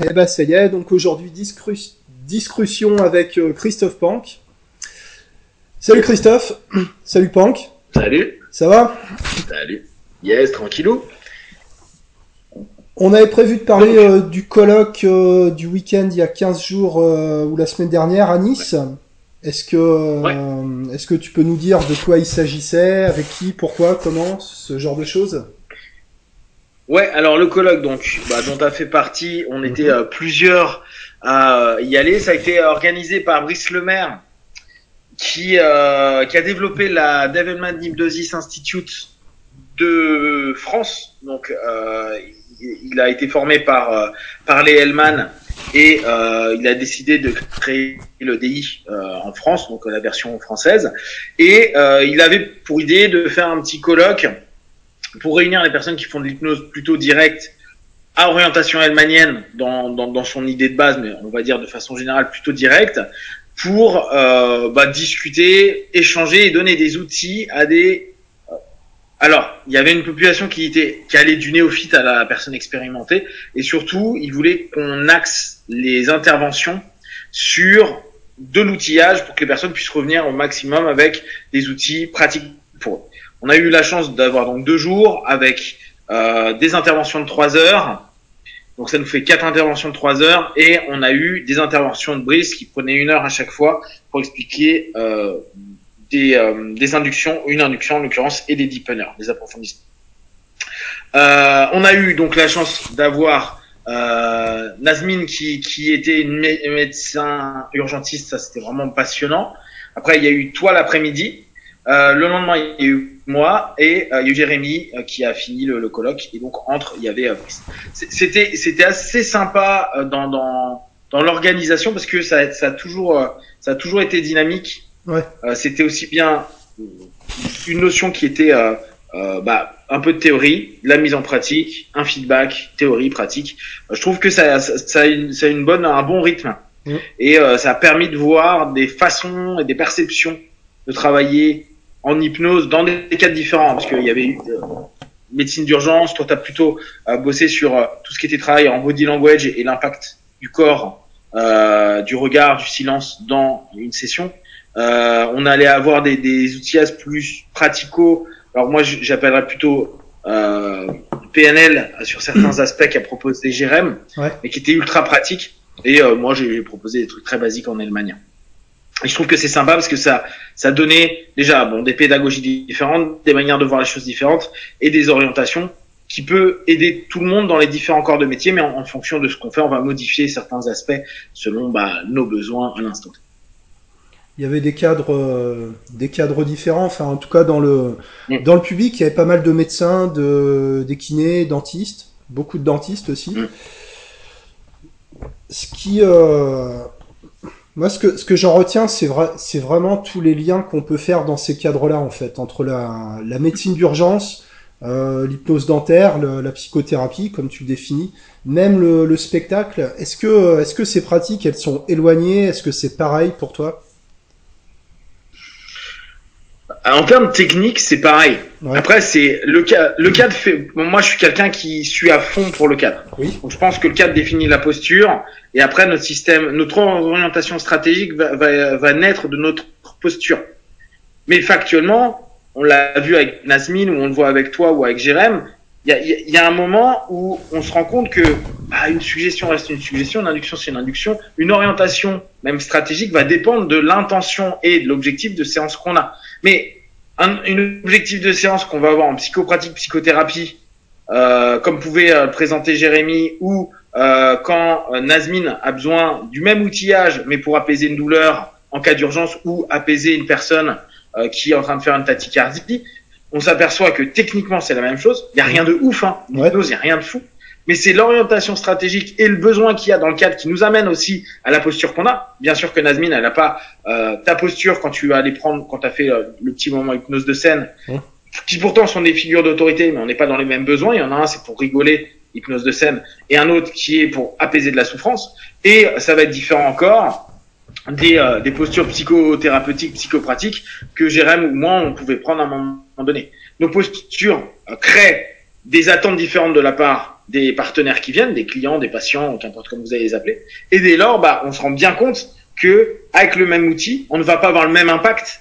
Eh ben ça y est, donc aujourd'hui discussion avec euh, Christophe Pank. Salut Christophe, salut Pank. Salut. Ça va? Salut. Yes, tranquillou. On avait prévu de parler euh, du colloque euh, du week-end il y a 15 jours ou la semaine dernière à Nice. Est-ce que, est-ce que tu peux nous dire de quoi il s'agissait, avec qui, pourquoi, comment, ce genre de choses? Ouais, alors le colloque donc bah, dont tu as fait partie, on était mhm. euh, plusieurs à y aller. Ça a été organisé par Brice Lemaire qui euh, qui a développé la Development Hypnosis Institute de France. Donc euh, il a été formé par euh, par les Hellman et euh, il a décidé de créer le DI en France, donc la version française. Et il avait pour idée de faire un petit colloque pour réunir les personnes qui font de l'hypnose plutôt directe à orientation helmanienne dans, dans, dans, son idée de base, mais on va dire de façon générale plutôt directe, pour euh, bah, discuter, échanger et donner des outils à des. Euh, alors, il y avait une population qui était qui allait du néophyte à la personne expérimentée, et surtout, il voulait qu'on axe les interventions sur de l'outillage pour que les personnes puissent revenir au maximum avec des outils pratiques pour eux. On a eu la chance d'avoir donc deux jours avec euh, des interventions de trois heures. Donc ça nous fait quatre interventions de trois heures et on a eu des interventions de Brice qui prenaient une heure à chaque fois pour expliquer euh, des, euh, des inductions, une induction en l'occurrence, et des deepeners, des approfondissements. Euh, on a eu donc la chance d'avoir euh, Nazmine qui, qui était une médecin urgentiste, ça c'était vraiment passionnant. Après il y a eu toi l'après-midi. Euh, le lendemain il y a eu moi et euh, il y a eu Jérémy euh, qui a fini le, le, colloque et donc entre il y avait euh, c'était c'était assez sympa dans dans dans l'organisation parce que ça ça a toujours ça a toujours été dynamique ouais. c'était aussi bien une notion qui était bah, un peu de théorie, la mise en pratique, un feedback, théorie, pratique. je trouve que ça, ça, ça, a une, ça a une bonne, un bon rythme. Mmh. Et ça a permis de voir des façons et des perceptions de travailler en hypnose dans des cadres différents, parce qu'il y avait eu euh, médecine d'urgence, toi tu as plutôt euh, bossé sur euh, tout ce qui était travail en body language et, l'impact du corps, euh, du regard, du silence dans une session. on allait avoir des, des outillages plus praticaux. Alors moi j'appellerais plutôt PNL sur certains aspects qu'a proposé Jérém, ouais. mais qui était ultra pratique. Et moi j'ai proposé des trucs très basiques en Allemagne. Et je trouve que c'est sympa parce que ça, ça donnait déjà bon des pédagogies différentes, des manières de voir les choses différentes et des orientations qui peut aider tout le monde dans les différents corps de métier, mais en, fonction de ce qu'on fait, on va modifier certains aspects selon bah, nos besoins à l'instant. Il y avait des cadres, euh, des cadres différents. Enfin, en tout cas, dans le dans le public, il y avait pas mal de médecins, de des kinés, dentistes, beaucoup de dentistes aussi. Ce qui euh, moi, ce que, ce que j'en retiens, c'est vrai, c'est vraiment tous les liens qu'on peut faire dans ces cadres-là, en fait, entre la, médecine d'urgence, euh, l'hypnose dentaire, la psychothérapie, comme tu le définis, même le, le spectacle. Est-ce que, est-ce que ces pratiques, elles sont éloignées? Est-ce que c'est pareil pour toi? En termes techniques, c'est pareil. Après, c'est le cadre. Le cadre fait. moi, je suis quelqu'un qui suit à fond pour le cadre. Oui. Donc, je pense que le cadre définit la posture, et après, notre système, notre orientation stratégique va, va, va naître de notre posture. Mais factuellement, on l'a vu avec Nasmine, ou on le voit avec toi ou avec Jérém, il y a, un moment où on se rend compte que bah, une suggestion reste une suggestion, une induction c'est une induction, une orientation même stratégique va dépendre de l'intention et de l'objectif de séance qu'on a. Mais un, objectif de séance qu'on va avoir en psychopratique, psychothérapie, euh, comme pouvait euh, présenter Jérémy, ou euh, quand euh, Nazmine a besoin du même outillage, mais pour apaiser une douleur en cas d'urgence ou apaiser une personne euh, qui est en train de faire une tachycardie, on s'aperçoit que techniquement c'est la même chose. Il y a rien de ouf, hein. il y a rien de fou. Mais c'est l'orientation stratégique et le besoin qu'il y a dans le cadre qui nous amène aussi à la posture qu'on a. Bien sûr que Nazmine, elle n'a pas euh, ta posture quand tu vas aller prendre, quand tu as fait euh, le petit moment hypnose de scène, qui pourtant sont des figures d'autorité, mais on n'est pas dans les mêmes besoins. Il y en a un, c'est pour rigoler, hypnose de scène, et un autre qui est pour apaiser de la souffrance. Et ça va être différent encore des, euh, des postures psychothérapeutiques, psychopratiques que Jérém ou moi, on pouvait prendre à un moment donné. Nos postures créent des attentes différentes de la part des partenaires qui viennent, des clients, des patients, qu'importe comme vous allez les appeler. Et dès lors, bah, on se rend bien compte que avec le même outil, on ne va pas avoir le même impact.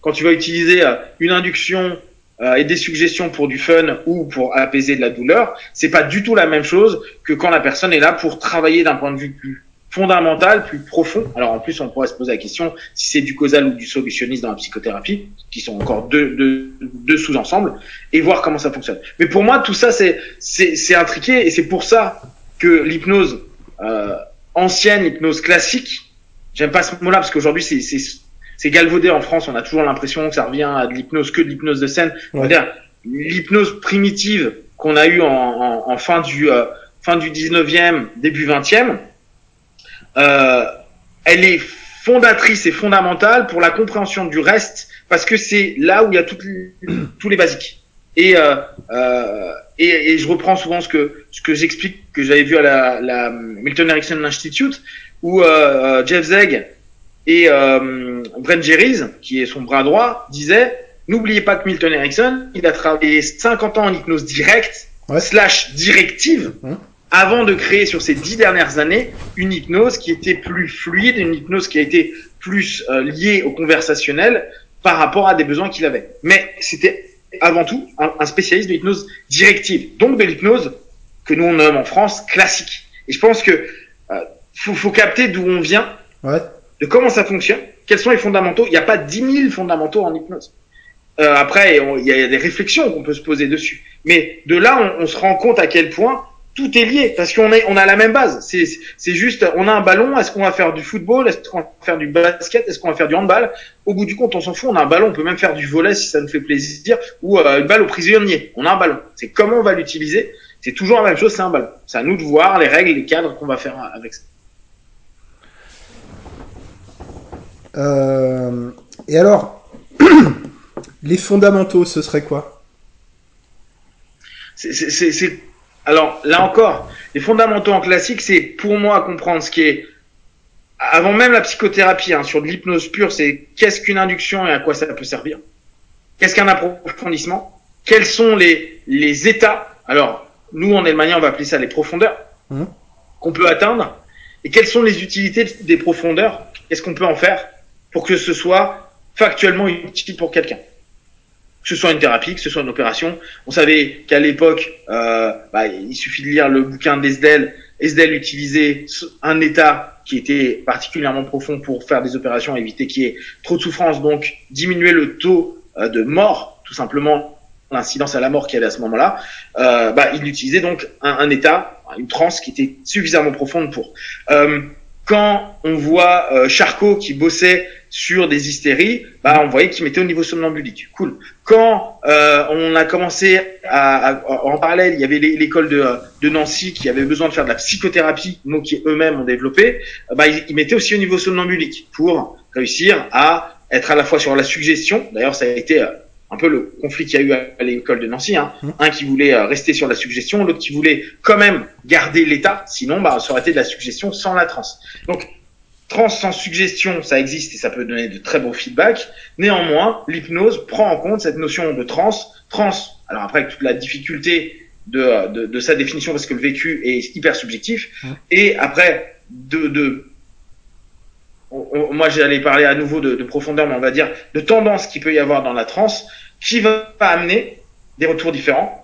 Quand tu vas utiliser euh, une induction euh, et des suggestions pour du fun ou pour apaiser de la douleur, c'est pas du tout la même chose que quand la personne est là pour travailler d'un point de vue plus fondamental, plus profond. Alors en plus, on pourrait se poser la question si c'est du causal ou du solutionniste dans la psychothérapie, qui sont encore deux, deux, deux sous-ensembles, et voir comment ça fonctionne. Mais pour moi, tout ça, c'est c'est intriqué, et c'est pour ça que l'hypnose euh, ancienne, l'hypnose classique, j'aime pas ce mot-là parce qu'aujourd'hui c'est c'est galvaudé en France. On a toujours l'impression que ça revient à de l'hypnose que de l'hypnose de scène. On va dire l'hypnose primitive qu'on a eue en, en, en, fin du euh, fin du 19e, début 20e euh, elle est fondatrice et fondamentale pour la compréhension du reste parce que c'est là où il y a toutes tous les basiques. Et, euh, euh, et, et, je reprends souvent ce que ce que j'explique que j'avais vu à la, la, Milton Erickson Institute où euh, euh Jeff Zeg et euh, Brent Jerry's, qui est son bras droit, disaient n'oubliez pas que Milton Erickson, il a travaillé 50 ans en hypnose directe slash directive. Hein avant de créer sur ces dix dernières années une hypnose qui était plus fluide, une hypnose qui a été plus euh, liée au conversationnel par rapport à des besoins qu'il avait. Mais c'était avant tout un, spécialiste de l'hypnose directive, donc de l'hypnose que nous on nomme en France classique. Et je pense que euh, faut, faut, capter d'où on vient, ouais. de comment ça fonctionne, quels sont les fondamentaux. Il n'y a pas dix mille fondamentaux en hypnose. Euh, après, il y a des réflexions qu'on peut se poser dessus. Mais de là, on, on se rend compte à quel point tout est lié parce qu'on est on a la même base. C'est c'est juste on a un ballon. Est-ce qu'on va faire du football Est-ce qu'on va faire du basket Est-ce qu'on va faire du handball? Au bout du compte, on s'en fout. On a un ballon. On peut même faire du volet si ça nous fait plaisir ou euh, une balle au prisonnier. On a un ballon. C'est comment on va l'utiliser. C'est toujours la même chose. C'est un ballon. C'est à nous de voir les règles, les cadres qu'on va faire avec ça. Euh, et alors, les fondamentaux, ce serait quoi? C'est alors là encore, les fondamentaux en classique, c'est pour moi comprendre ce qui est avant même la psychothérapie, hein, sur de l'hypnose pure, c'est qu'est-ce qu'une induction et à quoi ça peut servir? Qu'est-ce qu'un approfondissement? Quels sont les, les états? Alors, nous, en Allemagne, on va appeler ça les profondeurs mmh. qu'on peut atteindre. Et quelles sont les utilités des profondeurs? Qu'est-ce qu'on peut en faire pour que ce soit factuellement utile pour quelqu'un? Que ce soit une thérapie, que ce soit une opération. On savait qu'à l'époque, euh, bah, il suffit de lire le bouquin d'Esdel. Esdel utilisait un état qui était particulièrement profond pour faire des opérations, éviter qu'il y ait trop de souffrance, donc diminuer le taux euh, de mort, tout simplement l'incidence à la mort qu'il y avait à ce moment-là. Euh, bah, il utilisait donc un, un, état, une transe qui était suffisamment profonde pour. Euh, quand on voit euh, Charcot qui bossait sur des hystéries, bah, on voyait qu'il mettait au niveau somnambulique. Cool. Quand euh, on a commencé à, en parallèle, il y avait l'école de, de, Nancy qui avait besoin de faire de la psychothérapie, mot qui eux-mêmes ont développé, bah, ils, ils mettaient aussi au niveau somnambulique pour réussir à être à la fois sur la suggestion. D'ailleurs, ça a été euh, un peu le conflit qu'il y a eu à l'école de Nancy. Hein. Mmh. Un qui voulait euh, rester sur la suggestion, l'autre qui voulait quand même garder l'état, sinon bah, ça aurait été de la suggestion sans la transe. Donc, transe sans suggestion, ça existe et ça peut donner de très beaux feedbacks. Néanmoins, l'hypnose prend en compte cette notion de transe. Transe, alors après, toute la difficulté de, de, de, sa définition, parce que le vécu est hyper subjectif, mmh. et après, de, de moi j'allais parler à nouveau de, de, profondeur, mais on va dire de tendance qu'il peut y avoir dans la transe, qui va amener des retours différents,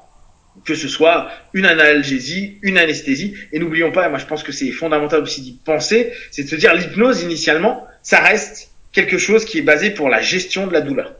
que ce soit une analgésie, une anesthésie. Et n'oublions pas, moi je pense que c'est fondamental aussi d'y penser, c'est de se dire l'hypnose initialement, ça reste quelque chose qui est basé pour la gestion de la douleur.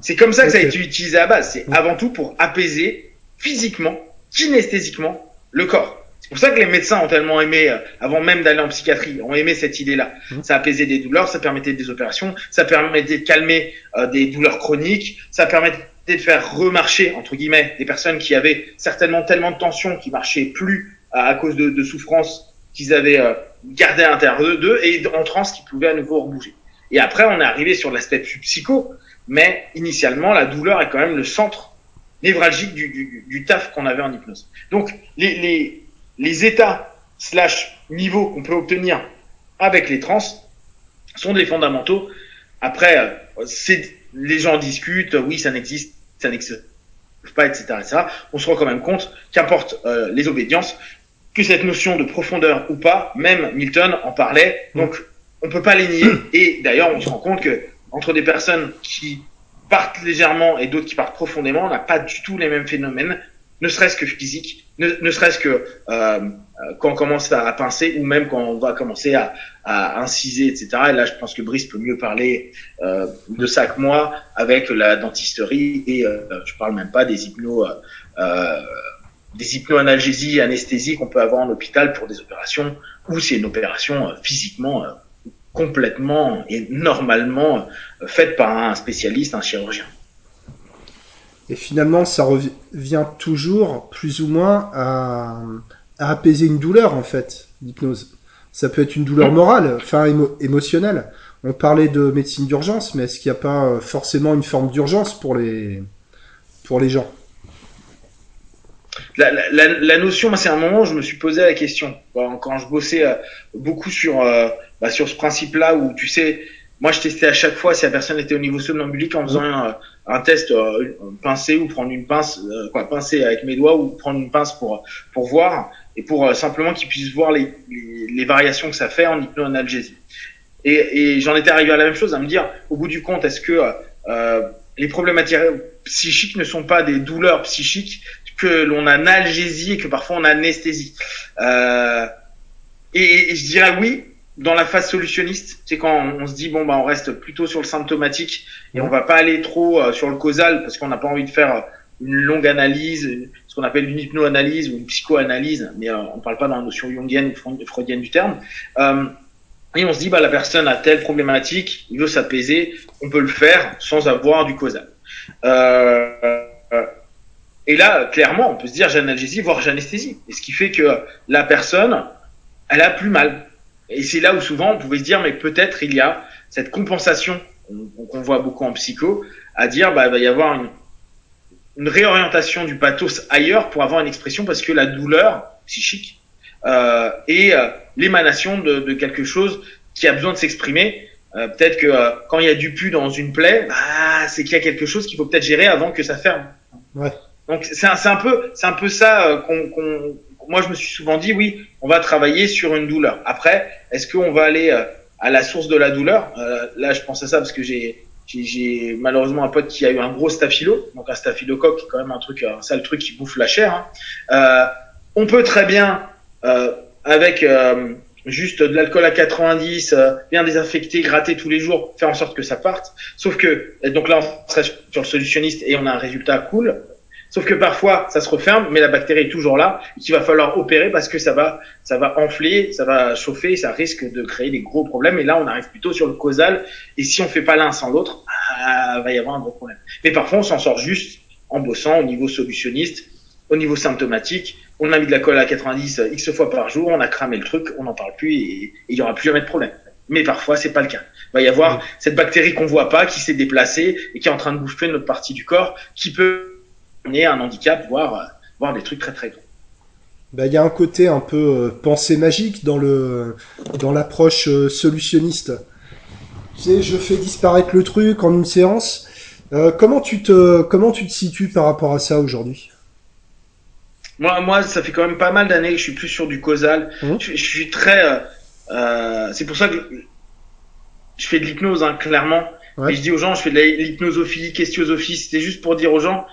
C'est comme ça que ça a été utilisé à base. C'est avant tout pour apaiser physiquement, kinesthésiquement le corps. C'est pour ça que les médecins ont tellement aimé, euh, avant même d'aller en psychiatrie, ont aimé cette idée-là. Mmh. Ça apaisait des douleurs, ça permettait des opérations, ça permettait de calmer euh, des douleurs chroniques, ça permettait de faire remarcher, entre guillemets, des personnes qui avaient certainement tellement de tension qui marchaient plus euh, à cause de, de souffrances qu'ils avaient euh, gardé à l'intérieur d'eux et en transe qui pouvaient à nouveau rebouger. Et après, on est arrivé sur l'aspect psycho, mais initialement, la douleur est quand même le centre névralgique du, du, du taf qu'on avait en hypnose. Donc, les, les les états slash niveaux qu'on peut obtenir avec les trans sont des fondamentaux. Après, euh, c'est les gens discutent, oui, ça n'existe, ça n'existe pas, etc., etc., on se rend quand même compte qu'importe euh, les obédiences, que cette notion de profondeur ou pas, même Milton en parlait, donc on peut pas les nier. Et d'ailleurs, on se rend compte que entre des personnes qui partent légèrement et d'autres qui partent profondément, on n'a pas du tout les mêmes phénomènes, ne serait-ce que physique, ne, ne serait-ce que euh, quand on commence à, pincer ou même quand on va commencer à, à, inciser, etc. Et là, je pense que Brice peut mieux parler euh, de ça que moi avec la dentisterie et euh, je parle même pas des hypno, euh, des hypnoanalgésies, anesthésies qu'on peut avoir en hôpital pour des opérations où c'est une opération euh, physiquement euh, complètement et normalement faite par un spécialiste, un chirurgien. Et finalement, ça revient toujours plus ou moins à, à apaiser une douleur, en fait, l'hypnose. Ça peut être une douleur morale, enfin émotionnelle. On parlait de médecine d'urgence, mais est-ce qu'il n'y a pas euh, forcément une forme d'urgence pour les, pour les gens? La, notion, c'est un moment où je me suis posé la question. Quand je bossais euh, beaucoup sur, euh, bah, sur ce principe-là, où tu sais, moi, je testais à chaque fois si la personne était au niveau somnambulique en faisant un, test euh, pincer ou prendre une pince, pincer avec mes doigts ou prendre une pince pour pour voir et pour euh, simplement qu'ils puissent voir les, les, les, variations que ça fait en hypnoanalgésie. Et, et j'en étais arrivé à la même chose, à me dire, au bout du compte, est-ce que euh, les problématiques psychiques ne sont pas des douleurs psychiques que l'on analgésie et que parfois on anesthésie? Euh, et, et je dirais oui, dans la phase solutionniste, c'est quand on, se dit bon bah on reste plutôt sur le symptomatique et on va pas aller trop euh, sur le causal parce qu'on n'a pas envie de faire euh, une longue analyse, ce qu'on appelle une hypnoanalyse ou une psychoanalyse, mais euh, on parle pas dans la notion jungienne ou freudienne du terme. Euh, et on se dit bah la personne a telle problématique, il veut s'apaiser, on peut le faire sans avoir du causal. et là, clairement, on peut se dire j'analgésie, voire j'anesthésie. Et ce qui fait que la personne, elle a plus mal et c'est là où souvent on pouvait se dire, mais peut-être il y a cette compensation qu'on voit beaucoup en psycho, à dire, bah, il va y avoir une, une, réorientation du pathos ailleurs pour avoir une expression parce que la douleur psychique euh, est euh, l'émanation de, de, quelque chose qui a besoin de s'exprimer. Euh, peut-être que euh, quand il y a du pu dans une plaie, bah, c'est qu'il y a quelque chose qu'il faut peut-être gérer avant que ça ferme. Ouais. Donc c'est un, un, peu, c'est un peu ça euh, qu'on qu moi, je me suis souvent dit, oui, on va travailler sur une douleur. Après, est-ce qu'on va aller euh, à la source de la douleur? Euh, Là, je pense à ça parce que j'ai j'ai malheureusement un pote qui a eu un gros staphylo, donc un staphylocoque, qui est quand même un truc, un sale truc qui bouffe la chair. Hein. Euh, on peut très bien, euh, avec euh, juste de l'alcool à 90, euh, bien désinfecter, gratter tous les jours, faire en sorte que ça parte. Sauf que, donc là, on serait sur le solutionniste et on a un résultat cool. Sauf que parfois, ça se referme, mais la bactérie est toujours là, et qu'il va falloir opérer parce que ça va, ça va enfler, ça va chauffer, ça risque de créer des gros problèmes. Et là, on arrive plutôt sur le causal. Et si on fait pas l'un sans l'autre, ah, va y avoir un gros problème. Mais parfois, on s'en sort juste en bossant au niveau solutionniste, au niveau symptomatique. On a mis de la colle à 90 x fois par jour, on a cramé le truc, on n'en parle plus et il y aura plus jamais de problème. Mais parfois, c'est pas le cas. Il va y avoir cette bactérie qu'on voit pas, qui s'est déplacée et qui est en train de bouffer notre partie du corps, qui peut un handicap, voire, voire des trucs très très grands. Bah, il y a un côté un peu euh, pensée magique dans le dans l'approche euh, solutionniste. Tu sais, je fais disparaître le truc en une séance. Euh, comment tu te comment tu te situes par rapport à ça aujourd'hui? Moi, moi, ça fait quand même pas mal d'années que je suis plus sur du causal. Mmh. Je, je, suis très. Euh, c'est pour ça que je fais de l'hypnose, hein, clairement. Ouais. Et je dis aux gens, je fais de l'hypnosophie, questiosophie. C'était juste pour dire aux gens,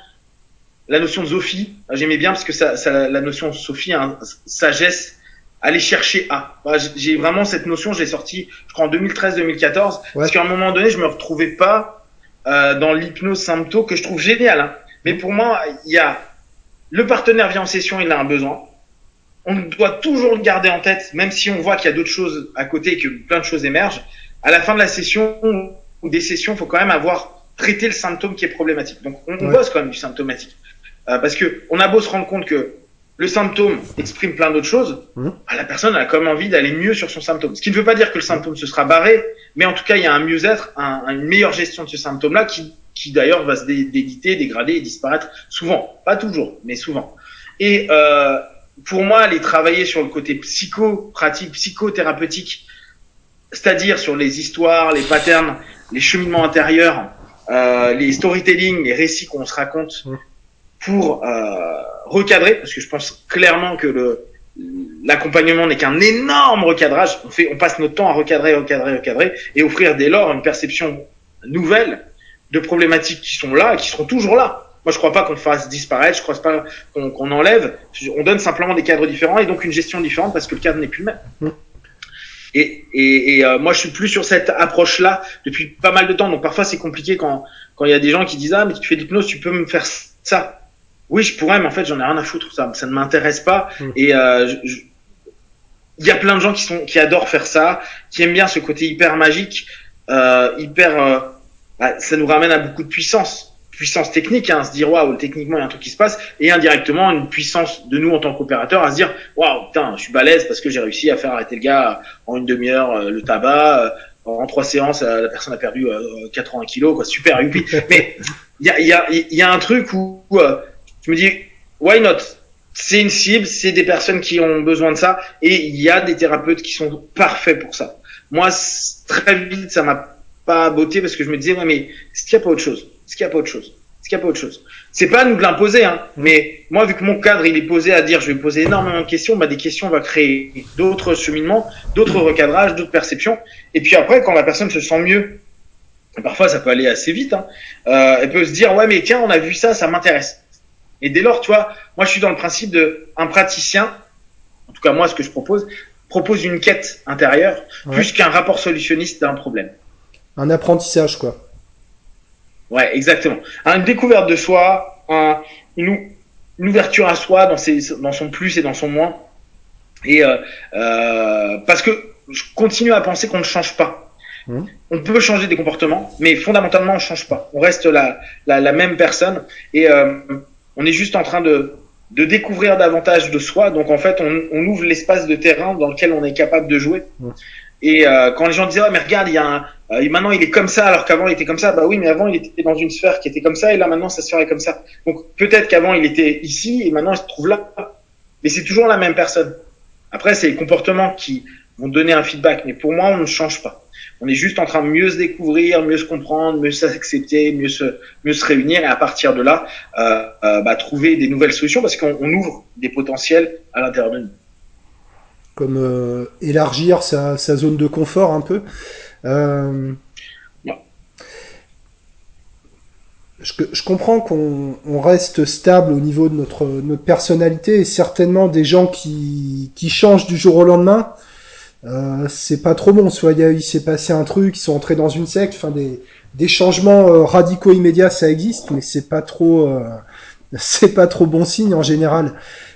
la notion de Sophie, j'aimais bien parce que ça, ça, la notion Sophie, hein, sagesse, aller chercher à. J'ai vraiment cette notion, j'ai sorti, je crois en 2013-2014, ouais. parce qu'à un moment donné, je me retrouvais pas euh, dans l'hypnose sympto que je trouve génial. Hein. Mais pour moi, il y a le partenaire vient en session, il a un besoin. On doit toujours le garder en tête, même si on voit qu'il y a d'autres choses à côté et que plein de choses émergent. À la fin de la session ou des sessions, il faut quand même avoir traité le symptôme qui est problématique. Donc on, on ouais. bosse quand même du symptomatique. Euh, parce que on a beau se rendre compte que le symptôme exprime plein d'autres choses, mmh. bah, la personne a quand même envie d'aller mieux sur son symptôme. Ce qui ne veut pas dire que le symptôme se sera barré, mais en tout cas, il y a un mieux-être, un, une meilleure gestion de ce symptôme-là qui, qui d'ailleurs va se dé déliter, dégrader et disparaître souvent. Pas toujours, mais souvent. Et euh, pour moi, aller travailler sur le côté psycho-pratique, psychothérapeutique, c'est-à-dire sur les histoires, les patterns, les cheminements intérieurs, euh, les storytelling, les récits qu'on se raconte, mmh pour euh, recadrer, parce que je pense clairement que le l'accompagnement n'est qu'un énorme recadrage. On fait, on passe notre temps à recadrer, recadrer, recadrer, et offrir dès lors une perception nouvelle de problématiques qui sont là, et qui seront toujours là. Moi, je crois pas qu'on fasse disparaître, je crois pas qu'on enlève. On donne simplement des cadres différents et donc une gestion différente parce que le cadre n'est plus le même. Mmh. Et, et, et euh, moi, je suis plus sur cette approche-là depuis pas mal de temps. Donc parfois, c'est compliqué quand quand il y a des gens qui disent ah mais tu fais de l'hypnose, tu peux me faire ça. Oui, je pourrais, mais en fait, j'en ai rien à foutre. Ça, ça ne m'intéresse pas. Mmh. Et euh, il y a plein de gens qui sont qui adorent faire ça, qui aiment bien ce côté hyper magique, euh, hyper. Euh, bah, ça nous ramène à beaucoup de puissance puissance technique, hein, à se dire waouh, techniquement il y a un truc qui se passe, et indirectement une puissance de nous en tant qu'opérateur à se dire waouh, putain, je suis balèze parce que j'ai réussi à faire arrêter le gars en une demi-heure euh, le tabac, euh, en trois séances la personne a perdu 80 kilos, quoi, super youpi. Mais il y a, y, a, y a un truc où, je me dis why not? C'est une cible, c'est des personnes qui ont besoin de ça, et il y a des thérapeutes qui sont parfaits pour ça. Moi, très vite, ça m'a pas botté parce que je me disais ouais mais est-ce qu'il n'y a pas autre chose? Est-ce qu'il n'y a pas autre chose? Est-ce qu'il n'y a pas autre chose? C'est pas à nous de l'imposer, hein. Mais moi, vu que mon cadre, il est posé à dire, je vais poser énormément de questions, bah, des questions, on va créer d'autres cheminements, d'autres recadrages, d'autres perceptions. Et puis après, quand la personne se sent mieux, parfois ça peut aller assez vite, hein, euh, elle peut se dire, ouais, mais tiens, on a vu ça, ça m'intéresse. Et dès lors, tu vois, moi, je suis dans le principe de un praticien, en tout cas moi, ce que je propose, propose une quête intérieure, plus qu'un rapport solutionniste d'un problème. Un apprentissage, quoi. Ouais, exactement. Une découverte de soi, un, une, ouverture à soi dans, ses, dans son plus et dans son moins. Et euh, euh, parce que je continue à penser qu'on ne change pas. Mmh. On peut changer des comportements, mais fondamentalement on change pas. On reste la, la, la même personne et euh, on est juste en train de, de découvrir davantage de soi. Donc en fait, on, on ouvre l'espace de terrain dans lequel on est capable de jouer. Mmh. Et euh, quand les gens disaient, oh, mais regarde, il y a un, euh, maintenant il est comme ça alors qu'avant il était comme ça, bah oui, mais avant il était dans une sphère qui était comme ça et là maintenant sa sphère est comme ça. Donc peut-être qu'avant il était ici et maintenant il se trouve là, mais c'est toujours la même personne. Après, c'est les comportements qui vont donner un feedback, mais pour moi, on ne change pas. On est juste en train de mieux se découvrir, mieux se comprendre, mieux s'accepter, mieux se, mieux se réunir. Et à partir de là, euh, euh, bah, trouver des nouvelles solutions parce qu'on ouvre des potentiels à l'intérieur de nous. Comme euh, élargir sa, sa, zone de confort un peu. Euh, je, je, comprends qu'on on reste stable au niveau de notre, notre personnalité et certainement des gens qui, qui changent du jour au lendemain, euh, c'est pas trop bon. Soit il, s'est passé un truc, ils sont entrés dans une secte, enfin des, des changements euh, radicaux immédiats, ça existe, mais c'est pas trop, euh, c'est pas trop bon signe en général.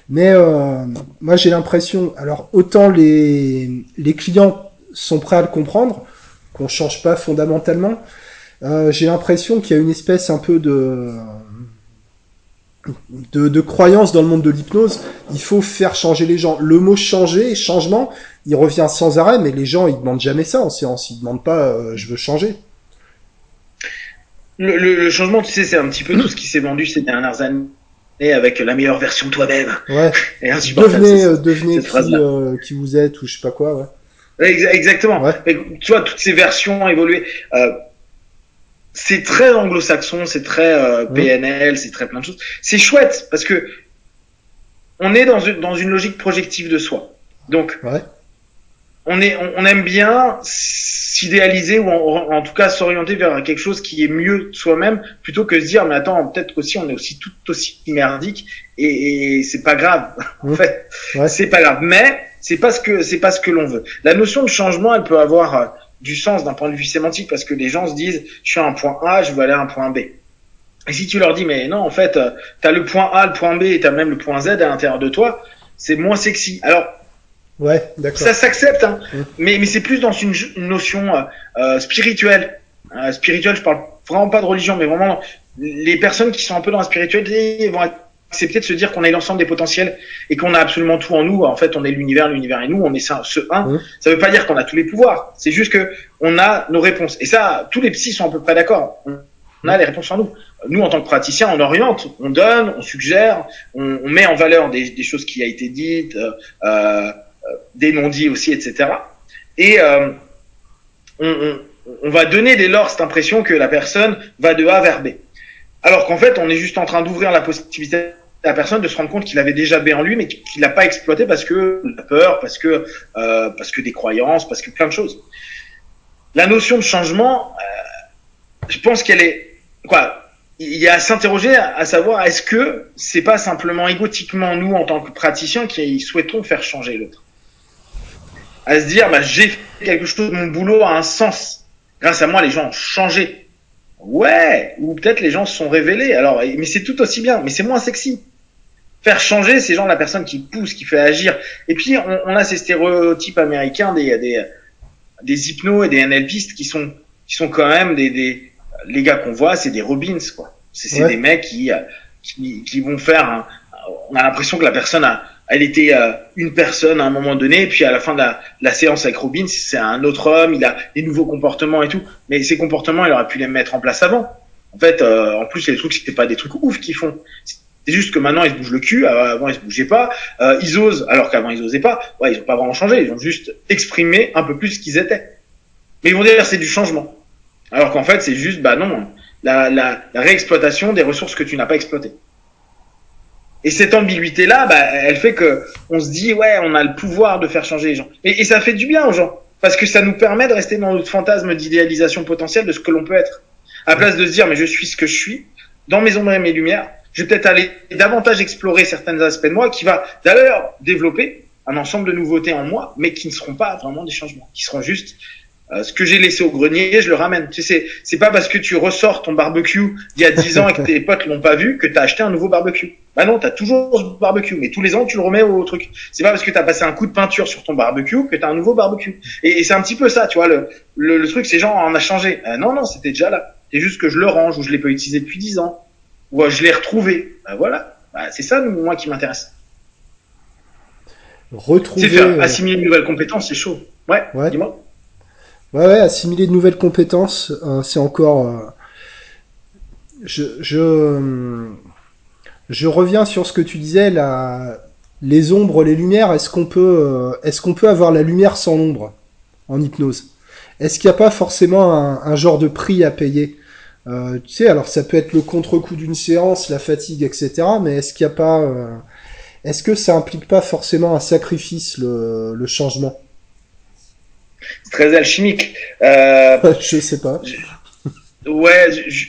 Mais euh, moi j'ai l'impression, alors autant les, les clients sont prêts à le comprendre, qu'on change pas fondamentalement, j'ai l'impression qu'il y a une espèce un peu de, de, de croyance dans le monde de l'hypnose. Il faut faire changer les gens. Le mot changer, changement, il revient sans arrêt, mais les gens ils demandent jamais ça en séance. Ils demandent pas euh, je veux changer. Le, le, le, changement, tu sais, c'est un petit peu tout ce qui s'est vendu ces dernières années et avec la meilleure version de toi-même. Ouais. Et devenez, euh, devenez qui, euh, qui, vous êtes ou je sais pas quoi, ouais. Exactement. Ouais. tu vois, toutes ces versions évoluées. C'est très anglo-saxon, c'est très euh, PNL, c'est très plein de choses. C'est chouette parce que on est dans une, dans une logique projective de soi. Donc, ouais. on, est, on, on aime bien s'idéaliser ou en, en, tout cas s'orienter vers quelque chose qui est mieux soi-même plutôt que se dire mais attends peut-être qu'aussi on est aussi tout aussi merdique et, et c'est pas grave en mmh. fait ouais. c'est pas grave mais c'est pas ce que c'est pas ce que l'on veut la notion de changement elle peut avoir euh, du sens d'un point de vue sémantique parce que les gens se disent je suis à un point A je veux aller à un point B et si tu leur dis mais non en fait euh, tu as le point A le point B et tu as même le point Z à l'intérieur de toi c'est moins sexy alors Ouais, d'accord. Ça s'accepte, hein. Mmh. mais, mais c'est plus dans une, une notion euh, euh, spirituelle. Euh, spirituelle, je parle vraiment pas de religion, mais vraiment les personnes qui sont un peu dans la spiritualité vont accepter de se dire qu'on a l'ensemble des potentiels et qu'on a absolument tout en nous. En fait, on est l'univers, l'univers et nous, on est ça, ce un. Mmh. Ça veut pas dire qu'on a tous les pouvoirs. C'est juste que on a nos réponses. Et ça, tous les psys sont à peu près d'accord. On a les réponses en nous. Nous, en tant que praticiens, on oriente, on donne, on suggère, on, on met en valeur des, des, choses qui a été dites. Euh, euh, des non-dits aussi, etc. Et euh, on, on, on, va donner dès lors cette impression que la personne va de A vers B. alors qu'en fait, on est juste en train d'ouvrir la possibilité la personne de se rendre compte qu'il avait déjà B en lui, mais qu'il l'a pas exploité parce que la peur, parce que euh, parce que des croyances, parce que plein de choses. La notion de changement, euh, je pense qu'elle est quoi il y a à s'interroger à savoir est-ce que c'est pas simplement égotiquement nous en tant que praticiens qui souhaitons faire changer l'autre? À se dire bah, j'ai fait quelque chose mon boulot a un sens. Grâce à moi les gens ont changé. Ouais ou peut-être les gens se sont révélés. Alors mais c'est tout aussi bien mais c'est moins sexy faire changer ces gens la personne qui pousse qui fait agir et puis on, on a ces stéréotypes américains des des des hypnos et des NLPistes qui sont qui sont quand même des, des les gars qu'on voit, c'est des Robins, quoi. C'est des mecs qui, qui, qui vont faire. Un, on a l'impression que la personne a, elle était euh, une personne à un moment donné, et puis à la fin de la, la séance avec Robin, c'est un autre homme, il a des nouveaux comportements et tout. Mais ces comportements, il aurait pu les mettre en place avant. En fait, euh, en plus, les trucs, c'était pas des trucs ouf qu'ils font. C'est juste que maintenant, ils se bougent le cul. Avant, ils se bougeaient pas. Euh, ils osent, alors qu'avant, ils osaient pas. Ouais, ils ont pas vraiment changé. Ils ont juste exprimé un peu plus ce qu'ils étaient. Mais ils vont dire c'est du changement. Alors qu'en fait, c'est juste, bah non, la, réexploitation des ressources que tu n'as pas exploitées. Et cette ambiguïté-là, bah, elle fait que on se dit, ouais, on a le pouvoir de faire changer les gens. Et, et ça fait du bien aux gens. Parce que ça nous permet de rester dans notre fantasme d'idéalisation potentielle de ce que l'on peut être. À place de se dire, mais je suis ce que je suis, dans mes ombres et mes lumières, je vais peut-être aller davantage explorer certains aspects de moi qui va d'ailleurs développer un ensemble de nouveautés en moi, mais qui ne seront pas vraiment des changements, qui seront juste euh, ce que j'ai laissé au grenier, je le ramène. Tu sais, c'est pas parce que tu ressors ton barbecue d'il y a 10 ans et que tes potes l'ont pas vu que t'as acheté un nouveau barbecue. Bah non, t'as toujours ce barbecue, mais tous les ans tu le remets au truc. C'est pas parce que t'as passé un coup de peinture sur ton barbecue que t'as un nouveau barbecue. Et, c'est un petit peu ça, tu vois. Le, le, truc, c'est genre on a changé. Euh, non, non, c'était déjà là. C'est juste que je le range ou je l'ai pas utilisé depuis 10 ans ou euh, je l'ai retrouvé. Bah voilà. Bah, c'est ça moi qui m'intéresse. Retrouver. C'est faire assimiler une nouvelle compétence, c'est chaud. Ouais. ouais. Dis-moi. Ouais, ouais, assimiler de nouvelles compétences, euh, c'est encore. Euh, je, je, je reviens sur ce que tu disais, la, les ombres, les lumières. Est-ce qu'on peut, euh, est-ce qu'on peut avoir la lumière sans l'ombre en hypnose? Est-ce qu'il n'y a pas forcément un, un, genre de prix à payer? Tu sais, alors ça peut être le contre-coup d'une séance, la fatigue, etc. Mais est-ce qu'il n'y a pas, est-ce que ça implique pas forcément un sacrifice le, le changement? C'est très alchimique. Euh, je sais pas. ouais, je,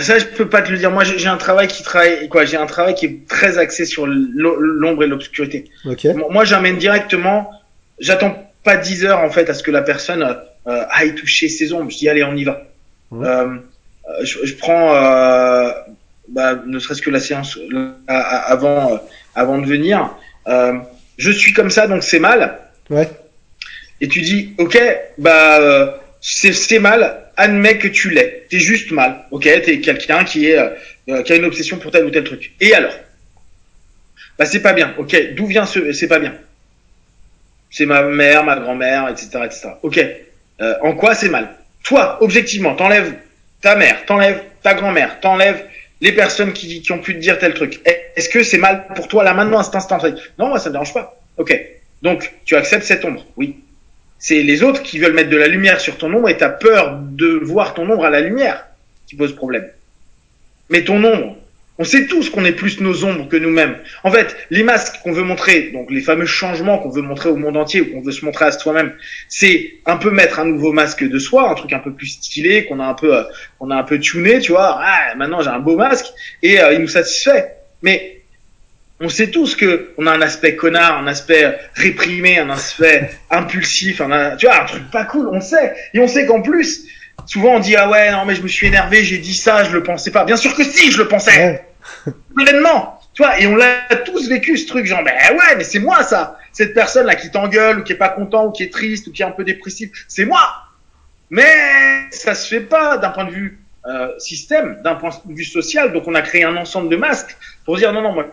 ça je peux pas te le dire. Moi, j'ai un travail qui travaille quoi J'ai un travail qui est très axé sur l'ombre et l'obscurité. Okay. Moi, j'amène directement. J'attends pas 10 heures en fait à ce que la personne euh, aille toucher ses ombres. Je dis allez, on y va. Euh, je, je, prends, euh, bah, ne serait-ce que la séance avant, avant de venir. je suis comme ça, donc c'est mal. Ouais. Et tu dis ok bah euh, c'est mal. Admets que tu l'es. T'es juste mal. Ok t'es quelqu'un qui est euh, euh, qui a une obsession pour tel ou tel truc. Et alors? Bah c'est pas bien. Ok d'où vient ce c'est pas bien? C'est ma mère ma grand-mère etc etc ok euh, en quoi c'est mal? Toi objectivement t'enlèves ta mère t'enlèves ta grand-mère t'enlèves les personnes qui, ont pu te dire tel truc. Est-ce que c'est mal pour toi là maintenant à cet instant non moi ça me dérange pas. Ok. Donc tu acceptes cette ombre? Oui. C'est les autres qui veulent mettre de la lumière sur ton ombre et t'as peur de voir ton ombre à la lumière qui pose problème. Mais ton ombre, on sait tous qu'on est plus nos ombres que nous-mêmes. En fait, les masques qu'on veut montrer, donc les fameux changements qu'on veut montrer au monde entier ou qu'on veut se montrer à soi-même, c'est un peu mettre un nouveau masque de soi, un truc un peu plus stylé, qu'on a un peu, euh, qu'on a un peu tuné, tu vois. Ah, maintenant j'ai un beau masque et euh, il nous satisfait. Mais on sait tous que on a un aspect connard, un aspect réprimé, un aspect impulsif, un, tu vois, un truc pas cool, on sait. Et on sait qu'en plus, souvent on dit ah ouais non mais je me suis énervé, j'ai dit ça, je le pensais pas. Bien sûr que si, je le pensais. Pleinement. Tu vois, et on l'a tous vécu ce truc genre ben ouais, mais c'est moi ça. Cette personne là qui t'engueule ou qui est pas content ou qui est triste ou qui est un peu dépressif, c'est moi. Mais ça se fait pas d'un point de vue euh, système, d'un point de vue social. Donc on a créé un ensemble de masques pour dire non non moi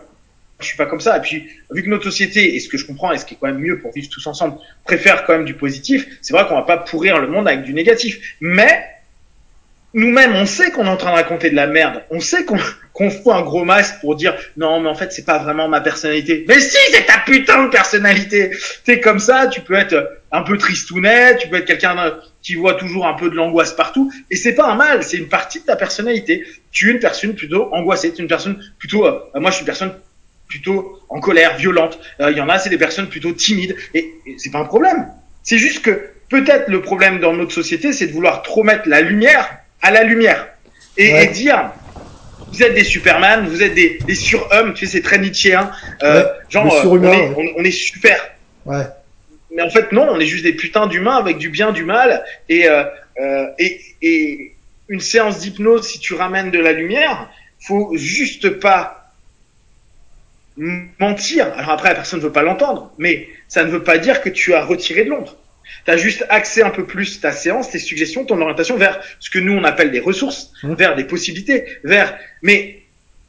je suis pas comme ça. Et puis, vu que notre société, et ce que je comprends, et ce qui est quand même mieux pour vivre tous ensemble, préfère quand même du positif, c'est vrai qu'on va pas pourrir le monde avec du négatif. Mais, nous-mêmes, on sait qu'on est en train de raconter de la merde. On sait qu'on qu'on fout un gros masque pour dire non mais en fait c'est pas vraiment ma personnalité. Mais si c'est ta putain de personnalité. T'es comme ça, tu peux être un peu tristounet, tu peux être quelqu'un qui voit toujours un peu de l'angoisse partout et c'est pas un mal, c'est une partie de ta personnalité. Tu es une personne plutôt angoissée, tu es une personne plutôt euh, moi je suis une personne plutôt en colère, violente. Euh, il y en a c'est des personnes plutôt timides et, et c'est pas un problème. C'est juste que peut-être le problème dans notre société c'est de vouloir trop mettre la lumière à la lumière et, et dire vous êtes des Superman, vous êtes des, des surhommes, tu sais, c'est très Nietzschéen. Euh, Ouais, genre, euh, on, est, ouais. on, on est super. Ouais. Mais en fait, non, on est juste des putains d'humains avec du bien, du mal. Et, euh, euh, et, et une séance d'hypnose, si tu ramènes de la lumière, faut juste pas mentir. Alors après, la personne ne veut pas l'entendre, mais ça ne veut pas dire que tu as retiré de l'ombre. Tu as juste axé un peu plus ta séance, tes suggestions, ton orientation vers ce que nous on appelle des ressources, Mmh. vers des possibilités, vers. Mais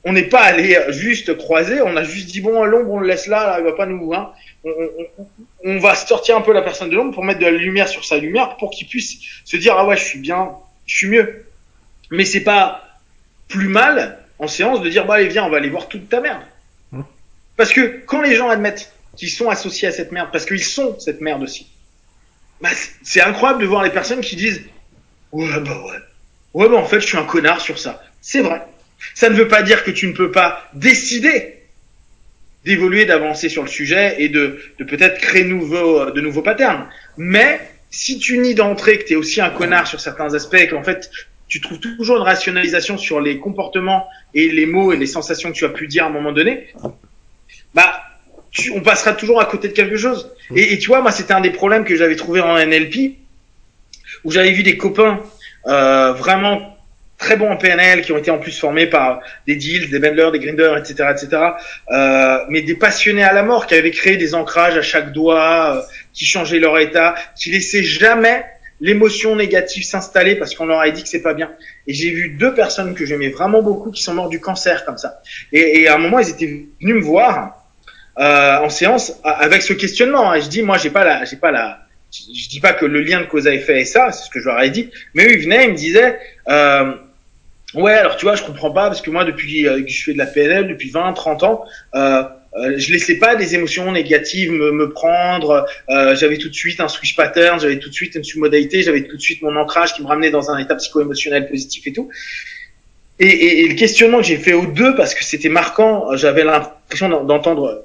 on n'est pas allé juste croiser, on a juste dit bon l'ombre on le laisse là, là il va pas nous. Hein. On, on- on- on va sortir un peu la personne de l'ombre pour mettre de la lumière sur sa lumière pour qu'il puisse se dire ah ouais je suis bien, je suis mieux. Mais c'est pas plus mal en séance de dire bah allez viens on va aller voir toute ta merde. Mmh. Parce que quand les gens admettent qu'ils sont associés à cette merde, parce qu'ils sont cette merde aussi, bah, c'est- incroyable de voir les personnes qui disent ouais bah ouais, ouais bah en fait je suis un connard sur ça. C'est vrai. Ça ne veut pas dire que tu ne peux pas décider d'évoluer, d'avancer sur le sujet et de, de peut-être créer nouveau, de nouveaux patterns. Mais si tu nies d'entrée que tu es aussi un connard sur certains aspects et qu'en fait tu trouves toujours une rationalisation sur les comportements et les mots et les sensations que tu as pu dire à un moment donné, bah tu, on passera toujours à côté de quelque chose. Et, et tu vois, moi c'était un des problèmes que j'avais trouvé en NLP où j'avais vu des copains euh, vraiment très bons en PNL qui ont été en plus formés par des deals, des vendors, des grinders, etc., etc. Euh, mais des passionnés à la mort qui avaient créé des ancrages à chaque doigt, euh, qui changeaient leur état, qui laissaient jamais l'émotion négative s'installer parce qu'on leur a dit que c'est pas bien. Et j'ai vu deux personnes que j'aimais vraiment beaucoup qui sont morts du cancer comme ça. Et, et à un moment, ils étaient venus me voir euh, en séance avec ce questionnement. Et je dis, moi, j'ai pas la, j'ai pas la, je dis pas que le lien de cause à effet est ça, c'est ce que je leur ai dit. Mais eux, ils venaient, ils me disaient, euh, ouais, alors tu vois, je comprends pas parce que moi, depuis euh, que je fais de la PNL, depuis 20, 30 ans, euh, euh, je laissais pas des émotions négatives me, me prendre. Euh, j'avais tout de suite un switch pattern, j'avais tout de suite une submodalité, j'avais tout de suite mon ancrage qui me ramenait dans un état psycho-émotionnel positif et tout. Et, et, et le questionnement que j'ai fait aux deux, parce que c'était marquant, j'avais l'impression d'en- d'entendre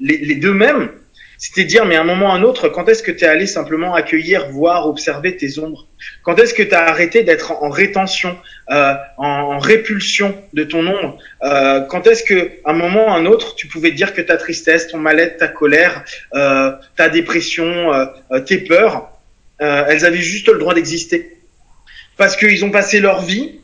les, deux mêmes, c'était dire, mais à un moment ou à un autre, quand est-ce que tu es allé simplement accueillir, voir, observer tes ombres? Quand est-ce que tu as arrêté d'être en, en rétention, euh, en, en répulsion de ton ombre? Euh, Quand est-ce que à un moment ou à un autre, tu pouvais dire que ta tristesse, ton mal-être, ta colère, euh, ta dépression, euh, tes peurs, euh, elles avaient juste le droit d'exister? Parce qu'ils ont passé leur vie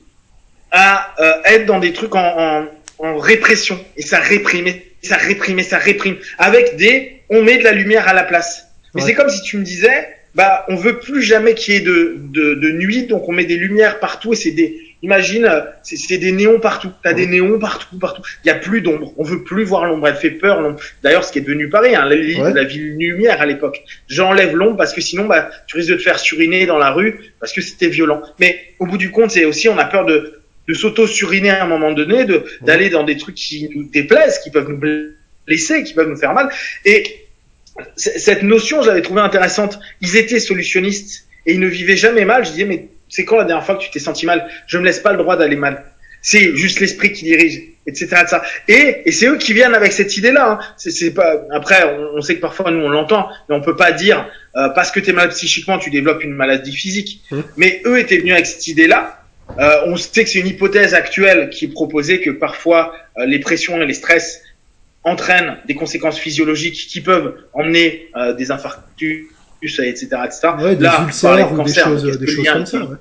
à euh, être dans des trucs en, en, en répression. Et ça réprimait, ça réprimait, ça réprime. Avec des on met de la lumière à la place. Mais Ouais. c'est comme si tu me disais bah on veut plus jamais qu'il y ait de, de, de nuit donc on met des lumières partout et c'est des imagine c'est c'est des néons partout. T'as des néons partout partout. Il y a plus d'ombre. On veut plus voir l'ombre. Elle fait peur l'ombre. D'ailleurs ce qui est devenu Paris hein, la, ville- Ouais. la ville lumière à l'époque. J'enlève l'ombre parce que sinon bah tu risques de te faire suriner dans la rue parce que c'était violent. Mais au bout du compte c'est aussi on a peur de de s'auto-suriner à un moment donné, de d'aller dans des trucs qui nous déplaisent, qui peuvent nous blesser, qui peuvent nous faire mal. Et cette notion, j'avais trouvé intéressante. Ils étaient solutionnistes et ils ne vivaient jamais mal. Je disais, mais c'est quand la dernière fois que tu t'es senti mal? Je me laisse pas le droit d'aller mal. C'est juste l'esprit qui dirige, etc. de ça. Et, et c'est eux qui viennent avec cette idée-là. Hein. C'est, c'est pas. Après, on, on sait que parfois nous on l'entend, mais on peut pas dire euh, parce que t'es mal psychiquement, tu développes une maladie physique. Mmh. Mais eux étaient venus avec cette idée-là. Euh, on sait que c'est une hypothèse actuelle qui est proposée que parfois euh, les pressions et les stress entraînent des conséquences physiologiques qui peuvent emmener euh, des infarctus, etc., etc. Ouais, des Là, ulcères de ou des choses, des choses comme ça. Ouais.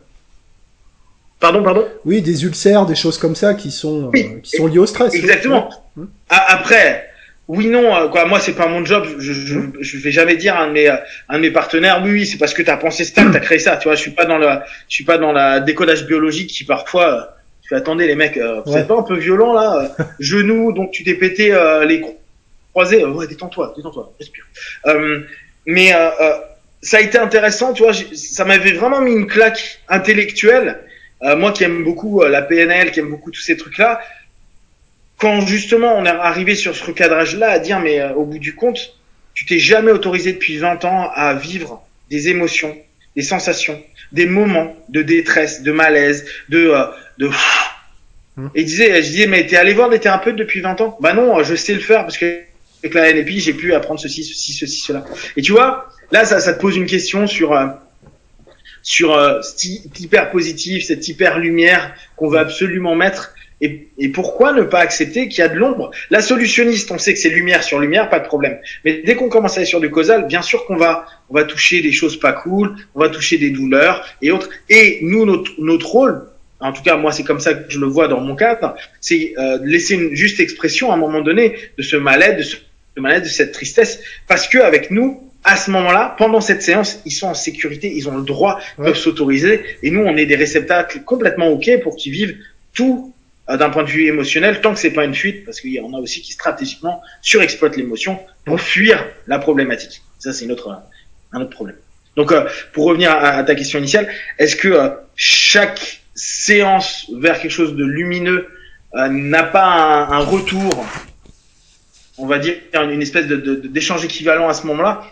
Pardon, pardon? Oui, des ulcères, des choses comme ça qui sont, euh, Oui. qui sont liées au stress. Exactement. Ouais. Après, oui, non, euh, quoi. Moi, c'est pas mon job. Je, je, je vais jamais dire à un de mes, un de mes partenaires, oui, oui, c'est parce que t'as pensé ça, que t'as créé ça. Tu vois, je suis pas dans le, je suis pas dans la décodage biologique qui parfois. euh, Tu fais attendez les mecs, euh, vous Ouais. êtes pas un peu violent là Genoux, donc tu t'es pété euh, les cro- croisés. euh, ouais, détends-toi, détends-toi, respire. Euh, mais euh, ça a été intéressant, tu vois. Ça m'avait vraiment mis une claque intellectuelle. Euh, moi qui aime beaucoup la PNL, qui aime beaucoup tous ces trucs-là, quand justement on est arrivé sur ce recadrage-là à dire mais euh, au bout du compte, tu t'es jamais autorisé depuis 20 ans à vivre des émotions, des sensations, des moments de détresse, de malaise, de euh, de hmm. et disait je disais mais t'es allé voir des thérapeutes depuis 20 ans? Bah non, je sais le faire parce que avec la NLP, j'ai pu apprendre ceci, ceci, ceci, cela. Et tu vois, là ça ça te pose une question sur euh, sur euh, cette hyper positif, cette hyper lumière qu'on veut absolument mettre. Et, et, pourquoi ne pas accepter qu'il y a de l'ombre? La solutionniste, on sait que c'est lumière sur lumière, pas de problème. Mais dès qu'on commence à aller sur du causal, bien sûr qu'on va, on va toucher des choses pas cool, on va toucher des douleurs et autres. Et nous, notre, notre rôle, en tout cas moi c'est comme ça que je le vois dans mon cadre, c'est euh, de laisser une juste expression à un moment donné de ce mal-être, de ce mal-être, de cette tristesse, parce que avec nous, à ce moment-là, pendant cette séance, ils sont en sécurité, ils ont le droit, ils peuvent s'autoriser. Et nous, on est des réceptacles complètement ok pour qu'ils vivent tout d'un point de vue émotionnel, tant que c'est pas une fuite, parce qu'il y en a aussi qui stratégiquement surexploitent l'émotion pour fuir la problématique. Ça, c'est notre un autre problème. Donc, euh, pour revenir à, ta question initiale, est-ce que euh, chaque séance vers quelque chose de lumineux n'a pas un, un, retour, on va dire, une espèce d'échange de, équivalent à ce moment-là?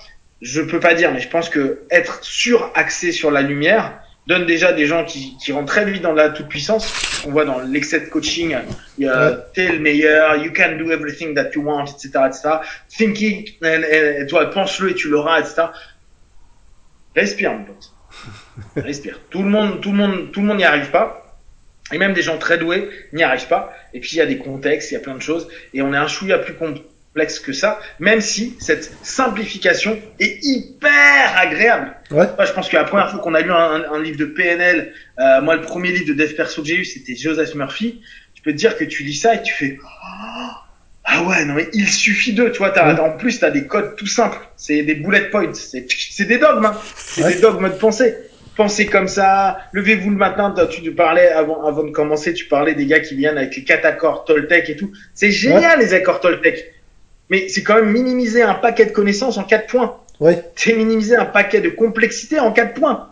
Je peux pas dire, mais je pense que être suraxé sur la lumière donne déjà des gens qui, qui rentrent très vite dans la toute puissance. On voit dans l'excès de coaching, il y a t'es le meilleur, you can do everything that you want, etc., etc. Thinking, et, toi, pense-le et tu l'auras, etc. Respire, mon pote. Respire. Tout le monde, tout le monde, tout le monde n'y arrive pas. Et même des gens très doués n'y arrivent pas. Et puis il y a des contextes, il y a plein de choses. Et on est un chouïa plus complexe que ça, même si cette simplification est hyper agréable. Ouais. Moi, je pense que la première fois qu'on a lu un, un, livre de PNL, euh, moi, le premier livre de Dev Perso que j'ai eu, c'était Joseph Murphy. Je peux te dire que tu lis ça et tu fais oh, ah ouais, non mais il suffit de, tu vois, as, en plus t'as des codes tout simples, c'est des bullet points, c'est des dogmes, hein. c'est ouais. des dogmes de pensée. Pensez comme ça, levez-vous le matin, tu parlais avant, avant de commencer, tu parlais des gars qui viennent avec les quatre accords Toltec et tout. C'est génial ouais. les accords Toltec mais c'est quand même minimiser un paquet de connaissances en quatre points. Ouais. C'est minimiser un paquet de complexité en quatre points.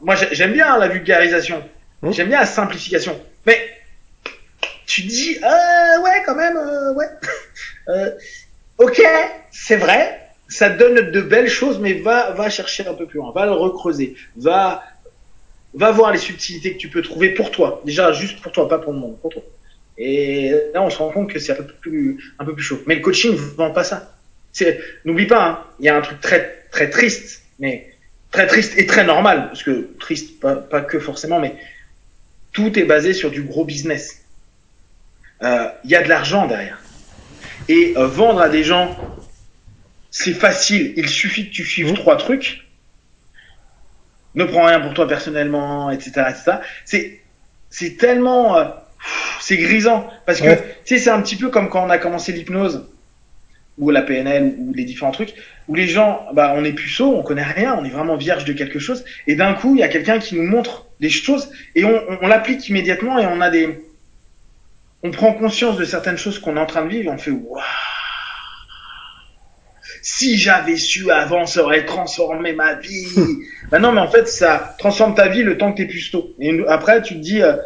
Moi, j'aime bien la vulgarisation. Mmh. J'aime bien la simplification. Mais tu dis, euh, ouais, quand même, euh, ouais. euh, ok, c'est vrai, ça donne de belles choses, mais va, va chercher un peu plus loin, va le recreuser, va, va voir les subtilités que tu peux trouver pour toi. Déjà, juste pour toi, pas pour le monde, pour toi. Et là, on se rend compte que c'est un peu plus, un peu plus chaud. Mais le coaching ne vend pas ça. N'oublie pas, hein, il y a un truc très, très triste, mais très triste et très normal, parce que triste, pas, pas que forcément, mais tout est basé sur du gros business. Euh, il y a de l'argent derrière. Et euh, vendre à des gens, c'est facile. Il suffit que tu suives mmh. trois trucs. Ne prends rien pour toi personnellement, etc., etc. C'est, c'est tellement euh, c'est grisant parce que ouais. tu sais c'est un petit peu comme quand on a commencé l'hypnose ou la PNL ou, les différents trucs où les gens bah on est puceau, on connaît rien, on est vraiment vierge de quelque chose et d'un coup il y a quelqu'un qui nous montre des choses et on, on, on l'applique immédiatement et on a des on prend conscience de certaines choses qu'on est en train de vivre et on fait waouh si j'avais su avant, ça aurait transformé ma vie. bah non, mais en fait, ça transforme ta vie le temps que t'es puceau. Et après, tu te dis, euh,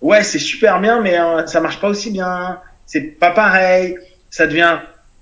ouais, c'est super bien, mais euh, ça marche pas aussi bien. C'est pas pareil. Ça devient,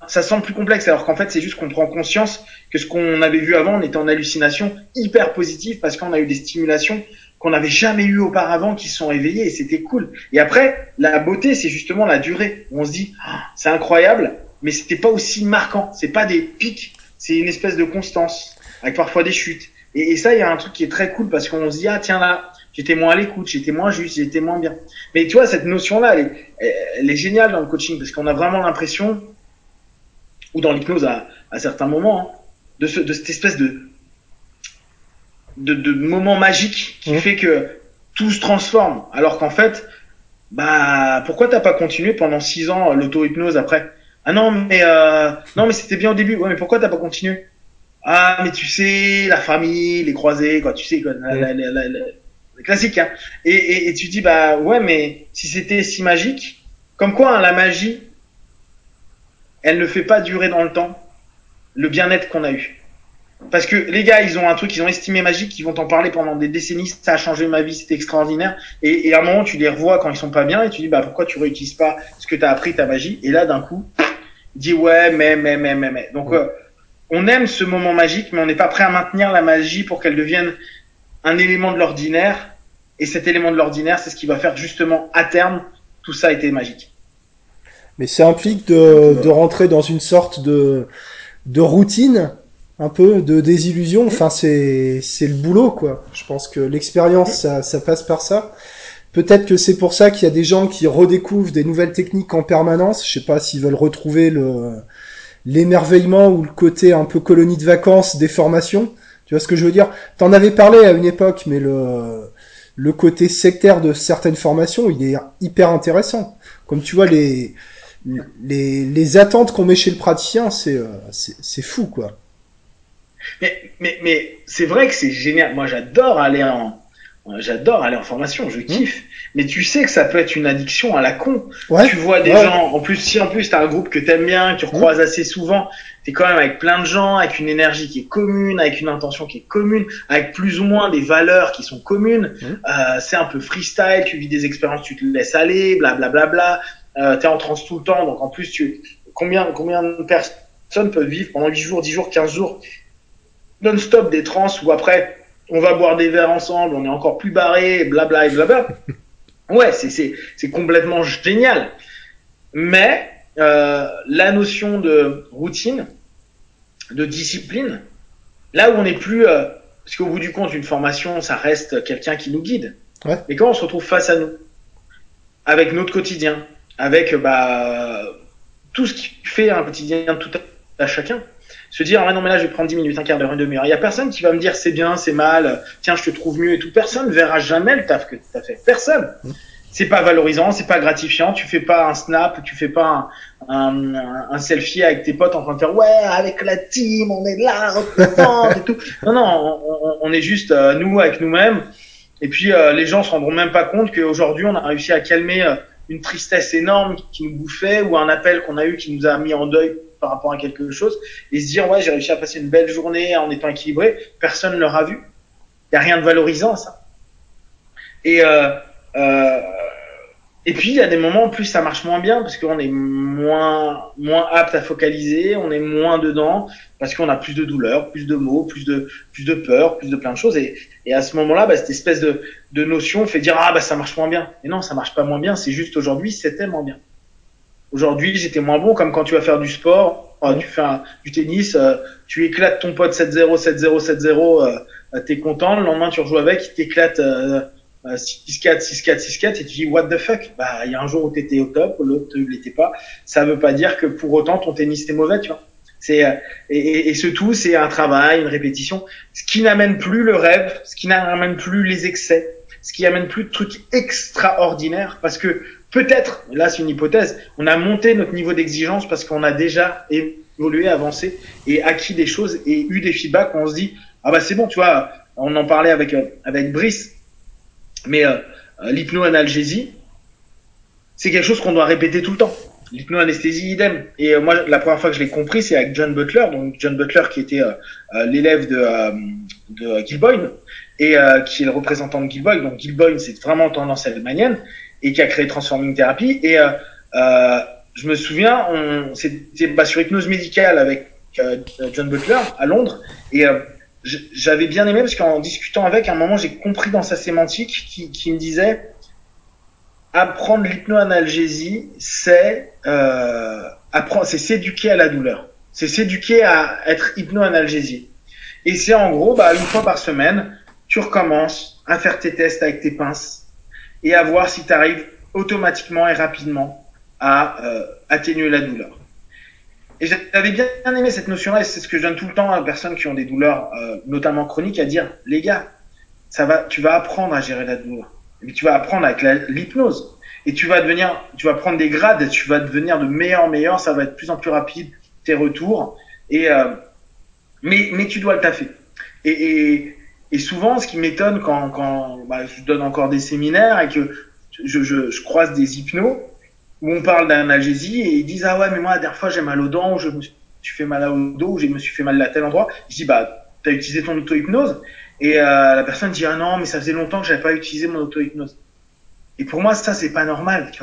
ça semble plus complexe, alors qu'en fait, c'est juste qu'on prend conscience que ce qu'on avait vu avant, on était en hallucination hyper positive parce qu'on a eu des stimulations qu'on n'avait jamais eu auparavant qui sont éveillées et c'était cool. Et après, la beauté, c'est justement la durée. On se dit, ah, c'est incroyable, mais c'était pas aussi marquant. C'est pas des pics, c'est une espèce de constance avec parfois des chutes. Et ça, il y a un truc qui est très cool parce qu'on se dit, ah tiens là, j'étais moins à l'écoute, j'étais moins juste, j'étais moins bien. Mais tu vois, cette notion-là, elle est, elle est géniale dans le coaching parce qu'on a vraiment l'impression, ou dans l'hypnose à, à certains moments, hein, de, ce, de cette espèce de, de, de moment magique qui mmh. fait que tout se transforme. Alors qu'en fait, bah, pourquoi t'as pas continué pendant six ans l'auto-hypnose après? Ah non, mais euh, non, mais c'était bien au début. Ouais, mais pourquoi t'as pas continué? Ah, mais tu sais, la famille, les croisés, quoi. Tu sais, quoi. La, la, la, classique. Hein. Et, et, et, tu dis bah ouais, mais si c'était si magique, comme quoi hein, la magie, elle ne fait pas durer dans le temps le bien-être qu'on a eu. Parce que les gars, ils ont un truc, ils ont estimé magique, ils vont t'en parler pendant des décennies, ça a changé ma vie, c'était extraordinaire. Et, et, à un moment, tu les revois quand ils sont pas bien et tu dis, bah pourquoi tu réutilises pas ce que tu as appris, ta magie? Et là, d'un coup, dis ouais, mais, mais, mais, mais, mais. Donc, euh, on aime ce moment magique, mais on n'est pas prêt à maintenir la magie pour qu'elle devienne un élément de l'ordinaire. Et cet élément de l'ordinaire, c'est ce qui va faire justement à terme tout ça a été magique. Mais ça implique de, de rentrer dans une sorte de, de routine un peu de désillusion. Enfin, c'est le boulot, quoi. Je pense que l'expérience, ça, ça passe par ça. Peut-être que c'est pour ça qu'il y a des gens qui redécouvrent des nouvelles techniques en permanence. Je sais pas s'ils veulent retrouver le l'émerveillement ou le côté un peu colonie de vacances des formations. Tu vois ce que je veux dire? T'en avais parlé à une époque, mais le le côté sectaire de certaines formations, il est hyper intéressant. Comme tu vois les les, les attentes qu'on met chez le praticien, c'est c'est fou quoi. Mais, mais, mais c'est vrai que c'est génial. Moi, j'adore aller en, j'adore aller en formation, je kiffe. Mais tu sais que ça peut être une addiction à la con. tu vois des gens, en plus, si en plus t'as un groupe que t'aimes bien, que tu recroises assez souvent, t'es quand même avec plein de gens, avec une énergie qui est commune, avec une intention qui est commune, avec plus ou moins des valeurs qui sont communes. Euh, c'est un peu freestyle, tu vis des expériences, tu te laisses aller, blablabla. Bla, bla, bla. Euh, t'es en transe tout le temps, donc en plus, tu, combien, combien de personnes peuvent vivre pendant 8 jours, 10 jours, 15 jours non-stop des trans où après on va boire des verres ensemble, on est encore plus barré, blabla et blabla. Ouais, c'est c'est c'est complètement génial. Mais euh, la notion de routine, de discipline, là où on n'est plus, euh, parce qu'au bout du compte, une formation, ça reste quelqu'un qui nous guide. Ouais. Mais quand on se retrouve face à nous, avec notre quotidien, avec bah tout ce qui fait un quotidien tout à chacun, se dire ah non mais là je vais prendre 10 minutes, un quart d'heure, une demi-heure. Il y a personne qui va me dire c'est bien, c'est mal, tiens je te trouve mieux et tout. Personne ne verra jamais le taf que tu as fait. Personne. Mmh. C'est pas valorisant, c'est pas gratifiant. Tu fais pas un snap, tu fais pas un, un, un, selfie avec tes potes en train de faire ouais avec la team, on est là, et tout. Non non, on, on est juste euh, nous avec nous-mêmes. Et puis euh, les gens se rendront même pas compte qu'aujourd'hui on a réussi à calmer euh, une tristesse énorme qui nous bouffait ou un appel qu'on a eu qui nous a mis en deuil par rapport à quelque chose et se dire ouais j'ai réussi à passer une belle journée en étant équilibré. Personne ne l'aura vu. Il y a rien de valorisant ça. Et euh, euh, et puis il y a des moments en plus ça marche moins bien parce qu'on est moins moins apte à focaliser on est moins dedans parce qu'on a plus de douleur plus de mots plus de plus de peur plus de plein de choses. Et, et à ce moment là bah, cette espèce de, de notion fait dire ah bah ça marche moins bien. Et non ça marche pas moins bien. C'est juste aujourd'hui c'était moins bien Aujourd'hui, j'étais moins bon, comme quand tu vas faire du sport, euh, tu fais du tennis, euh, tu éclates ton pote 7-0, 7-0, 7-0, euh, t'es content, le lendemain tu rejoues avec, il t'éclate 6-4, 6-4, 6-4, et tu dis what the fuck? Bah, il y a un jour où t'étais au top, l'autre ne l'était pas. Ça veut pas dire que pour autant ton tennis était mauvais, tu vois. C'est et, et, ce tout, c'est un travail, une répétition, ce qui n'amène plus le rêve, ce qui n'amène plus les excès, ce qui amène plus de trucs extraordinaires, parce que peut-être, là c'est une hypothèse, on a monté notre niveau d'exigence parce qu'on a déjà évolué, avancé et acquis des choses et eu des feedbacks où on se dit ah bah c'est bon, tu vois, on en parlait avec euh, avec Brice, mais euh, euh, l'hypnoanalgésie, c'est quelque chose qu'on doit répéter tout le temps. L'hypnoanesthésie idem. Et moi, la première fois que je l'ai compris, c'est avec John Butler, donc John Butler qui était l'élève de, de Gilboyne et qui est le représentant de Gilboyne. Donc Gilboyne, c'est vraiment tendance alemanienne et qui a créé Transforming Therapy. Et euh, euh, je me souviens, on c'était bah, sur hypnose médicale avec euh, John Butler à Londres et j'avais bien aimé parce qu'en discutant avec, à un moment, j'ai compris dans sa sémantique qui, qui me disait apprendre l'hypnoanalgésie, c'est euh, c'est s'éduquer à la douleur, c'est s'éduquer à être hypnoanalgésie. Et c'est en gros, bah, une fois par semaine, tu recommences à faire tes tests avec tes pinces, et à voir si tu arrives automatiquement et rapidement à euh, atténuer la douleur. Et j'avais bien aimé cette notion-là, et c'est ce que je donne tout le temps à personnes qui ont des douleurs, euh, notamment chroniques, à dire, les gars, ça va, tu vas apprendre à gérer la douleur. Mais tu vas apprendre avec l'hypnose. Et tu vas devenir, tu vas prendre des grades, tu vas devenir de meilleur en meilleur, ça va être de plus en plus rapide, tes retours. Et, euh, mais, mais tu dois le taffer. Et, et, et souvent, ce qui m'étonne quand, bah, je donne encore des séminaires et que je, croise des hypnos où on parle d'analgésie et ils disent ah ouais mais moi la dernière fois j'ai mal aux dents ou je me suis fait mal au dos ou je me suis fait mal à tel endroit. Je dis bah tu as utilisé ton auto-hypnose? Et euh, la personne dit ah non mais ça faisait longtemps que j'avais pas utilisé mon auto-hypnose. Et pour moi ça c'est pas normal, tu.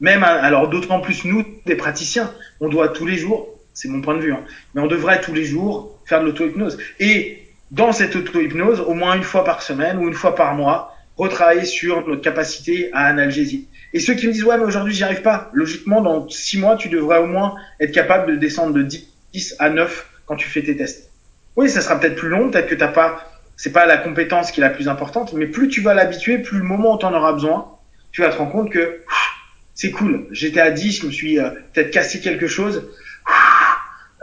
Même alors d'autant plus nous des praticiens, on doit tous les jours, c'est mon point de vue, hein, mais on devrait tous les jours faire de l'auto-hypnose. Et dans cette auto-hypnose, au moins une fois par semaine ou une fois par mois, retravailler sur notre capacité à analgésie. Et ceux qui me disent ouais mais aujourd'hui j'y arrive pas, logiquement dans six mois tu devrais au moins être capable de descendre de 10 à 9 quand tu fais tes tests. Oui, ça sera peut-être plus long, peut-être que t'as pas, c'est pas la compétence qui est la plus importante, mais plus tu vas l'habituer, plus le moment où tu en auras besoin, tu vas te rendre compte que c'est cool. J'étais à 10, je me suis euh, peut-être cassé quelque chose.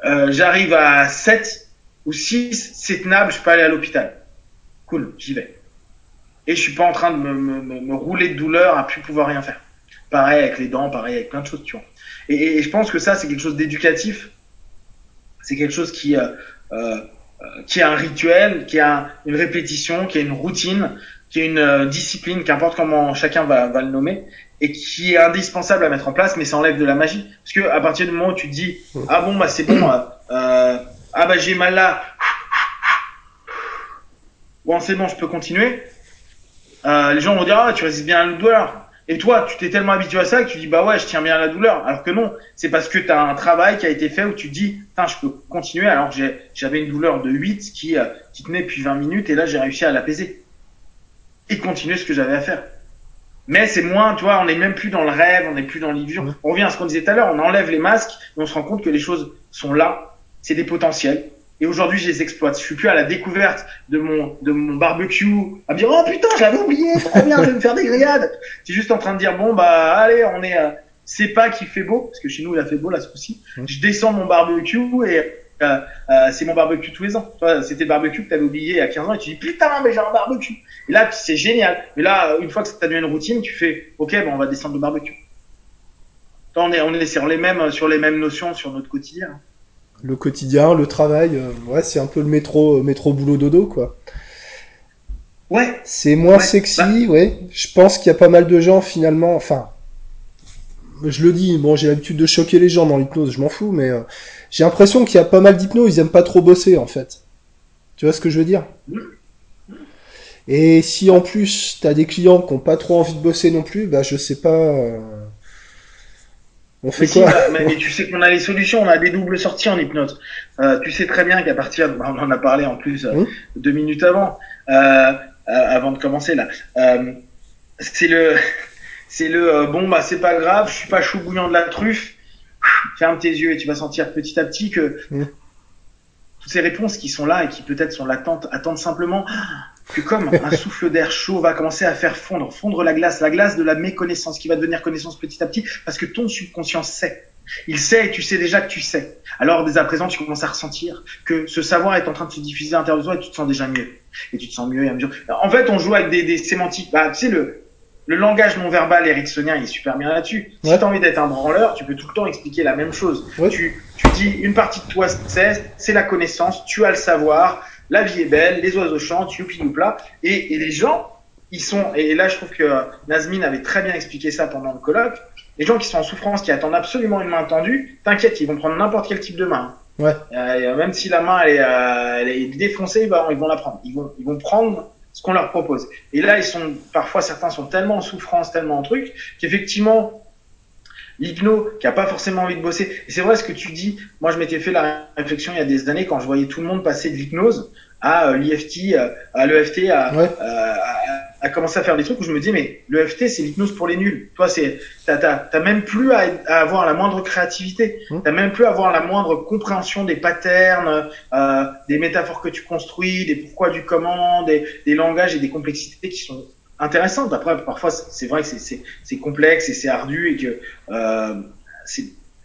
Euh, J'arrive à 7 ou 6, c'est tenable, je peux aller à l'hôpital. Cool, j'y vais. Et je suis pas en train de me, me, me, rouler de douleur à plus pouvoir rien faire. Pareil avec les dents, pareil avec plein de choses, tu vois. Et, et je pense que ça, c'est quelque chose d'éducatif. C'est quelque chose qui, euh, euh, qui a un rituel, qui a une répétition, qui a une routine, qui a une euh, discipline, qu'importe comment chacun va, va le nommer, et qui est indispensable à mettre en place, mais ça enlève de la magie. Parce que à partir du moment où tu te dis ah bon bah c'est bon, euh, euh, ah bah j'ai mal là, bon c'est bon je peux continuer, euh, les gens vont dire ah tu résistes bien à la douleur. Et toi, tu t'es tellement habitué à ça que tu dis bah ouais, je tiens bien à la douleur. Alors que non, c'est parce que tu as un travail qui a été fait où tu dis je peux continuer alors que j'avais une douleur de 8 qui, euh, qui tenait depuis 20 minutes et là j'ai réussi à l'apaiser. Et continuer ce que j'avais à faire. Mais c'est moins, tu vois, on n'est même plus dans le rêve, on n'est plus dans l'illusion. On revient à ce qu'on disait tout à l'heure, on enlève les masques et on se rend compte que les choses sont là, c'est des potentiels. Et aujourd'hui, je les exploite. Je suis plus à la découverte de mon de mon barbecue à me dire oh putain, j'avais oublié, trop bien, je vais me faire des grillades. C'est juste en train de dire bon bah allez, on est euh, c'est pas qu'il fait beau parce que chez nous il a fait beau là ce coup-ci. Je descends mon barbecue et euh, euh, c'est mon barbecue tous les ans. C'était le barbecue que t'avais oublié à 15 ans et tu dis putain mais j'ai un barbecue. Et là c'est génial. Mais là une fois que ça devenu une routine, tu fais ok bon on va descendre le barbecue. On est on est sur les mêmes sur les mêmes notions sur notre quotidien le quotidien, le travail, euh, ouais, c'est un peu le métro, euh, métro boulot dodo, quoi. Ouais. C'est moins sexy, bah. ouais. Je pense qu'il y a pas mal de gens finalement, enfin, je le dis, bon, j'ai l'habitude de choquer les gens dans l'hypnose, je m'en fous, mais euh, j'ai l'impression qu'il y a pas mal d'hypnose, ils aiment pas trop bosser en fait. Tu vois ce que je veux dire? Et si en plus t'as des clients qui ont pas trop envie de bosser non plus, bah je sais pas. On fait quoi mais, tu sais qu'on a les solutions, on a des doubles sorties en hypnose. Euh, tu sais très bien qu'à partir, de, on en a parlé en plus euh, deux minutes avant, euh, euh avant de commencer là. Euh, c'est le, c'est le bon bah c'est pas grave, je suis pas chou bouillant de la truffe. Ferme tes yeux et tu vas sentir petit à petit que toutes ces réponses qui sont là et qui peut-être sont latentes attendent simplement que comme un souffle d'air chaud va commencer à faire fondre, fondre la glace, la glace de la méconnaissance qui va devenir connaissance petit à petit parce que ton subconscient sait. Il sait et tu sais déjà que tu sais. Alors dès à présent, tu commences à ressentir que ce savoir est en train de se diffuser à l'intérieur de toi et tu te sens déjà mieux. Et tu te sens mieux et à mesure. En fait, on joue avec des, des sémantiques. Bah, tu sais, le, le langage non verbal ericksonien il est super bien là-dessus. Si tu as envie d'être un branleur, tu peux tout le temps expliquer la même chose. Tu, tu dis une partie de toi c'est, c'est la connaissance, tu as le savoir, la vie est belle, les oiseaux chantent, youpi youpla. Et, et les gens, ils sont, et là je trouve que Nazmine avait très bien expliqué ça pendant le colloque, les gens qui sont en souffrance, qui attendent absolument une main tendue, t'inquiète, ils vont prendre n'importe quel type de main. Ouais. Euh, même si la main elle est, euh, elle est défoncée, bah, ils vont la prendre. Ils vont, ils vont prendre ce qu'on leur propose. Et là, ils sont parfois certains sont tellement en souffrance, tellement en truc, qu'effectivement, l'hypno qui a pas forcément envie de bosser. Et c'est vrai ce que tu dis. Moi, je m'étais fait la réflexion il y a des années quand je voyais tout le monde passer de l'hypnose à euh, l'IFT, euh, à l'EFT, à, ouais. à, à, commencer à faire des trucs où je me dis mais l'EFT c'est l'hypnose pour les nuls. Toi c'est t'as t'as même plus à, à, avoir la moindre créativité, mmh. t'as même plus à avoir la moindre compréhension des patterns, euh, des métaphores que tu construis, des pourquoi du comment, des, des langages et des complexités qui sont intéressantes. Après parfois c'est vrai que c'est complexe et c'est ardu et que euh,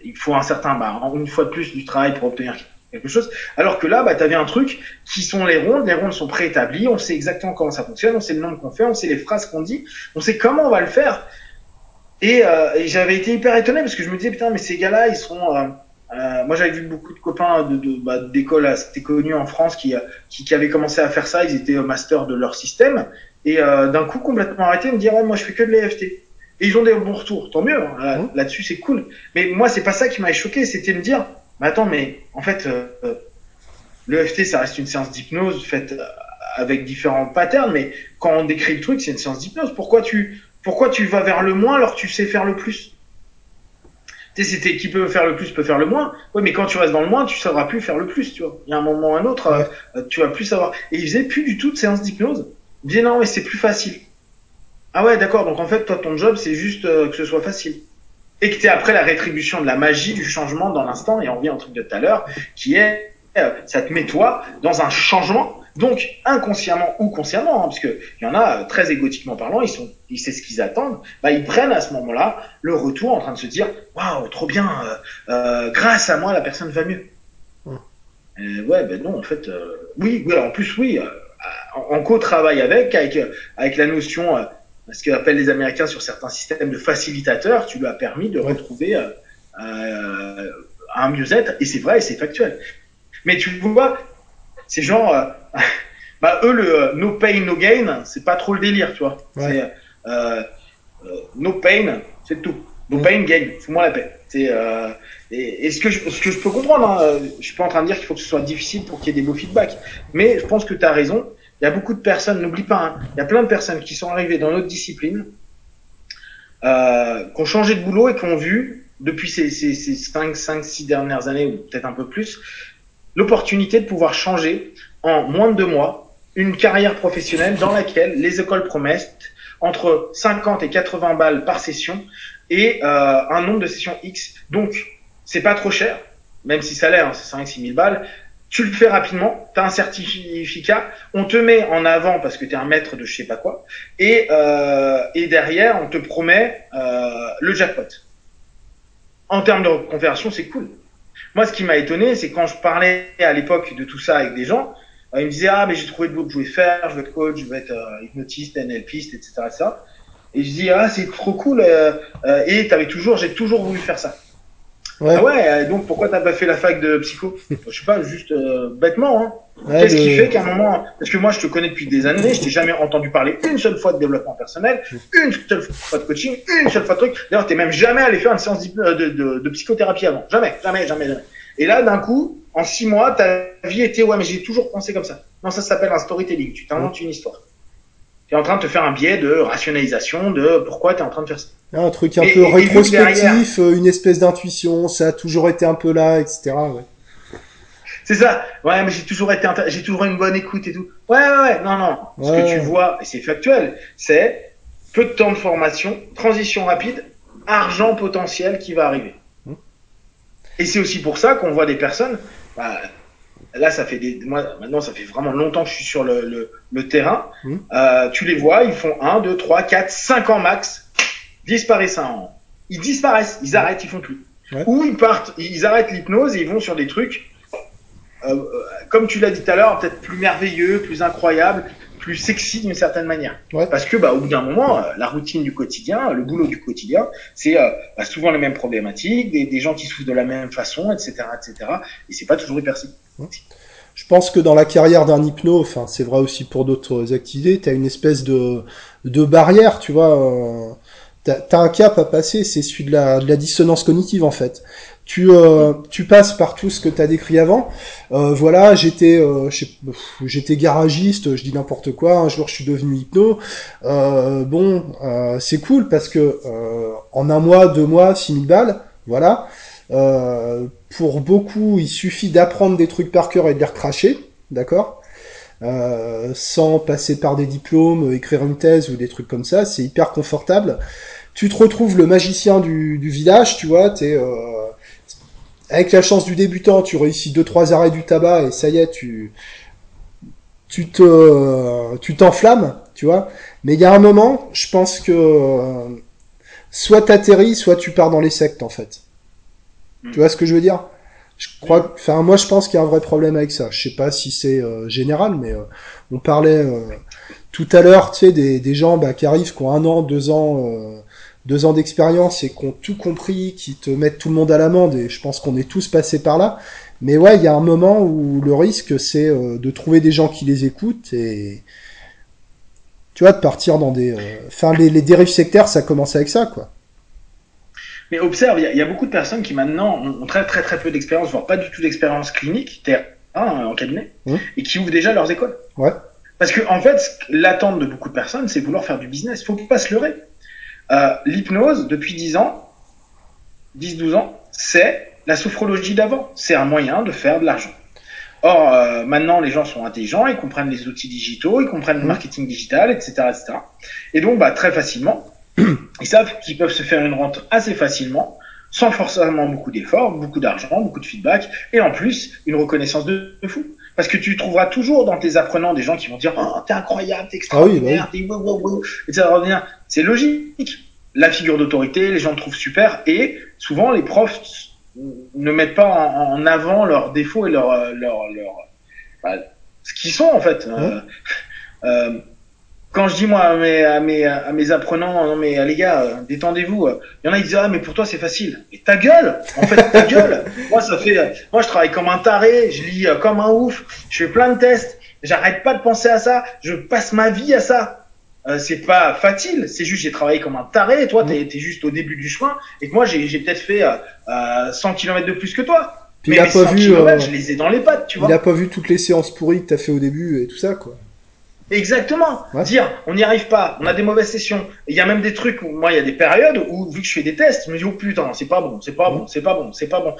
il faut un certain bah une fois de plus du travail pour obtenir quelque chose. Alors que là, bah, tu avais un truc qui sont les rondes, les rondes sont préétablies, on sait exactement comment ça fonctionne, on sait le nombre qu'on fait, on sait les phrases qu'on dit, on sait comment on va le faire. Et, euh, j'avais été hyper étonné parce que je me disais, putain, mais ces gars-là, ils sont... Euh, euh, moi, j'avais vu beaucoup de copains de, de, bah, d'écoles assez connues en France qui, qui, avaient commencé à faire ça, ils étaient master de leur système, et euh, d'un coup, complètement arrêté, me dire, oh, moi, je fais que de l'EFT. Et ils ont des bons retours, tant mieux, hein. mmh. là-dessus, c'est cool. Mais moi, c'est pas ça qui m'avait choqué, c'était me dire, mais attends, mais en fait, euh, l'EFT, ça reste une séance d'hypnose faite avec différents patterns, mais quand on décrit le truc, c'est une séance d'hypnose. Pourquoi tu, pourquoi tu vas vers le moins alors que tu sais faire le plus? Tu sais, c'était qui peut faire le plus peut faire le moins. Oui, mais quand tu restes dans le moins, tu sauras plus faire le plus, tu vois. Il y a un moment ou un autre, euh, tu vas plus savoir. Et il faisait plus du tout de séance d'hypnose. Il disait non, mais c'est plus facile. Ah ouais, d'accord. Donc en fait, toi, ton job, c'est juste euh, que ce soit facile. Et que tu après la rétribution de la magie du changement dans l'instant. Et on revient au truc de tout à l'heure, qui est, euh, ça te met toi dans un changement donc, inconsciemment ou consciemment, hein, parce que il y en a, très égotiquement parlant, ils sont, ils savent ce qu'ils attendent, bah, ils prennent à ce moment-là le retour en train de se dire, waouh, trop bien, euh, euh, grâce à moi, la personne va mieux. Euh, ouais, ben non, en fait, euh, oui, oui, en plus, oui, euh, en, co-travail avec, avec, avec la notion, ce qu'appellent les Américains sur certains systèmes de facilitateurs, tu lui as permis de retrouver un mieux-être, et c'est vrai, et c'est factuel. Mais tu vois, c'est genre, euh, bah eux le euh, no pain no gain, c'est pas trop le délire, tu vois. Euh, euh, no pain, c'est tout. No pain gain, fous-moi la paix. C'est euh, et, et, ce que je, ce que je peux comprendre, hein, je suis pas en train de dire qu'il faut que ce soit difficile pour qu'il y ait des beaux feedbacks, mais je pense que tu as raison. Il y a beaucoup de personnes, n'oublie pas, hein, il y a plein de personnes qui sont arrivées dans notre discipline, euh, qui ont changé de boulot et qui ont vu depuis ces, ces, ces 5, 5, 6 dernières années, ou peut-être un peu plus, l'opportunité de pouvoir changer en moins de deux mois une carrière professionnelle dans laquelle les écoles promettent entre 50 et 80 balles par session et euh, un nombre de sessions X. Donc, c'est pas trop cher, même si ça l'est, hein, c'est 5 6 000 balles. Tu le fais rapidement, tu as un certificat, on te met en avant parce que tu es un maître de je sais pas quoi, et, euh, et derrière, on te promet euh, le jackpot. En termes de conversion, c'est cool. Moi, ce qui m'a étonné, c'est quand je parlais à l'époque de tout ça avec des gens, euh, ils me disaient ah mais j'ai trouvé le boulot que je voulais faire, je veux être coach, je veux être euh, hypnotiste, NLPiste, etc., etc. Et je dis ah c'est trop cool euh, euh et t'avais toujours, j'ai toujours voulu faire ça. Ouais. Ah ouais, donc pourquoi t'as pas fait la fac de psycho? Je sais pas, juste bêtement. Hein. Ouais, Qu'est-ce qui fait qu'à un moment, parce que moi je te connais depuis des années, je t'ai jamais entendu parler une seule fois de développement personnel, une seule fois de coaching, une seule fois de truc. D'ailleurs, t'es même jamais allé faire une séance de, de, de, de psychothérapie avant, jamais, jamais, jamais, jamais. Et là, d'un coup, en six mois, ta vie était ouais, mais j'ai toujours pensé comme ça. Non, ça s'appelle un storytelling. Tu t'inventes une histoire. Tu es en train de te faire un biais de rationalisation de pourquoi tu es en train de faire ça. Un truc un peu rétrospectif, euh, une espèce d'intuition, ça a toujours été un peu là, etc. Ouais. C'est ça. Ouais, mais j'ai toujours été, j'ai toujours une bonne écoute et tout. Ouais, ouais, ouais. Non, non. Ce que tu vois, et c'est factuel, c'est peu de temps de formation, transition rapide, argent potentiel qui va arriver. Hum. Et c'est aussi pour ça qu'on voit des personnes, bah, là, ça fait des, moi, maintenant, ça fait vraiment longtemps que je suis sur le, le, le terrain. Mmh. Euh, tu les vois, ils font 1, 2, 3, 4, 5 ans max, disparaissent un an. Ils disparaissent, ils arrêtent, ils font plus. Ouais. Ou ils partent, ils arrêtent l'hypnose et ils vont sur des trucs, euh, euh comme tu l'as dit tout à l'heure, peut-être plus merveilleux, plus incroyables, plus sexy d'une certaine manière. Ouais. Parce que, bah, au bout d'un moment, euh, la routine du quotidien, le boulot du quotidien, c'est euh, bah, souvent les mêmes problématiques, des, des, gens qui souffrent de la même façon, etc., etc. Et c'est pas toujours hyper ouais. Je pense que dans la carrière d'un hypno, enfin, c'est vrai aussi pour d'autres activités, tu as une espèce de, de barrière, tu vois. Euh, t'as as un cap à passer, c'est celui de la, de la dissonance cognitive en fait tu euh, tu passes par tout ce que tu as décrit avant. Euh, voilà, j'étais euh, j'étais garagiste, je dis n'importe quoi. Un jour, je suis devenu hypno. Euh, bon, euh, c'est cool parce que euh, en un mois, deux mois, 6000 balles, voilà. pour beaucoup, il suffit d'apprendre des trucs par cœur et de les recracher, d'accord? Sans passer par des diplômes, écrire une thèse ou des trucs comme ça, c'est hyper confortable. Tu te retrouves le magicien du, du village, tu vois, t'es avec la chance du débutant, tu réussis deux trois arrêts du tabac et ça y est, tu tu te tu t'enflammes, tu vois. Mais il y a un moment, je pense que euh, soit t'atterris, soit tu pars dans les sectes en fait. Mm. Tu vois ce que je veux dire? Je crois, enfin moi je pense qu'il y a un vrai problème avec ça. Je sais pas si c'est euh, général, mais euh, on parlait euh, tout à l'heure, tu sais, des, des gens bah, qui arrivent, qui ont un an, deux ans deux ans d'expérience et qui ont tout compris, qui te mettent tout le monde à l'amende, et je pense qu'on est tous passés par là. Mais ouais, il y a un moment où le risque, c'est euh, de trouver des gens qui les écoutent et tu vois, de partir dans des... Euh, enfin, les, les, dérives sectaires, ça commence avec ça, quoi. Mais observe, il y, y, a beaucoup de personnes qui maintenant ont très très très peu d'expérience, voire pas du tout d'expérience clinique, hein, en cabinet Mmh. et qui ouvrent déjà leurs écoles. Ouais. Parce que en fait, l'attente de beaucoup de personnes, c'est vouloir faire du business. Faut pas se leurrer. Euh, L'hypnose, depuis 10 ans, 10-12 ans, c'est la sophrologie d'avant. C'est un moyen de faire de l'argent. Or, euh, maintenant, les gens sont intelligents, ils comprennent les outils digitaux, ils comprennent le Mhm. marketing digital, etc., etc. Et donc, bah, très facilement, ils savent qu'ils peuvent se faire une rente assez facilement, sans forcément beaucoup d'efforts, beaucoup d'argent, beaucoup de feedback, et en plus, une reconnaissance de, de fou. Parce que tu trouveras toujours dans tes apprenants des gens qui vont dire oh, t'es incroyable, t'es Ah oui, bah extraordinaire, t'es wow, wow. C'est logique. La figure d'autorité, les gens le trouvent super, et souvent les profs ne mettent pas en, en avant leurs défauts et leurs leur, leur, bah, ce qu'ils sont en fait. Euh, euh, quand je dis moi à mes, à mes, à mes apprenants, non mais les gars, euh, détendez-vous. Il y en a qui disent ah mais pour toi c'est facile. Mais ta gueule, en fait ta gueule. Moi ça fait, moi je travaille comme un taré, je lis euh, comme un ouf, je fais plein de tests, j'arrête pas de penser à ça, je passe ma vie à ça. Euh, c'est pas facile, c'est juste j'ai travaillé comme un taré, et toi t'es es juste au début du chemin, et que moi j'ai peut-être fait euh, 100 km de plus que toi. Puis mais il a pas vu, kilomètres, je les ai dans les pattes, tu vois. Il a pas vu toutes les séances pourries que t'as fait au début et tout ça, quoi. Exactement. Ouais. Dire, on n'y arrive pas, on a des mauvaises sessions. Il y a même des trucs où, moi, il y a des périodes où, vu que je fais des tests, je me dis, oh putain, c'est pas bon, c'est pas bon, c'est pas bon, c'est pas bon.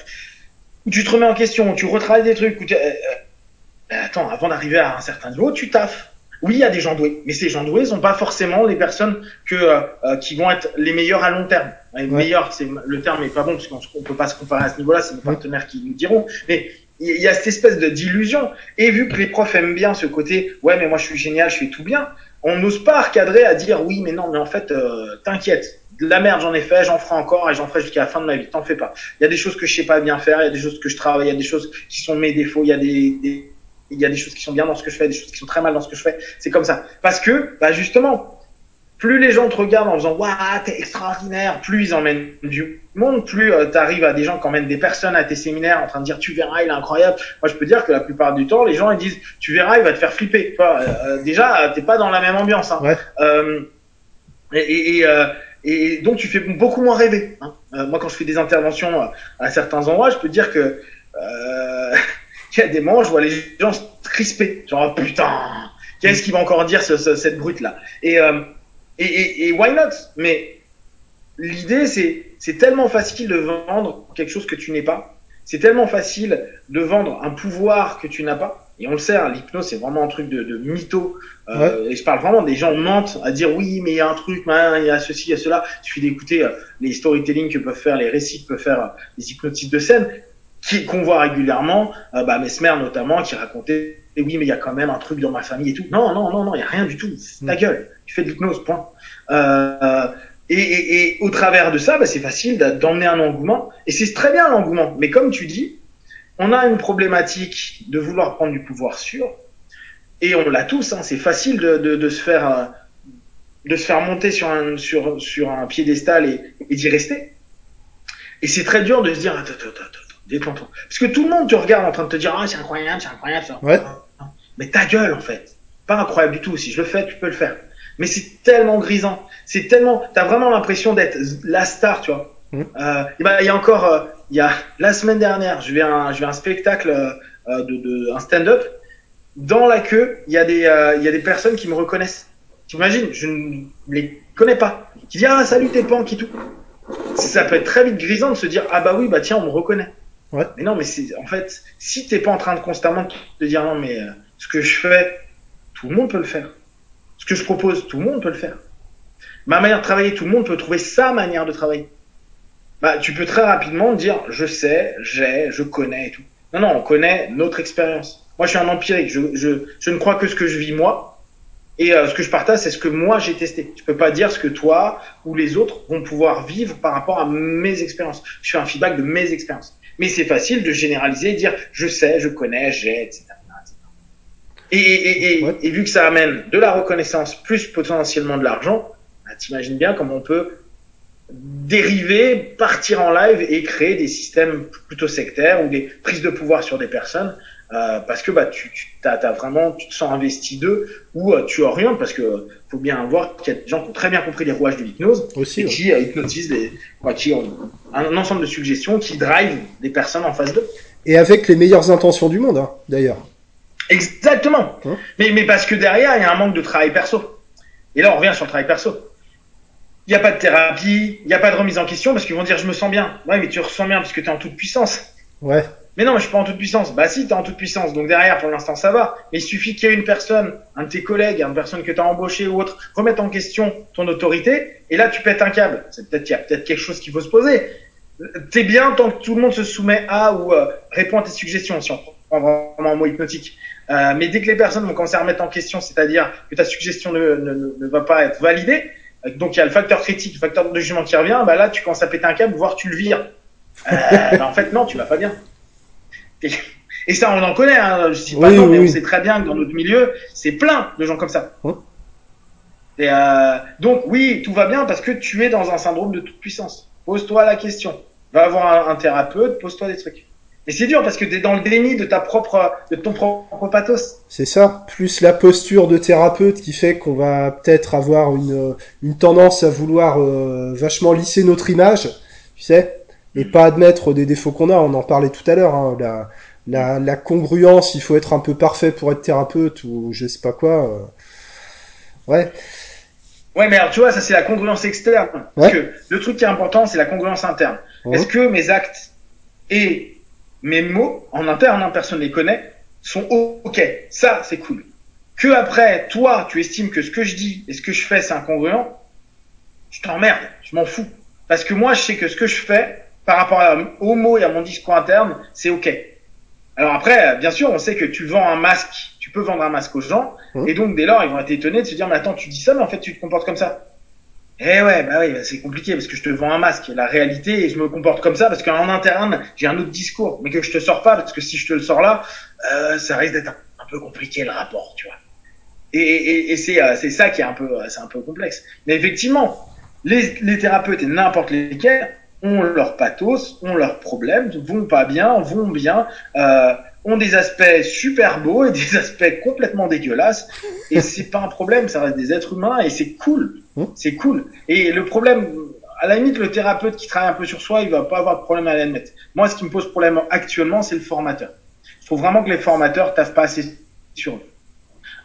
Où tu te remets en question, où tu retravailles des trucs, où tu, euh, euh, attends, avant d'arriver à un certain niveau, tu taffes. Oui, il y a des gens doués, mais ces gens doués sont pas forcément les personnes que euh, qui vont être les meilleurs à long terme. Les ouais. meilleurs, c'est le terme est pas bon parce qu'on peut pas se comparer à ce niveau-là, c'est nos partenaires qui nous diront. Mais il y a cette espèce de d'illusion. Et vu que les profs aiment bien ce côté, ouais, mais moi je suis génial, je fais tout bien, on n'ose pas recadrer à dire oui, mais non, mais en fait, euh, t'inquiète, de la merde j'en ai fait, j'en ferai encore et j'en ferai jusqu'à la fin de ma vie. T'en fais pas. Il y a des choses que je sais pas bien faire, il y a des choses que je travaille, il y a des choses qui sont mes défauts, il y a des, des il y a des choses qui sont bien dans ce que je fais, des choses qui sont très mal dans ce que je fais. C'est comme ça. Parce que, bah justement, plus les gens te regardent en faisant waouh t'es extraordinaire, plus ils emmènent du monde, plus euh, t'arrives à des gens qui emmènent des personnes à tes séminaires en train de dire tu verras il est incroyable. Moi je peux dire que la plupart du temps les gens ils disent tu verras il va te faire flipper. Toi, euh, déjà t'es pas dans la même ambiance. Hein. Ouais. Euh, et, et, et, donc tu fais beaucoup moins rêver. Hein. moi quand je fais des interventions à certains endroits je peux dire que il y a des moments je vois les gens se crisper genre oh, putain qu'est-ce qu'il va encore dire ce, ce, cette brute là et et, et, et, why not? Mais l'idée, c'est c'est tellement facile de vendre quelque chose que tu n'es pas. C'est tellement facile de vendre un pouvoir que tu n'as pas. Et on le sait, hein, l'hypnose, c'est vraiment un truc de, de mytho. Euh, ouais. Et je parle vraiment des gens mentent à dire oui, mais il y a un truc, il y a ceci, il y a cela. Il suffit d'écouter euh, les storytelling que peuvent faire, les récits que peuvent faire euh, les hypnotistes de scène, qui qu'on voit régulièrement. Euh, bah, Mesmer notamment, qui racontait et oui, mais il y a quand même un truc dans ma famille et tout. Non, non, non, non, il y a rien du tout. Ta mmh. gueule. Tu fais de l'hypnose, point. Euh, et, et, et, au travers de ça, bah, c'est facile d'emmener un engouement. Et c'est très bien l'engouement. Mais comme tu dis, on a une problématique de vouloir prendre du pouvoir sur. Et on l'a tous. Hein, c'est facile de, de, de, se faire euh, de se faire monter sur un sur sur un piédestal et, et d'y rester. Et c'est très dur de se dire attends attends attends détends-toi. Parce que tout le monde te regarde en train de te dire ah c'est incroyable, c'est incroyable, c'est incroyable. Ouais. Mais ta gueule en fait. Pas incroyable du tout. Si je le fais, tu peux le faire. Mais c'est tellement grisant. C'est tellement. T'as vraiment l'impression d'être la star, tu vois. Mmh. Euh, il y a encore, euh, il y a la semaine dernière, je vais à un, je vais un spectacle euh, de, de un stand-up. Dans la queue, il y a des, il y a des personnes qui me reconnaissent. T'imagines Je ne les connais pas. Qui disent ah salut t'es punk et tout. Ça peut être très vite grisant de se dire ah bah oui bah tiens on me reconnaît. Ouais. Mais non mais c'est en fait si t'es pas en train de constamment de dire non mais ce que je fais, tout le monde peut le faire. Ce que je propose, tout le monde peut le faire. Ma manière de travailler, tout le monde peut trouver sa manière de travailler. Bah, tu peux très rapidement dire, je sais, j'ai, je connais et tout. Non, non, on connaît notre expérience. Moi, je suis un empirique. Je, je, je ne crois que ce que je vis moi. Et euh, ce que je partage, c'est ce que moi j'ai testé. Je peux pas dire ce que toi ou les autres vont pouvoir vivre par rapport à mes expériences. Je fais un feedback de mes expériences. Mais c'est facile de généraliser et dire, je sais, je connais, j'ai, etc. Et, et, et, ouais. et, vu que ça amène de la reconnaissance plus potentiellement de l'argent, bah, t'imagines bien comment on peut dériver, partir en live et créer des systèmes plutôt sectaires ou des prises de pouvoir sur des personnes euh, parce que bah tu, tu as, as, vraiment tu te sens investi d'eux ou euh, tu orientes parce que faut bien voir qu'il y a des gens qui ont très bien compris les rouages de l'hypnose Aussi, et ouais. qui euh, hypnotisent des quoi, qui ont un ensemble de suggestions qui drive des personnes en face d'eux et avec les meilleures intentions du monde, hein, d'ailleurs. Exactement. Hein mais, mais parce que derrière, il y a un manque de travail perso. Et là, on revient sur le travail perso. Il n'y a pas de thérapie, il n'y a pas de remise en question parce qu'ils vont dire je me sens bien. Ouais, mais tu ressens bien parce que tu es en toute puissance. Ouais. Mais non, je suis pas en toute puissance. Bah si, tu es en toute puissance. Donc derrière, pour l'instant, ça va. Mais il suffit qu'il y ait une personne, un de tes collègues, une personne que tu as embauché ou autre, remettre en question ton autorité. Et là, tu pètes un câble. C'est peut-être, il y a peut-être quelque chose qu'il faut se poser. T'es bien tant que tout le monde se soumet à ou euh, répond à tes suggestions, si on prend vraiment un mot hypnotique. Euh, mais dès que les personnes vont commencer à remettre en question, c'est-à-dire que ta suggestion ne, ne, ne, va pas être validée, euh, donc il y a le facteur critique, le facteur de jugement qui revient, bah là tu commences à péter un câble, voire tu le vires. Euh, bah en fait non, tu vas pas bien. Et ça on en connaît, hein, je sais pas non, mais on sait très bien que dans notre milieu, c'est plein de gens comme ça. Et euh, donc oui, tout va bien parce que tu es dans un syndrome de toute puissance. Pose-toi la question. Va avoir un, un thérapeute, pose-toi des trucs. Et c'est dur parce que tu es dans le déni de ta propre, de ton propre pathos. C'est ça. Plus la posture de thérapeute qui fait qu'on va peut-être avoir une, une tendance à vouloir euh, vachement lisser notre image, tu sais, et pas admettre des défauts qu'on a. On en parlait tout à l'heure. Hein, la, la, la, congruence, il faut être un peu parfait pour être thérapeute ou je sais pas quoi. Euh. Ouais. Ouais, mais alors tu vois, ça c'est la congruence externe. Parce que le truc qui est important, c'est la congruence interne. Est-ce que mes actes et mes mots en interne, hein, personne ne les connaît, sont ok. Ça, c'est cool. Que après, toi, tu estimes que ce que je dis et ce que je fais, c'est incongruent, je t'emmerde, je m'en fous. Parce que moi, je sais que ce que je fais, par rapport aux mots et à mon discours interne, c'est ok. Alors après, bien sûr, on sait que tu vends un masque, tu peux vendre un masque aux gens, mmh. et donc dès lors, ils vont être étonnés de se dire, mais attends, tu dis ça, mais en fait, tu te comportes comme ça. Eh ouais, bah oui, c'est compliqué parce que je te vends un masque. La réalité, et je me comporte comme ça parce qu'en interne, j'ai un autre discours, mais que je te sors pas parce que si je te le sors là, euh, ça risque d'être un, peu compliqué le rapport, tu vois. Et, et, et c'est euh, ça qui est un peu euh, c'est un peu complexe. Mais effectivement, les, les thérapeutes et n'importe lesquels ont leur pathos, ont leurs problèmes, vont pas bien, vont bien. Euh, ont des aspects super beaux et des aspects complètement dégueulasses. Et c'est pas un problème, ça reste des êtres humains et c'est cool. Mmh. C'est cool. Et le problème, à la limite, le thérapeute qui travaille un peu sur soi, il va pas avoir de problème à l'admettre. Moi, ce qui me pose problème actuellement, c'est le formateur. Il faut vraiment que les formateurs taffent pas assez sur eux.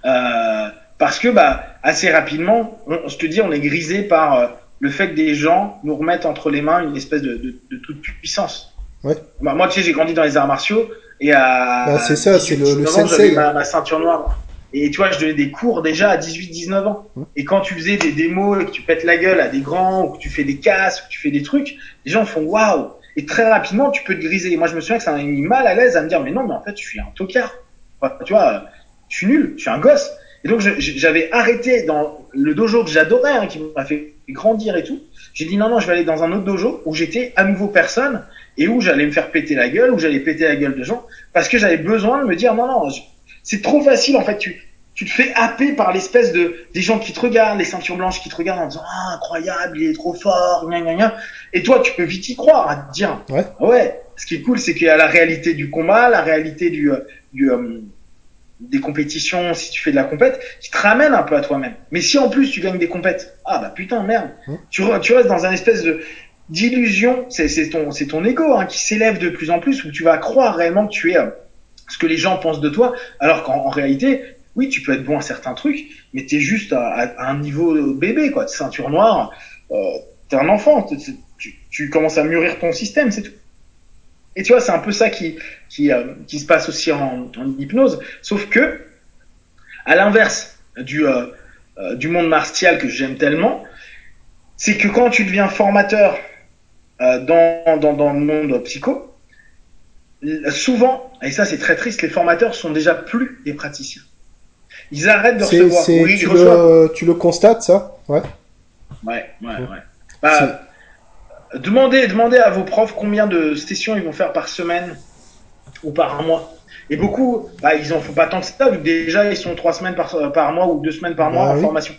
Euh, parce que, bah, assez rapidement, on, je te dis, on est grisé par euh, le fait que des gens nous remettent entre les mains une espèce de, de, de toute puissance. Ouais. Bah, moi, tu sais, j'ai grandi dans les arts martiaux. Et à bah, c'est ça, c'est le, le sensei. Ma, ma, ceinture noire. Et tu vois, je donnais des cours déjà à 18-19 ans. Et quand tu faisais des démos et que tu pètes la gueule à des grands, ou que tu fais des casses, ou que tu fais des trucs, les gens font waouh. Et très rapidement, tu peux te griser. Et moi, je me souviens que ça m'a mis mal à l'aise à me dire, mais non, mais en fait, je suis un tocard. tu vois, je suis nul, je suis un gosse. Et donc, j'avais arrêté dans le dojo que j'adorais, hein, qui m'a fait grandir et tout. J'ai dit non, non, je vais aller dans un autre dojo où j'étais à nouveau personne et où j'allais me faire péter la gueule, où j'allais péter la gueule de gens, parce que j'avais besoin de me dire non non, c'est trop facile en fait. Tu tu te fais happer par l'espèce de des gens qui te regardent, les ceintures blanches qui te regardent en disant ah incroyable, il est trop fort, gna gna gna. Et toi tu peux vite y croire, à te dire ouais. ouais. Ce qui est cool, c'est qu'il y a la réalité du combat, la réalité du euh, du euh, des compétitions, si tu fais de la compète, qui te ramène un peu à toi-même. Mais si en plus tu gagnes des compètes, ah bah putain merde, mmh. tu, tu restes dans un espèce de d'illusion, c'est ton, c'est ton ego hein, qui s'élève de plus en plus, où tu vas croire réellement que tu es euh, ce que les gens pensent de toi, alors qu'en réalité, oui, tu peux être bon à certains trucs, mais tu es juste à, un niveau bébé, quoi, ceinture noire, euh, t'es un enfant, tu, tu, commences à mûrir ton système, c'est tout. Et tu vois, c'est un peu ça qui, qui, euh, qui se passe aussi en, en, hypnose, sauf que, à l'inverse du, euh, euh du monde martial que j'aime tellement, c'est que quand tu deviens formateur euh, dans, dans, dans, le monde psycho, souvent, et ça c'est très triste, les formateurs sont déjà plus des praticiens. Ils arrêtent de recevoir. Oui, tu, le, tu, le, constates, ça? Ouais. Ouais, ouais, ouais. Bah, demandez, demandez à vos profs combien de sessions ils vont faire par semaine ou par mois. Et beaucoup, bah, ils en font pas tant que ça, vu que déjà ils sont trois semaines par, par mois ou deux semaines par mois bah en formation.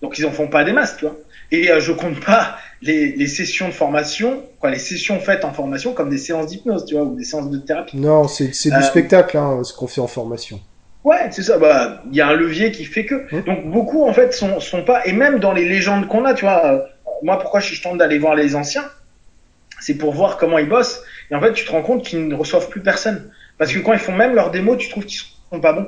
Donc ils en font pas des masses, tu vois. Et euh, je compte pas les, les, sessions de formation, quoi, les sessions faites en formation comme des séances d'hypnose, tu vois, ou des séances de thérapie. Non, c'est du euh, spectacle, hein, ce qu'on fait en formation. Ouais, c'est ça. Bah, il y a un levier qui fait que. Hum. Donc beaucoup en fait sont sont pas et même dans les légendes qu'on a, tu vois. Euh, moi, pourquoi je, je tente d'aller voir les anciens, c'est pour voir comment ils bossent. Et en fait, tu te rends compte qu'ils ne reçoivent plus personne. Parce que quand ils font même leurs démos, tu trouves qu'ils sont pas bons.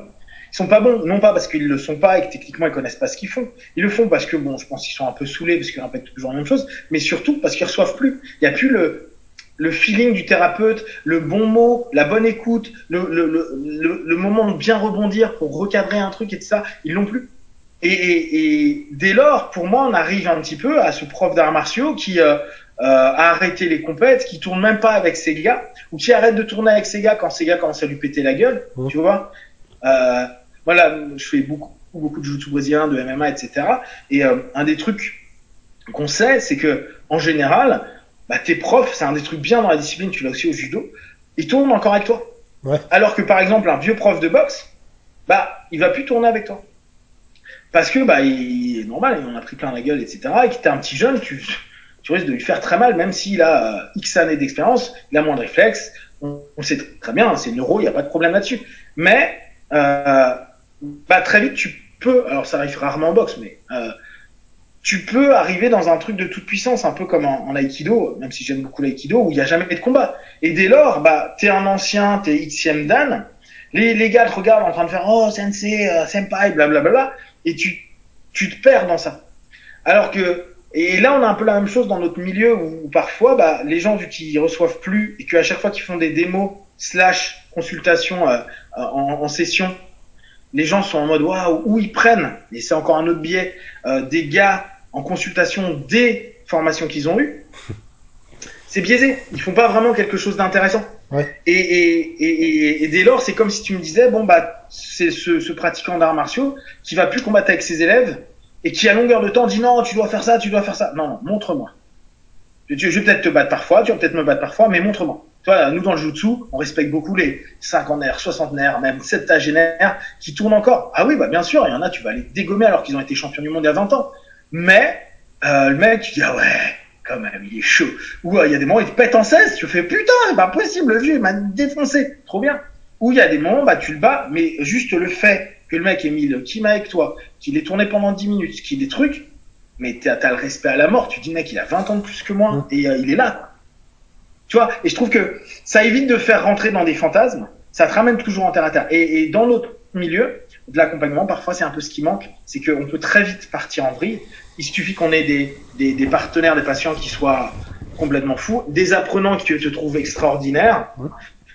Ils sont pas bons, non pas parce qu'ils le sont pas et que techniquement ils connaissent pas ce qu'ils font. Ils le font parce que bon, je pense qu'ils sont un peu saoulés parce qu'ils répètent toujours la même chose, mais surtout parce qu'ils reçoivent plus. Il y a plus le le feeling du thérapeute, le bon mot, la bonne écoute, le, le, le, le moment de bien rebondir pour recadrer un truc et tout ça, ils l'ont plus. Et, et, et, dès lors, pour moi, on arrive un petit peu à ce prof d'arts martiaux qui euh, euh, a arrêté les compètes, qui tourne même pas avec ses gars, ou qui arrête de tourner avec ses gars quand ses gars commencent à lui péter la gueule, tu vois. Euh, voilà, je fais beaucoup, beaucoup de jiu brésilien, de MMA, etc. Et euh, un des trucs qu'on sait, c'est que en général, bah, tes profs, c'est un des trucs bien dans la discipline, tu l'as aussi au judo, ils tournent encore avec toi. Ouais. Alors que par exemple, un vieux prof de boxe, bah, il va plus tourner avec toi. Parce que, bah, il est normal, il en a pris plein la gueule, etc. Et que t'es un petit jeune, tu, tu risques de lui faire très mal, même s'il a euh, X années d'expérience, il a moins de réflexes, on, on sait très bien, c'est neuro, il n'y a pas de problème là-dessus. Mais, euh, bah, très vite, tu peux, alors ça arrive rarement en boxe, mais euh, tu peux arriver dans un truc de toute puissance, un peu comme en, en aikido, même si j'aime beaucoup l'aïkido, où il n'y a jamais de combat. Et dès lors, bah, t'es un ancien, t'es Xème Dan, les, les gars te regardent en train de faire oh sensei, euh, senpai, blablabla, et tu, tu te perds dans ça. Alors que, et là on a un peu la même chose dans notre milieu où, parfois, bah, les gens vu qu'ils reçoivent plus et qu'à chaque fois qu'ils font des démos slash consultations euh, en session, les gens sont en mode waouh, où ils prennent, et c'est encore un autre biais, euh, des gars en consultation des formations qu'ils ont eues, c'est biaisé. Ils font pas vraiment quelque chose d'intéressant. Ouais. Et, et, et, et, dès lors, c'est comme si tu me disais, bon bah, c'est ce, ce pratiquant d'arts martiaux qui va plus combattre avec ses élèves et qui à longueur de temps dit non, tu dois faire ça, tu dois faire ça. Non, non, montre-moi. Je, je vais peut-être te battre parfois, tu vas peut-être me battre parfois, mais montre-moi. Tu vois, nous dans le jutsu, on respecte beaucoup les cinquantenaires, soixantenaires, même septagénaires qui tournent encore. Ah oui, bah bien sûr, il y en a, tu vas les dégommer alors qu'ils ont été champions du monde il y a 20 ans. Mais euh, le mec, tu dis ah ouais, quand même, il est chaud. Ou euh, il y a des moments, il te pète en 16, tu fais putain, c'est pas possible, le vieux, il m'a défoncé. Trop bien. Ou il y a des moments, bah tu le bats, mais juste le fait que le mec ait mis le kim avec toi, qu'il ait tourné pendant 10 minutes, qu'il ait des trucs, mais t'as as le respect à la mort. Tu dis, mec, il a 20 ans de plus que moi, Mmh. et euh, il est là. Tu vois, et je trouve que ça évite de faire rentrer dans des fantasmes, ça te ramène toujours en terre à terre. Et, et dans notre milieu, de l'accompagnement, parfois c'est un peu ce qui manque, c'est qu'on peut très vite partir en vrille. Il suffit qu'on ait des, des, des partenaires, des patients qui soient complètement fous, des apprenants qui te trouvent extraordinaires, Ouais.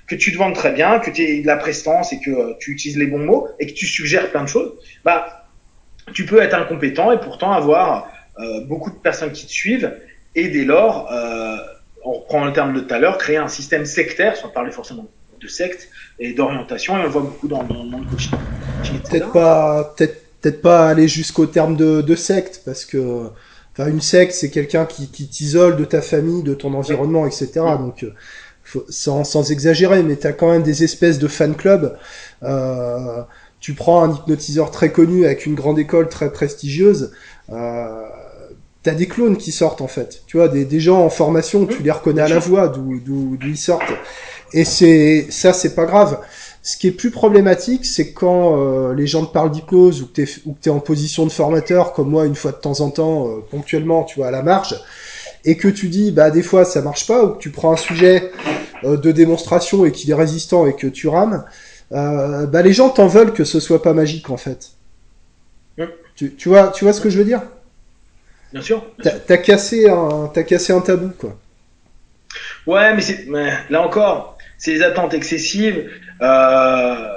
que tu te vendes très bien, que tu aies de la prestance et que euh, tu utilises les bons mots et que tu suggères plein de choses, bah, tu peux être incompétent et pourtant avoir euh, beaucoup de personnes qui te suivent et dès lors, euh, on reprend le terme de tout à l'heure, créer un système sectaire, sans parler forcément de secte et d'orientation, et on le voit beaucoup dans, dans le monde coaching. Peut-être pas, peut-être, peut-être pas aller jusqu'au terme de, de secte, parce que, enfin, une secte, c'est quelqu'un qui, qui t'isole de ta famille, de ton environnement, etc. Donc, euh, faut- sans, sans exagérer, mais t'as quand même des espèces de fan clubs. Euh, tu prends un hypnotiseur très connu avec une grande école très prestigieuse. Euh, T'as des clones qui sortent en fait, tu vois, des, des gens en formation, tu les reconnais à la voix d'où d'où d'où ils sortent, et c'est ça c'est pas grave. Ce qui est plus problématique, c'est quand euh, les gens te parlent d'hypnose ou que t'es ou que t'es en position de formateur, comme moi une fois de temps en temps, euh, ponctuellement, tu vois, à la marge, et que tu dis bah des fois ça marche pas ou que tu prends un sujet euh, de démonstration et qu'il est résistant et que tu rames, bah les gens t'en veulent que ce soit pas magique en fait. Mm. Tu, tu vois, tu vois ce que je veux dire? Bien sûr. T'as cassé un, t'as cassé un tabou quoi. Ouais, mais c'est, mais là encore, c'est les attentes excessives. Euh...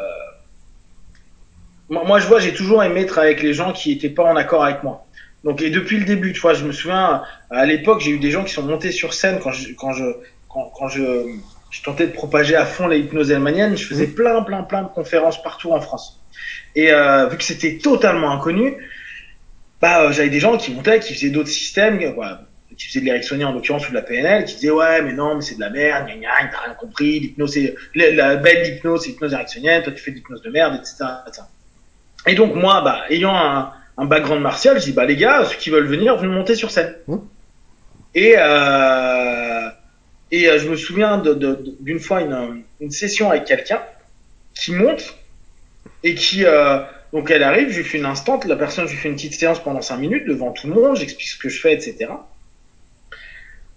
Moi, je vois, j'ai toujours aimé travailler avec les gens qui étaient pas en accord avec moi. Donc, et depuis le début, tu vois, je me souviens, à l'époque, j'ai eu des gens qui sont montés sur scène quand je, quand je, quand, quand je, je tentais de propager à fond l'hypnose helmanienne. Je faisais plein, plein, plein de conférences partout en France. Et euh, vu que c'était totalement inconnu, bah, euh, j'avais des gens qui montaient, qui faisaient d'autres systèmes, euh, voilà, qui faisaient de l'éricksonien en l'occurrence ou de la PNL, qui disaient ouais mais non mais c'est de la merde, gna gna, t'as rien compris, l'hypnose c'est la, la belle hypnose c'est l'hypnoseéricksonienne, toi tu fais de l'hypnose de merde, etc., etc. Et donc moi bah ayant un, un background martial, je dis bah les gars ceux qui veulent venir, venez monter sur scène. Mmh. Et euh, et euh, je me souviens de- de- de- d'une fois une, une session avec quelqu'un qui monte et qui euh, donc elle arrive, je lui fais une instante, la personne, je lui fais une petite séance pendant cinq minutes devant tout le monde, j'explique ce que je fais, etc.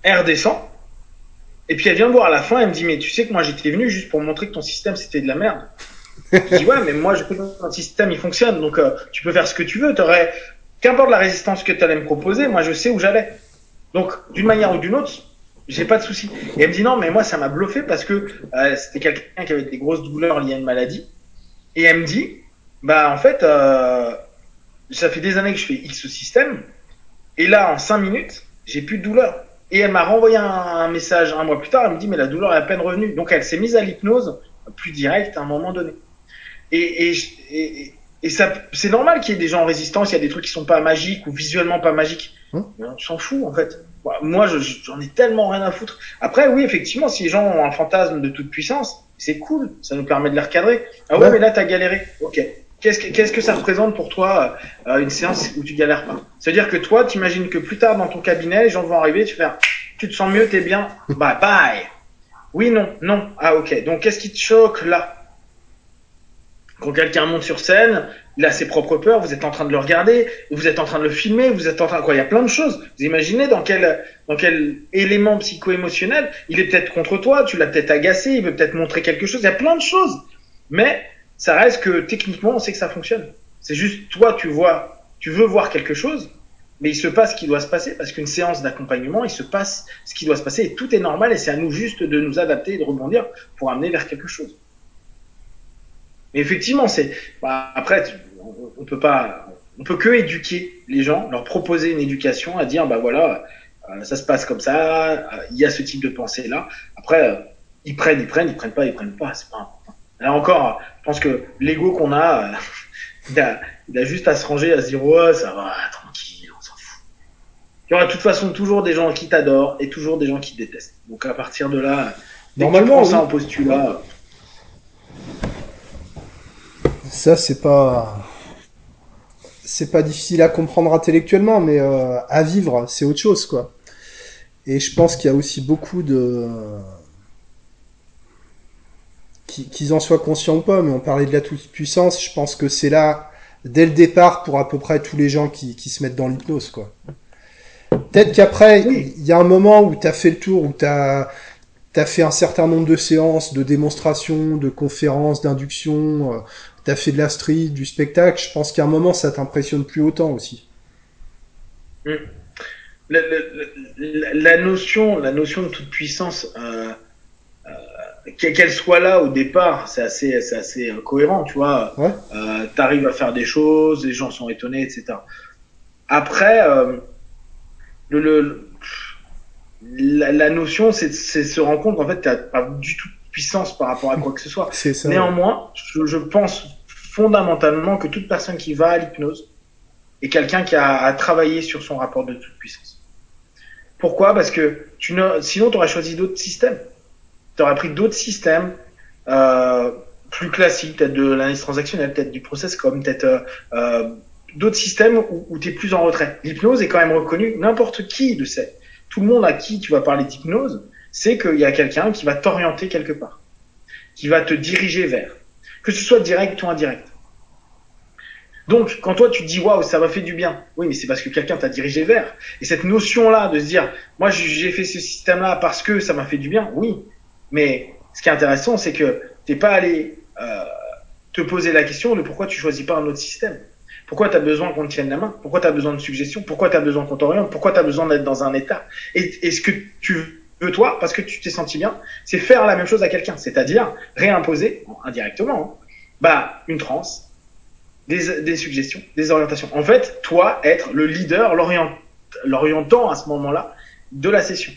Elle redescend. Et puis elle vient me voir à la fin, elle me dit, mais tu sais que moi j'étais venu juste pour montrer que ton système c'était de la merde. je dis, ouais, mais moi je peux que ton système il fonctionne, donc euh, tu peux faire ce que tu veux, t'aurais, qu'importe la résistance que tu allais me proposer, moi je sais où j'allais. Donc d'une manière ou d'une autre, j'ai pas de souci. Et elle me dit non, mais moi ça m'a bluffé parce que euh, c'était quelqu'un qui avait des grosses douleurs liées à une maladie. Et elle me dit, bah en fait, euh, ça fait des années que je fais X système, et là en 5 minutes, j'ai plus de douleur. Et elle m'a renvoyé un, message un mois plus tard, elle me dit mais la douleur est à peine revenue. Donc elle s'est mise à l'hypnose plus direct à un moment donné. Et, et, et, et ça, c'est normal qu'il y ait des gens en résistance, il y a des trucs qui sont pas magiques ou visuellement pas magiques. Hein on s'en fout en fait. Moi, j'en ai tellement rien à foutre. Après, oui, effectivement, si les gens ont un fantasme de toute puissance, c'est cool, ça nous permet de les recadrer. Ah ouais, mais là, t'as galéré. Ok. Qu'est-ce que, qu'est-ce que ça représente pour toi euh, une séance où tu galères pas? C'est-à-dire que toi, tu imagines que plus tard dans ton cabinet, les gens vont arriver, tu fais, tu te sens mieux, t'es bien, bye bye. Oui, non, non. Ah ok. Donc qu'est-ce qui te choque là? Quand quelqu'un monte sur scène, il a ses propres peurs, vous êtes en train de le regarder, vous êtes en train de le filmer, vous êtes en train quoi Il y a plein de choses. Vous imaginez dans quel dans quel élément psycho-émotionnel il est peut-être contre toi, tu l'as peut-être agacé, il veut peut-être montrer quelque chose. Il y a plein de choses. Mais ça reste que techniquement, on sait que ça fonctionne. C'est juste toi, tu vois, tu veux voir quelque chose, mais il se passe ce qui doit se passer parce qu'une séance d'accompagnement, il se passe ce qui doit se passer et tout est normal et c'est à nous juste de nous adapter et de rebondir pour amener vers quelque chose. Mais effectivement, c'est bah, après on peut pas, on peut que éduquer les gens, leur proposer une éducation, à dire bah voilà, euh, ça se passe comme ça, euh, il y a ce type de pensée là. Après, euh, ils prennent, ils prennent, ils prennent pas, ils prennent pas, c'est pas important. Là encore, je pense que l'ego qu'on a, il a, il a juste à se ranger, à se dire ouais ça va, tranquille, on s'en fout. Il y aura de toute façon toujours des gens qui t'adorent et toujours des gens qui te détestent. Donc à partir de là, normalement, ça en postulat. Ça c'est pas c'est pas difficile à comprendre intellectuellement, mais euh, à vivre, c'est autre chose, quoi. Et je pense qu'il y a aussi beaucoup de qu'ils en soient conscients ou pas, mais on parlait de la toute-puissance, je pense que c'est là, dès le départ, pour à peu près tous les gens qui, qui se mettent dans l'hypnose, quoi. Peut-être qu'après, il y a un moment où tu as fait le tour, où tu as, as, fait un certain nombre de séances, de démonstrations, de conférences, d'inductions, euh, t'as fait de la street, du spectacle, je pense qu'à un moment, ça t'impressionne plus autant aussi. Hmm. La, notion, la notion de toute puissance, euh, euh, qu'elle soit là au départ, c'est assez, c'est assez cohérent, tu vois. Ouais. Euh, T'arrives à faire des choses, les gens sont étonnés, etc. Après, euh, le, le la, la, notion, c'est se rendre compte qu'en fait, t'as pas du tout puissance par rapport à quoi que ce soit. Ça, Néanmoins, je, je, pense fondamentalement que toute personne qui va à l'hypnose est quelqu'un qui a, a, travaillé sur son rapport de toute puissance. Pourquoi? Parce que tu sinon tu aurais choisi d'autres systèmes. Tu aurais pris d'autres systèmes euh, plus classiques, peut-être de l'analyse transactionnelle, peut-être du process comme, peut-être euh, euh, d'autres systèmes où, où tu es plus en retrait. L'hypnose est quand même reconnue, n'importe qui le sait. Tout le monde à qui tu vas parler d'hypnose c'est qu'il y a quelqu'un qui va t'orienter quelque part, qui va te diriger vers, que ce soit direct ou indirect. Donc, quand toi tu dis waouh, ça m'a fait du bien, oui, mais c'est parce que quelqu'un t'a dirigé vers. Et cette notion-là de se dire, moi j'ai fait ce système-là parce que ça m'a fait du bien, oui. Mais ce qui est intéressant, c'est que t'es pas allé euh, te poser la question de pourquoi tu choisis pas un autre système. Pourquoi tu as besoin qu'on te tienne la main? Pourquoi tu as besoin de suggestions? Pourquoi tu as besoin qu'on t'oriente? Pourquoi tu as besoin d'être dans un état? Et est-ce que tu veux toi, parce que tu t'es senti bien, c'est faire la même chose à quelqu'un, c'est-à-dire réimposer, indirectement, hein, bah, une transe, des, des, suggestions, des orientations. En fait, toi, être le leader, l'orientant à ce moment-là de la session.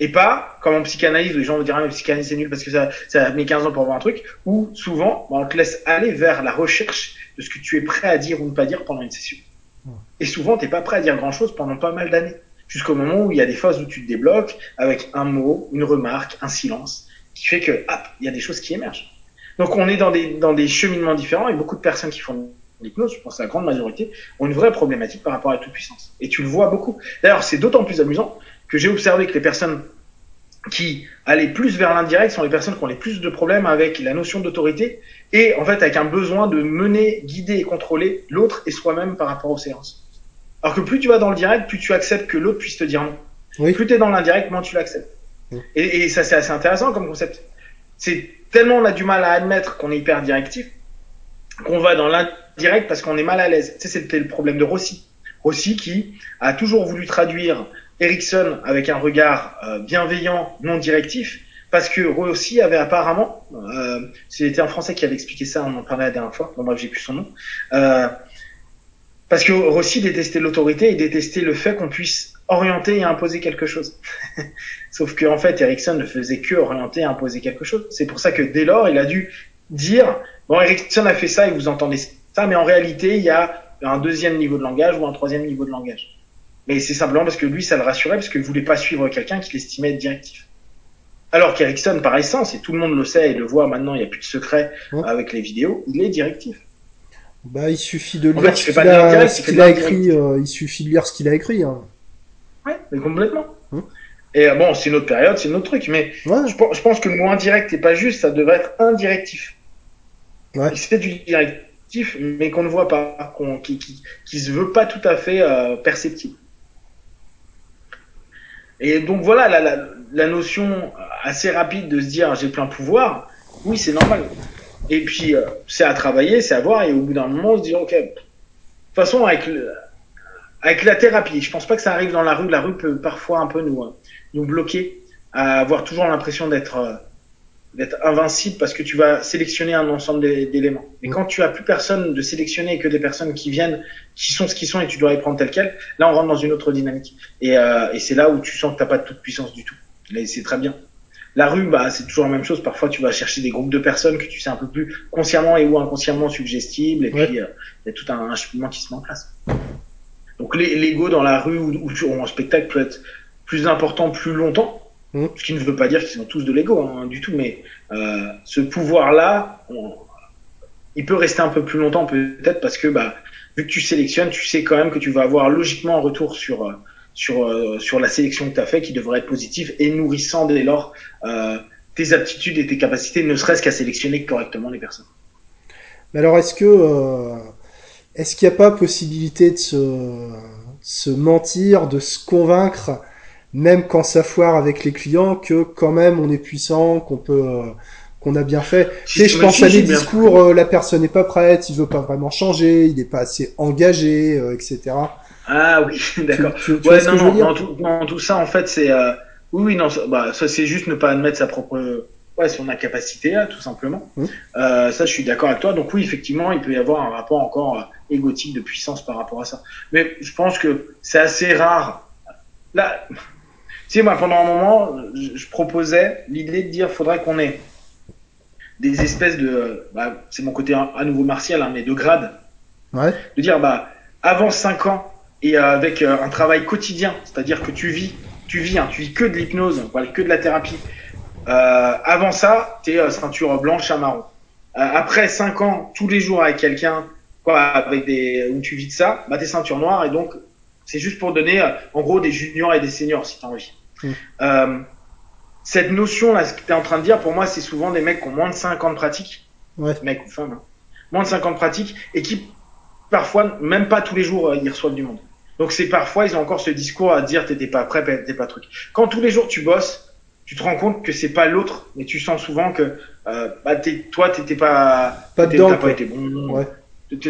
Et pas, comme en psychanalyse, où les gens vont dire, ah, mais psychanalyse c'est nul parce que ça, ça met 15 ans pour avoir un truc, ou souvent, bah, on te laisse aller vers la recherche de ce que tu es prêt à dire ou ne pas dire pendant une session. Et souvent, t'es pas prêt à dire grand chose pendant pas mal d'années jusqu'au moment où il y a des phases où tu te débloques avec un mot, une remarque, un silence, qui fait que, hop, il y a des choses qui émergent. Donc on est dans des, dans des cheminements différents et beaucoup de personnes qui font l'hypnose, je pense à la grande majorité, ont une vraie problématique par rapport à la toute-puissance. Et tu le vois beaucoup. D'ailleurs, c'est d'autant plus amusant que j'ai observé que les personnes qui allaient plus vers l'indirect sont les personnes qui ont les plus de problèmes avec la notion d'autorité et en fait avec un besoin de mener, guider et contrôler l'autre et soi-même par rapport aux séances. Alors que plus tu vas dans le direct, plus tu acceptes que l'autre puisse te dire non. Oui. Plus tu es dans l'indirect, moins tu l'acceptes. Et, et ça, c'est assez intéressant comme concept. C'est tellement on a du mal à admettre qu'on est hyper directif qu'on va dans l'indirect parce qu'on est mal à l'aise. Tu sais, c'était le problème de Rossi. Rossi qui a toujours voulu traduire Ericsson avec un regard euh, bienveillant, non directif, parce que Rossi avait apparemment, euh, c'était un Français qui avait expliqué ça, on en parlait la dernière fois, bon bref, j'ai plus son nom, euh, parce que Rossi détestait l'autorité et détestait le fait qu'on puisse orienter et imposer quelque chose. Sauf qu'en en fait, Ericsson ne faisait que orienter et imposer quelque chose. C'est pour ça que dès lors, il a dû dire, bon, Ericsson a fait ça et vous entendez ça, mais en réalité, il y a un deuxième niveau de langage ou un troisième niveau de langage. Mais c'est simplement parce que lui, ça le rassurait, parce qu'il voulait pas suivre quelqu'un qui l'estimait être directif. Alors qu'Ericsson, par essence, et tout le monde le sait et le voit maintenant, il n'y a plus de secret avec les vidéos, il est directif. Bah, il suffit de lire ce qu'il a, écrit. Euh, il suffit de lire ce qu'il a écrit. Hein. Ouais, mais complètement. Hum. Et euh, bon, c'est une autre période, c'est une autre truc, mais je, pense que le mot indirect n'est pas juste, ça devrait être indirectif. Ouais. C'est du directif, mais qu'on ne voit pas, qui, qui, qui, se veut pas tout à fait euh, perceptible. Et donc voilà, la, la, la, notion assez rapide de se dire j'ai plein pouvoir, oui, c'est normal. Et puis, euh, c'est à travailler, c'est à voir, et au bout d'un moment, on se dit, ok, de toute façon, avec, le, avec la thérapie, je pense pas que ça arrive dans la rue, la rue peut parfois un peu nous, euh, nous bloquer, à avoir toujours l'impression d'être euh, d'être invincible parce que tu vas sélectionner un ensemble d'éléments. Et quand tu as plus personne de sélectionner que des personnes qui viennent, qui sont ce qu'ils sont et tu dois les prendre tel quel, là on rentre dans une autre dynamique. Et, euh, et c'est là où tu sens que t'as pas de toute puissance du tout. Et c'est très bien. La rue, bah, c'est toujours la même chose. Parfois, tu vas chercher des groupes de personnes que tu sais un peu plus consciemment et ou inconsciemment suggestibles, et puis il y a tout un, cheminement qui se met en place. Donc l'ego dans la rue ou, ou en spectacle peut être plus important plus longtemps, mmh. ce qui ne veut pas dire qu'ils sont tous de l'ego hein, du tout, mais euh, ce pouvoir-là, il peut rester un peu plus longtemps peut-être parce que bah, vu que tu sélectionnes, tu sais quand même que tu vas avoir logiquement un retour sur euh, sur, euh, sur la sélection que tu as fait qui devrait être positive et nourrissant dès lors euh, tes aptitudes et tes capacités, ne serait-ce qu'à sélectionner correctement les personnes. Mais alors, est-ce que euh, est-ce qu'il n'y a pas possibilité de se, se mentir, de se convaincre, même quand ça foire avec les clients, que quand même on est puissant, qu'on peut euh, qu'on a bien fait. tu sais, je pense à des discours, euh, la personne n'est pas prête, il veut pas vraiment changer, il n'est pas assez engagé, etc. Ah oui, d'accord. Ouais, non, non, non, tout, non, tout ça, en fait, c'est, euh, oui, oui, non, ça, bah, ça c'est juste ne pas admettre sa propre, ouais, son incapacité, là, tout simplement. Mmh. Euh, ça, je suis d'accord avec toi. Donc oui, effectivement, il peut y avoir un rapport encore euh, égotique de puissance par rapport à ça. Mais je pense que c'est assez rare. Là, sais, moi, pendant un moment, je, proposais l'idée de dire, faudrait qu'on ait des espèces de, bah, c'est mon côté à nouveau martial, hein, mais de grade. Ouais. De dire, bah, avant 5 ans, et euh, avec euh, un travail quotidien, c'est-à-dire que tu vis, tu vis, hein, tu vis que de l'hypnose, que de la thérapie. Euh, avant ça, tu es ceinture blanche à marron. après cinq ans, tous les jours avec quelqu'un, quoi, avec des où tu vis de ça, bah t'es ceinture noire et donc c'est juste pour donner en gros des juniors et des seniors si t'as envie. Mmh. cette notion là, ce que t'es en train de dire, pour moi, c'est souvent des mecs qui ont moins de 5 ans de pratique, ouais. mecs ou femmes, hein. moins de 5 ans de pratique et qui parfois même pas tous les jours ils reçoivent du monde. Donc c'est parfois ils ont encore ce discours à dire t'étais pas prêt, t'étais pas truc. Quand tous les jours tu bosses, tu te rends compte que c'est pas l'autre, mais tu sens souvent que euh, bah, t'es, toi t'étais pas, pas t'as pas été bon. Ouais.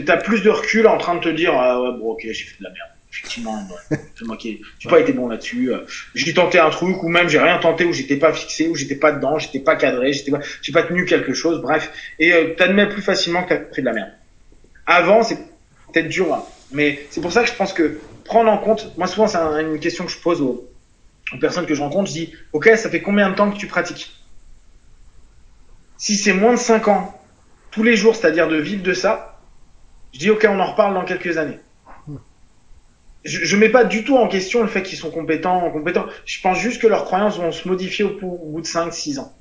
T'as plus de recul en train de te dire ah ouais bon ok j'ai fait de la merde. Effectivement, c'est moi j'ai pas été bon là-dessus. Euh, j'ai tenté un truc ou même j'ai rien tenté où j'étais pas fixé, où j'étais pas dedans, j'étais pas cadré, j'étais pas, j'ai pas tenu quelque chose. Bref, et euh, t'admets plus facilement que t'as fait de la merde. Avant c'est peut-être dur, hein, mais c'est pour ça que je pense que prendre en compte, moi souvent c'est une question que je pose aux, personnes que je rencontre, je dis, ok, ça fait combien de temps que tu pratiques? Si c'est moins de 5 ans, tous les jours, c'est-à-dire de vivre de ça, je dis, ok, on en reparle dans quelques années. Je, ne mets pas du tout en question le fait qu'ils sont compétents, compétents. Je pense juste que leurs croyances vont se modifier au, bout de 5-6 ans.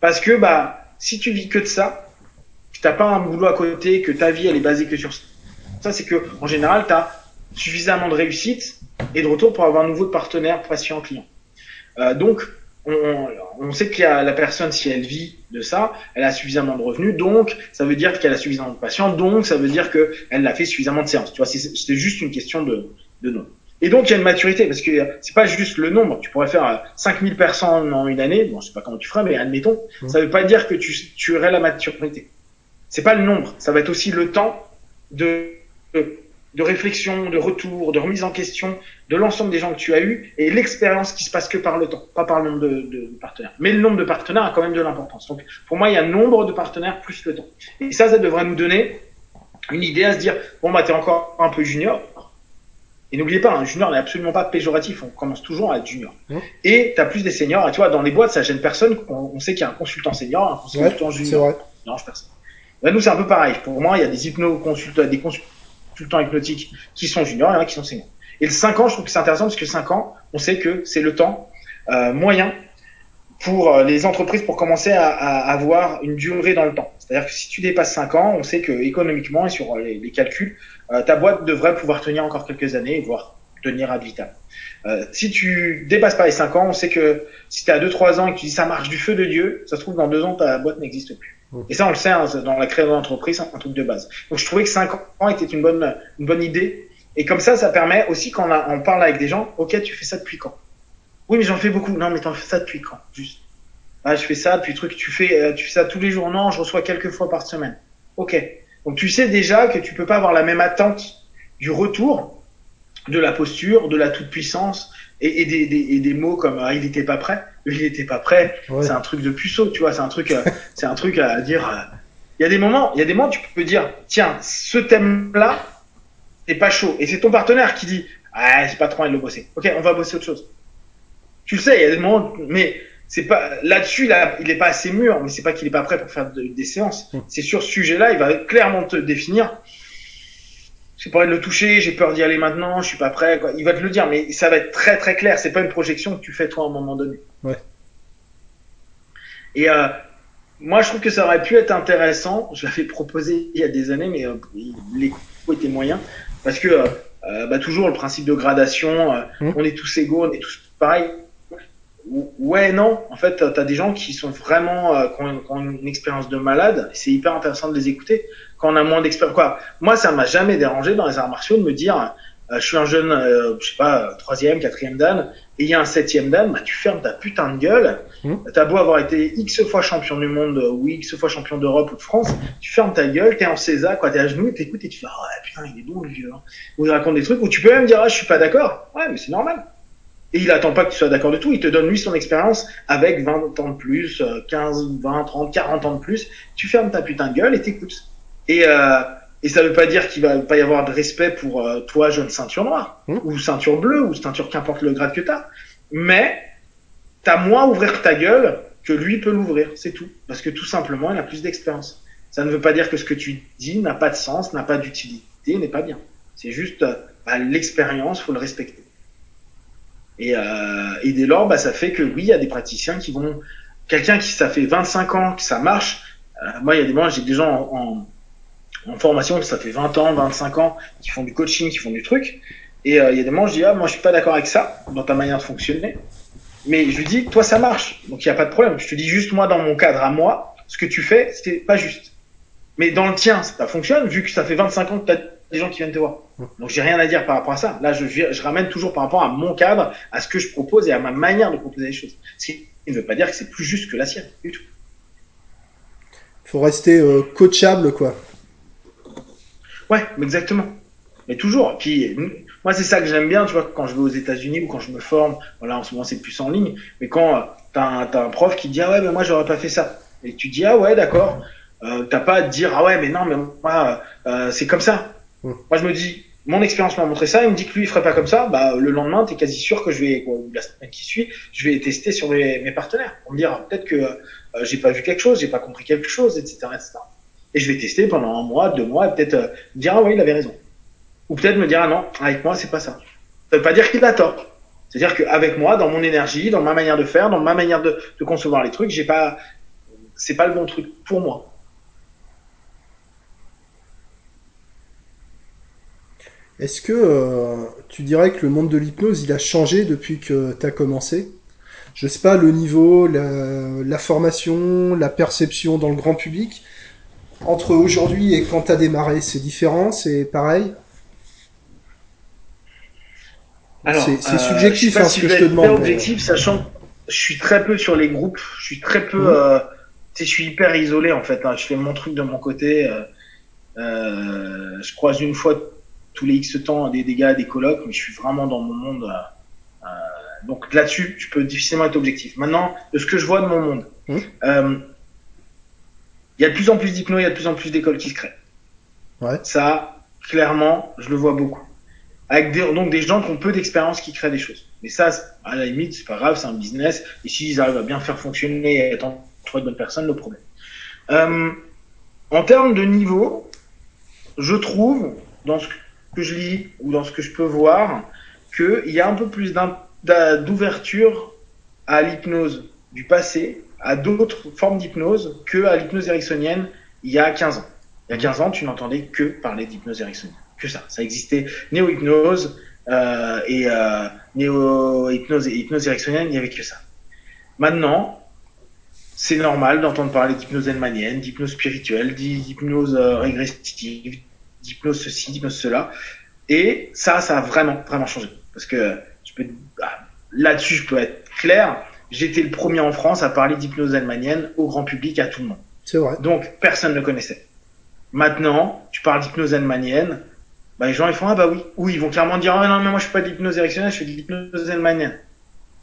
Parce que bah, si tu vis que de ça, que t'as pas un boulot à côté, que ta vie elle est basée que sur ça, c'est que en général, tu as suffisamment de réussite et de retour pour avoir un nouveau partenaire, patient, client. Euh, donc, on, on, sait que la personne, si elle vit de ça, elle a suffisamment de revenus, donc ça veut dire qu'elle a suffisamment de patients, donc ça veut dire qu'elle a fait suffisamment de séances. Tu vois, c'est juste une question de, de nom. Et donc, il y a une maturité, parce que c'est pas juste le nombre. Tu pourrais faire 5000 personnes en une année. Bon, je sais pas comment tu feras, mais admettons. Mmh. Ça veut pas dire que tu, tu aurais la maturité. C'est pas le nombre. Ça va être aussi le temps de, de, réflexion, de retour, de remise en question de l'ensemble des gens que tu as eu et l'expérience qui se passe que par le temps, pas par le nombre de, de, partenaires. Mais le nombre de partenaires a quand même de l'importance. Donc, pour moi, il y a nombre de partenaires plus le temps. Et ça, ça devrait nous donner une idée à se dire, bon, bah, t'es encore un peu junior, et n'oubliez pas, un junior n'est absolument pas péjoratif. On commence toujours à être junior. Mmh. Et tu as plus des seniors. Et tu vois, dans les boîtes, ça gêne personne. On, sait qu'il y a un consultant senior, un consultant junior. Vrai. Non, personne. Ben, nous, c'est un peu pareil. Pour moi, il y a des hypno-consultants, des consultants hypnotiques qui sont juniors, il y en a qui sont seniors. Et le 5 ans, je trouve que c'est intéressant parce que 5 ans, on sait que c'est le temps euh, moyen pour euh, les entreprises pour commencer à, à, avoir une durée dans le temps. C'est-à-dire que si tu dépasses 5 ans, on sait que économiquement et sur les, les calculs, euh, ta boîte devrait pouvoir tenir encore quelques années, voire tenir ad vitam. Euh, si tu dépasses pas les 5 ans, on sait que si tu as 2-3 ans et que tu dis ça marche du feu de Dieu, ça se trouve dans 2 ans ta boîte n'existe plus. Et ça on le sait hein, dans la création d'entreprise, un truc de base. Donc je trouvais que 5 ans était une bonne une bonne idée et comme ça ça permet aussi quand on, on parle avec des gens, OK, tu fais ça depuis quand? Oui, mais j'en fais beaucoup. Non, mais t'en fais ça depuis quand? Juste. Ah, je fais ça depuis truc, tu fais euh, tu fais ça tous les jours. Non, je reçois quelques fois par semaine. OK. Donc tu sais déjà que tu peux pas avoir la même attente du retour, de la posture, de la toute puissance et, des, des, et des, mots comme ah, il était pas prêt, il était pas prêt. C'est un truc de puceau, tu vois. C'est un truc, euh, c'est un truc à dire. Euh, il y a des moments, il y a des moments, tu peux dire tiens, ce thème-là, t'es pas chaud. Et c'est ton partenaire qui dit ah j'ai pas trop envie de le bosser. Ok, on va bosser autre chose. Tu le sais, il y a des moments, mais c'est pas là-dessus là, il est pas assez mûr, mais c'est pas qu'il est pas prêt pour faire des séances. Mm. C'est sur ce sujet-là, il va clairement te définir. J'ai pas envie de le toucher, j'ai peur d'y aller maintenant, je suis pas prêt. Quoi. Il va te le dire, mais ça va être très très clair. C'est pas une projection que tu fais toi à un moment donné. Ouais. Et euh, moi, je trouve que ça aurait pu être intéressant. Je l'avais proposé il y a des années, mais euh, les coûts étaient moyens parce que euh, bah, toujours le principe de gradation. Euh, mm. On est tous égaux, on est tous pareils Ouais, non. En fait, t'as des gens qui sont vraiment euh, qui, ont, une expérience de malade. C'est hyper intéressant de les écouter. Quand on a moins d'expérience, quoi. Moi, ça m'a jamais dérangé dans les arts martiaux de me dire, euh, je suis un jeune, euh, je sais pas, troisième, quatrième dan, et il y a un septième dan, bah tu fermes ta putain de gueule. Mmh. T'as beau avoir été x fois champion du monde ou x fois champion d'Europe ou de France, tu fermes ta gueule, t'es en César, quoi, t'es à genoux, t'écoutes et tu fais, oh, putain, il est bon le vieux. Hein. Ou il raconte des trucs où tu peux même dire, ah, je suis pas d'accord. Ouais, mais c'est normal. Et il attend pas que tu sois d'accord de tout, il te donne lui son expérience avec 20 ans de plus, 15, 20, 30, 40 ans de plus. Tu fermes ta putain de gueule et t'écoutes. Et, euh, et ça veut pas dire qu'il va pas y avoir de respect pour euh, toi, jeune ceinture noire, mmh. ou ceinture bleue, ou ceinture qu'importe le grade que t'as. Mais t'as moins ouvrir ta gueule que lui peut l'ouvrir, c'est tout. Parce que tout simplement, il a plus d'expérience. Ça ne veut pas dire que ce que tu dis n'a pas de sens, n'a pas d'utilité, n'est pas bien. C'est juste bah, l'expérience, faut le respecter. Et, euh, et dès lors, bah, ça fait que oui, il y a des praticiens qui vont, quelqu'un qui ça fait 25 ans que ça marche. Euh, moi, il y a des moments, j'ai des gens en, en, en, formation ça fait 20 ans, 25 ans, qui font du coaching, qui font du truc. Et euh, il y a des moments, je dis ah, moi, je suis pas d'accord avec ça dans ta manière de fonctionner. Mais je lui dis, toi, ça marche, donc il y a pas de problème. Je te dis juste moi, dans mon cadre à moi, ce que tu fais, c'est pas juste. Mais dans le tien, ça fonctionne vu que ça fait 25 ans que tu des gens qui viennent te voir. Donc j'ai rien à dire par rapport à ça. Là, je, je ramène toujours par rapport à mon cadre, à ce que je propose et à ma manière de proposer les choses. Ce qui ne veut pas dire que c'est plus juste que la sienne, du tout. Faut rester euh, coachable, quoi. Ouais, exactement. Mais toujours. Puis moi, c'est ça que j'aime bien, tu vois, quand je vais aux États-Unis ou quand je me forme. Voilà, en ce moment, c'est plus en ligne. Mais quand euh, t'as un, as un prof qui dit ah ouais, mais moi, j'aurais pas fait ça. Et tu dis ah ouais, d'accord. Euh, t'as pas à te dire ah ouais, mais non, mais moi, euh, c'est comme ça. Moi, je me dis, mon expérience m'a montré ça, il me dit que lui, il ferait pas comme ça, bah, le lendemain, tu es quasi sûr que je vais, quoi, la semaine qui suit, je vais tester sur mes, mes partenaires pour me dire, peut-être que euh, j'ai pas vu quelque chose, j'ai pas compris quelque chose, etc., etc. Et je vais tester pendant un mois, deux mois, et peut-être euh, me dire, ah oui, il avait raison. Ou peut-être me dire, ah non, avec moi, c'est pas ça. Ça veut pas dire qu'il a tort. C'est-à-dire qu'avec moi, dans mon énergie, dans ma manière de faire, dans ma manière de, concevoir les trucs, j'ai pas, c'est pas le bon truc pour moi. Est-ce que euh, tu dirais que le monde de l'hypnose, il a changé depuis que tu as commencé? Je sais pas, le niveau, la, formation, la perception dans le grand public. Entre aujourd'hui et quand tu as démarré, c'est différent, c'est pareil? C'est subjectif hein, ce que je te demande. objectif, sachant que je suis très peu sur les groupes, je suis très peu, mmh. je suis hyper isolé en fait. Hein. je fais mon truc de mon côté. Euh, je croise une fois tous les X temps des, des gars, des colocs, mais je suis vraiment dans mon monde. Euh, euh, donc là-dessus, je peux difficilement être objectif. Maintenant, de ce que je vois de mon monde, mmh. Il y a de plus en plus d'hypno, il y a de plus en plus d'écoles qui se créent. Ouais. Ça, clairement, je le vois beaucoup. Avec des, donc des gens qui ont peu d'expérience qui créent des choses. Mais ça, à la limite, c'est pas grave, c'est un business. Et s'ils arrivent à bien faire fonctionner et être entourés de bonnes personnes, le problème. Euh, en termes de niveau, je trouve, dans ce que je lis ou dans ce que je peux voir, qu'il y a un peu plus d'ouverture à l'hypnose du passé, à d'autres formes d'hypnose que à l'hypnose ericksonienne il y a 15 ans. Il y a 15 ans, tu n'entendais que parler d'hypnose ericksonienne. Que ça. Ça existait néo-hypnose euh, et euh, néo-hypnose et hypnose ericksonienne, il n'y avait que ça. Maintenant, c'est normal d'entendre parler d'hypnose elmanienne, d'hypnose spirituelle, d'hypnose euh, régressive, d'hypnose ceci, d'hypnose cela. Et ça, ça a vraiment, vraiment changé. Parce que je peux, bah, là-dessus, je peux être clair. J'étais le premier en France à parler d'hypnose allemandienne au grand public, à tout le monde. C'est vrai. Donc, personne ne connaissait. Maintenant, tu parles d'hypnose allemandienne, bah, les gens, ils font, ah bah oui. Ou ils vont clairement dire, ah non, mais moi, je fais pas d'hypnose érectionnelle, je fais de l'hypnose allemandienne.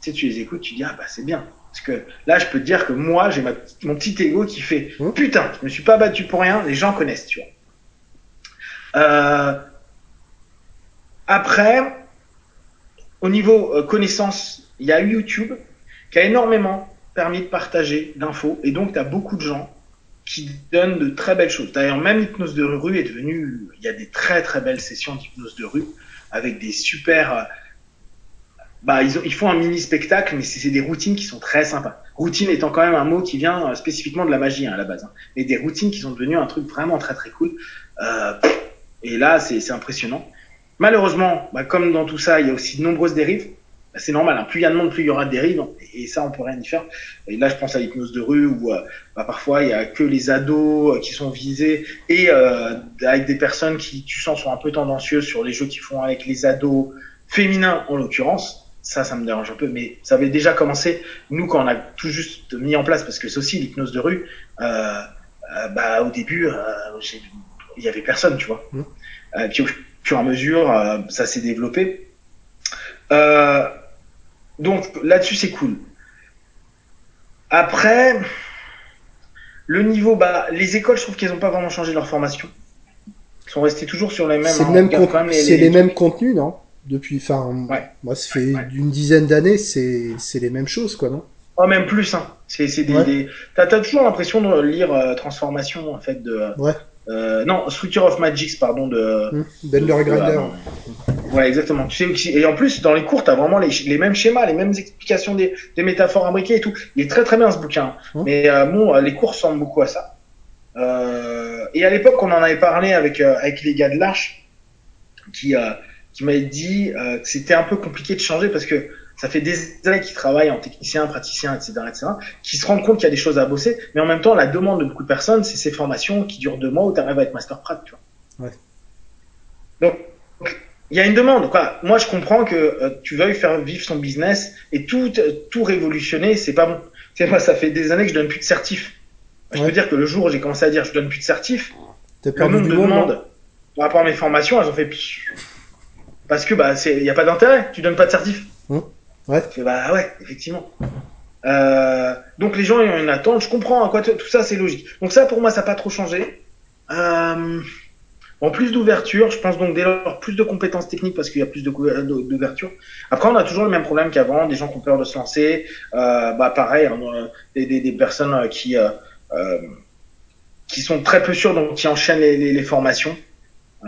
Tu sais, tu les écoutes, tu dis, ah bah c'est bien. Parce que là, je peux te dire que moi, j'ai mon petit ego qui fait, mmh. putain, je me suis pas battu pour rien, les gens connaissent, tu vois. Euh, après, au niveau euh, connaissance, il y a YouTube qui a énormément permis de partager d'infos et donc tu as beaucoup de gens qui donnent de très belles choses. D'ailleurs, même l'hypnose de rue est devenue, il y a des très très belles sessions d'hypnose de rue avec des super, euh, bah ils, ont, ils font un mini spectacle, mais c'est des routines qui sont très sympas. Routine étant quand même un mot qui vient spécifiquement de la magie hein, à la base, hein. mais des routines qui sont devenues un truc vraiment très très cool. Euh, et là, c'est impressionnant. Malheureusement, bah, comme dans tout ça, il y a aussi de nombreuses dérives. C'est normal, hein. plus il y a de monde, plus il y aura de dérives, et ça, on peut rien y faire. Et là, je pense à l'hypnose de rue, où euh, bah, parfois, il y a que les ados euh, qui sont visés, et euh, avec des personnes qui, tu sens, sont un peu tendancieuses sur les jeux qu'ils font avec les ados féminins, en l'occurrence. Ça, ça me dérange un peu, mais ça avait déjà commencé, nous, quand on a tout juste mis en place, parce que c'est aussi l'hypnose de rue, euh, bah, au début, il y avait personne, tu vois. Mmh. puis au fur et à mesure, ça s'est développé. Euh, donc là-dessus, c'est cool. Après, le niveau, bah, les écoles, je trouve qu'elles n'ont pas vraiment changé leur formation. Elles sont restées toujours sur les mêmes. C'est hein, les, les, mêmes contenus, non? Depuis, enfin, moi, ça fait d'une dizaine d'années, c'est les mêmes choses, quoi, non? Oh, même plus, hein. C'est des, T'as as toujours l'impression de lire euh, Transformation, en fait, de. Ouais. Euh, non, Structure of Magics, pardon, de. Mmh. Bender et Grinder. ouais, exactement. Tu sais, et en plus, dans les cours, t'as vraiment les, les, mêmes schémas, les mêmes explications des, des métaphores imbriquées et tout. Il est très très bien ce bouquin. Mmh. Mais euh, bon, les cours ressemblent beaucoup à ça. Euh, et à l'époque, on en avait parlé avec euh, avec les gars de l'Arche, qui euh, qui m'avaient dit que c'était un peu compliqué de changer parce que ça fait des années qu'ils travaillent en technicien, praticien, etc., etc., qui se rendent compte qu'il y a des choses à bosser, mais en même temps, la demande de beaucoup de personnes, c'est ces formations qui durent deux mois où tu arrives à être master prat, tu vois. Ouais. Donc, il y a une demande, quoi. Moi, je comprends que euh, tu veuilles faire vivre son business et tout, tout révolutionner, c'est pas bon. Tu sais, moi, ça fait des années que je donne plus de certif. Je peux dire que le jour où j'ai commencé à dire je donne plus de certif, le nombre de demandes par rapport à mes formations, elles ont fait parce que bah c'est y a pas d'intérêt, tu donnes pas de certif. Hum. Ouais. bah ouais, effectivement. Euh, donc les gens ont une attente, je comprends hein, quoi, tout ça c'est logique. Donc ça pour moi ça n'a pas trop changé. Euh, en plus d'ouverture, je pense donc dès lors plus de compétences techniques parce qu'il y a plus d'ouverture. Après on a toujours le même problème qu'avant, des gens qui ont peur de se lancer. Euh, bah pareil, hein, des, des, des, personnes qui euh, euh, qui sont très peu sûres donc qui enchaînent les, les, les formations.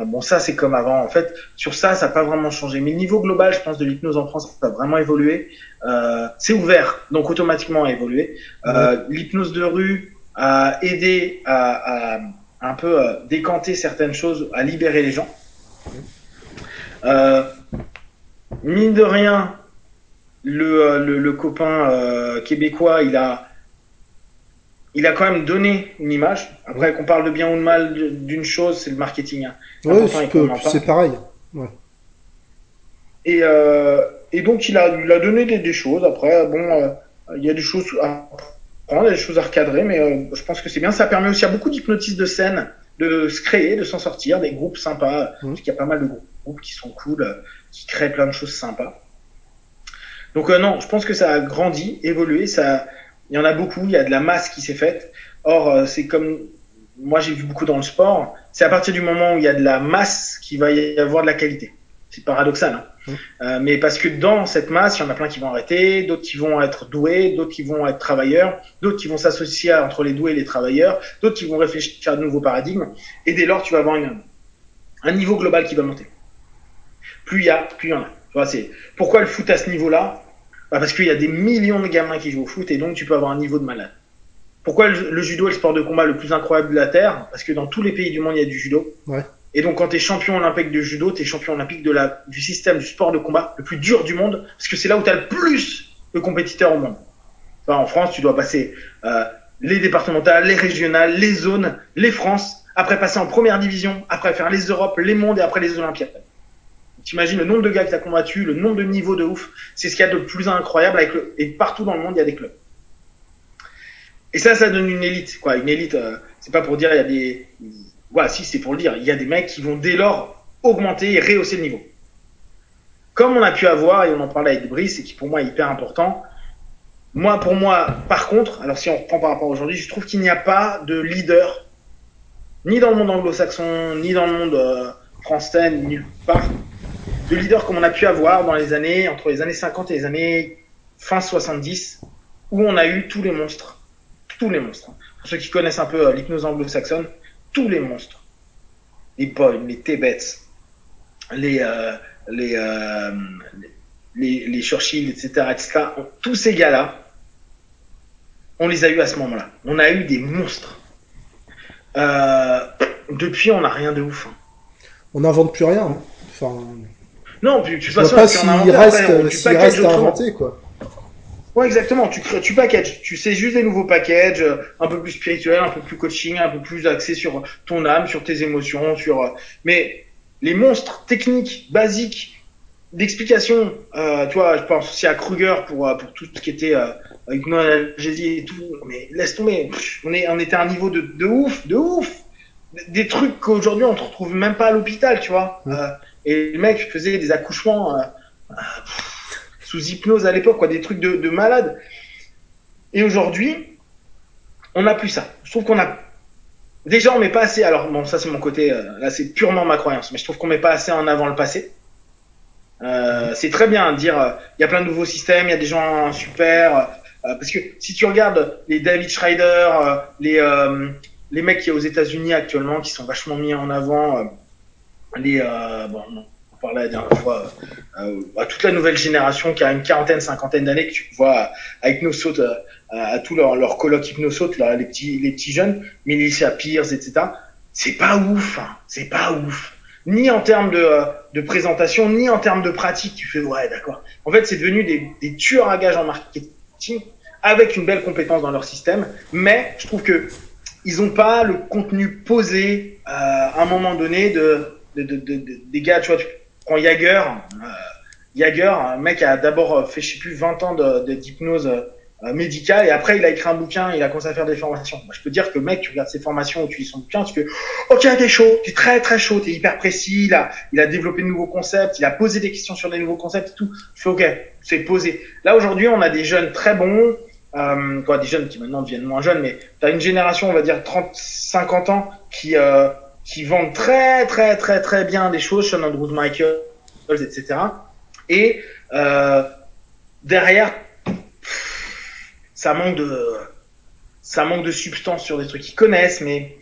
Bon, ça, c'est comme avant. En fait, sur ça, ça n'a pas vraiment changé. Mais le niveau global, je pense, de l'hypnose en France, ça a vraiment évolué. Euh, c'est ouvert, donc automatiquement a évolué. Euh, L'hypnose de rue a aidé à, à un peu euh, décanter certaines choses, à libérer les gens. Mine de rien, le, le, le copain québécois, il a il a quand même donné une image. Après, qu'on parle de bien ou de mal d'une chose, c'est le marketing. Hein. Oui, c'est pareil. Ouais. Et, euh, et donc il a, il a donné des, des choses. Après, bon, euh, il y a des choses à prendre, il y a des choses à recadrer, mais euh, je pense que c'est bien. Ça permet aussi à beaucoup d'hypnotistes de scène de se créer, de s'en sortir, des groupes sympas, Mhm. parce qu'il y a pas mal de groupes qui sont cool, qui créent plein de choses sympas. Donc euh, non, je pense que ça a grandi, évolué, ça, il y en a beaucoup, il y a de la masse qui s'est faite. Or, euh, c'est comme, moi j'ai vu beaucoup dans le sport, c'est à partir du moment où il y a de la masse qu'il va y avoir de la qualité. C'est paradoxal, hein. Mhm. Euh, mais parce que dans cette masse, il y en a plein qui vont arrêter, d'autres qui vont être doués, d'autres qui vont être travailleurs, d'autres qui vont s'associer entre les doués et les travailleurs, d'autres qui vont réfléchir à de nouveaux paradigmes. Et dès lors, tu vas avoir une, un niveau global qui va monter. Plus il y a, plus il y en a. Tu vois, c'est pourquoi le foot à ce niveau-là bah Parce qu'il y a des millions de gamins qui jouent au foot et donc tu peux avoir un niveau de malade. Pourquoi le, le judo est le sport de combat le plus incroyable de la Terre? Parce que dans tous les pays du monde, il y a du judo. Ouais. Et donc quand tu es champion olympique de judo, tu es champion olympique de la, du système du sport de combat le plus dur du monde, parce que c'est là où tu as le plus de compétiteurs au monde. Enfin, en France, tu dois passer euh, les départementales, les régionales, les zones, les France, après passer en première division, après faire les Europes, les mondes et après les Olympiades. T'imagines le nombre de gars que t'as combattu, le nombre de niveaux de ouf, c'est ce qu'il y a de plus incroyable avec le, et partout dans le monde il y a des clubs. Et ça, ça donne une élite, quoi. Une élite, euh, c'est pas pour dire il y a des, voilà, si c'est pour le dire, il y a des mecs qui vont dès lors augmenter et rehausser le niveau. Comme on a pu avoir, et on en parlait avec Brice, et qui pour moi est hyper important, moi, pour moi, par contre, alors si on reprend par rapport à aujourd'hui, je trouve qu'il n'y a pas de leader, ni dans le monde anglo-saxon, ni dans le monde euh, français, ni nulle part, de leader comme on a pu avoir dans les années, entre les années 50 et les années fin 70, où on a eu tous les monstres. Tous les monstres. Pour ceux qui connaissent un peu euh, l'hypnose anglo-saxonne, tous les monstres. Les Boyne, les Tebets, les, euh, les, euh, les, les Churchill, etc., etc. Tous ces gars-là, on les a eu à ce moment-là. On a eu des monstres. Euh, depuis, on n'a rien de ouf. hein. On n'invente plus rien. hein. Non, puis, toute je vois pas s'il reste, tu s'il reste à inventer, quoi. Ouais, exactement. Tu, crées- tu packages. Tu sais juste des nouveaux packages, euh, un peu plus spirituels, un peu plus coaching, un peu plus axé sur ton âme, sur tes émotions, sur. euh, Mais les monstres techniques, basiques, d'explication, euh, tu vois, je pense aussi à Kruger pour euh, pour tout ce qui était euh, hypnoanalgésie et tout. Mais laisse tomber. On est on était à un niveau de de ouf, de ouf. Des trucs qu'aujourd'hui on ne retrouve même pas à l'hôpital, tu vois. Mm. Euh, et le mec faisait des accouchements. euh, sous hypnose à l'époque, quoi, des trucs de, de malade. Et aujourd'hui, on n'a plus ça. Je trouve qu'on a déjà on met pas assez. Alors bon, ça c'est mon côté. euh, là, c'est purement ma croyance, mais je trouve qu'on met pas assez en avant le passé. Euh, c'est très bien de dire il y a plein de nouveaux systèmes, il y a des gens super. parce que si tu regardes les David Schreider, les les mecs qui a aux États-Unis actuellement, qui sont vachement mis en avant, euh, bon, on parlait la dernière fois, euh, à toute la nouvelle génération qui a une quarantaine, cinquantaine d'années que tu vois à Hypnosaute, euh, à, à tous leurs leur colloques Hypnosaute, là, les petits les petits jeunes, Melissa Pierce, etc. C'est pas ouf, hein, c'est pas ouf. Ni en termes de, euh, de présentation, ni en termes de pratique. Tu fais ouais, d'accord. En fait, c'est devenu des, des tueurs à gages en marketing avec une belle compétence dans leur système, mais je trouve que ils ont pas le contenu posé euh, à un moment donné de, de, de, de, de- des gars, tu vois, tu prends Jagger, euh, Jagger, un mec a d'abord fait, je sais plus, 20 ans d'hypnose euh, médicale et après il a écrit un bouquin, il a commencé à faire des formations. Moi, je peux dire que mec, tu regardes ses formations ou tu lis son bouquin, tu fais OK, t'es chaud, t'es très très chaud, t'es hyper précis, il a, il a développé de nouveaux concepts, il a posé des questions sur des nouveaux concepts et tout. Je fais OK, c'est posé. Là aujourd'hui, on a des jeunes très bons, euh, quoi, des jeunes qui maintenant deviennent moins jeunes, mais t'as une génération, on va dire 30, 50 ans, qui euh, qui vendent très très très très bien des choses, Sean Andrews Michael, etc. Et euh, derrière, ça manque de ça manque de substance sur des trucs qu'ils connaissent, mais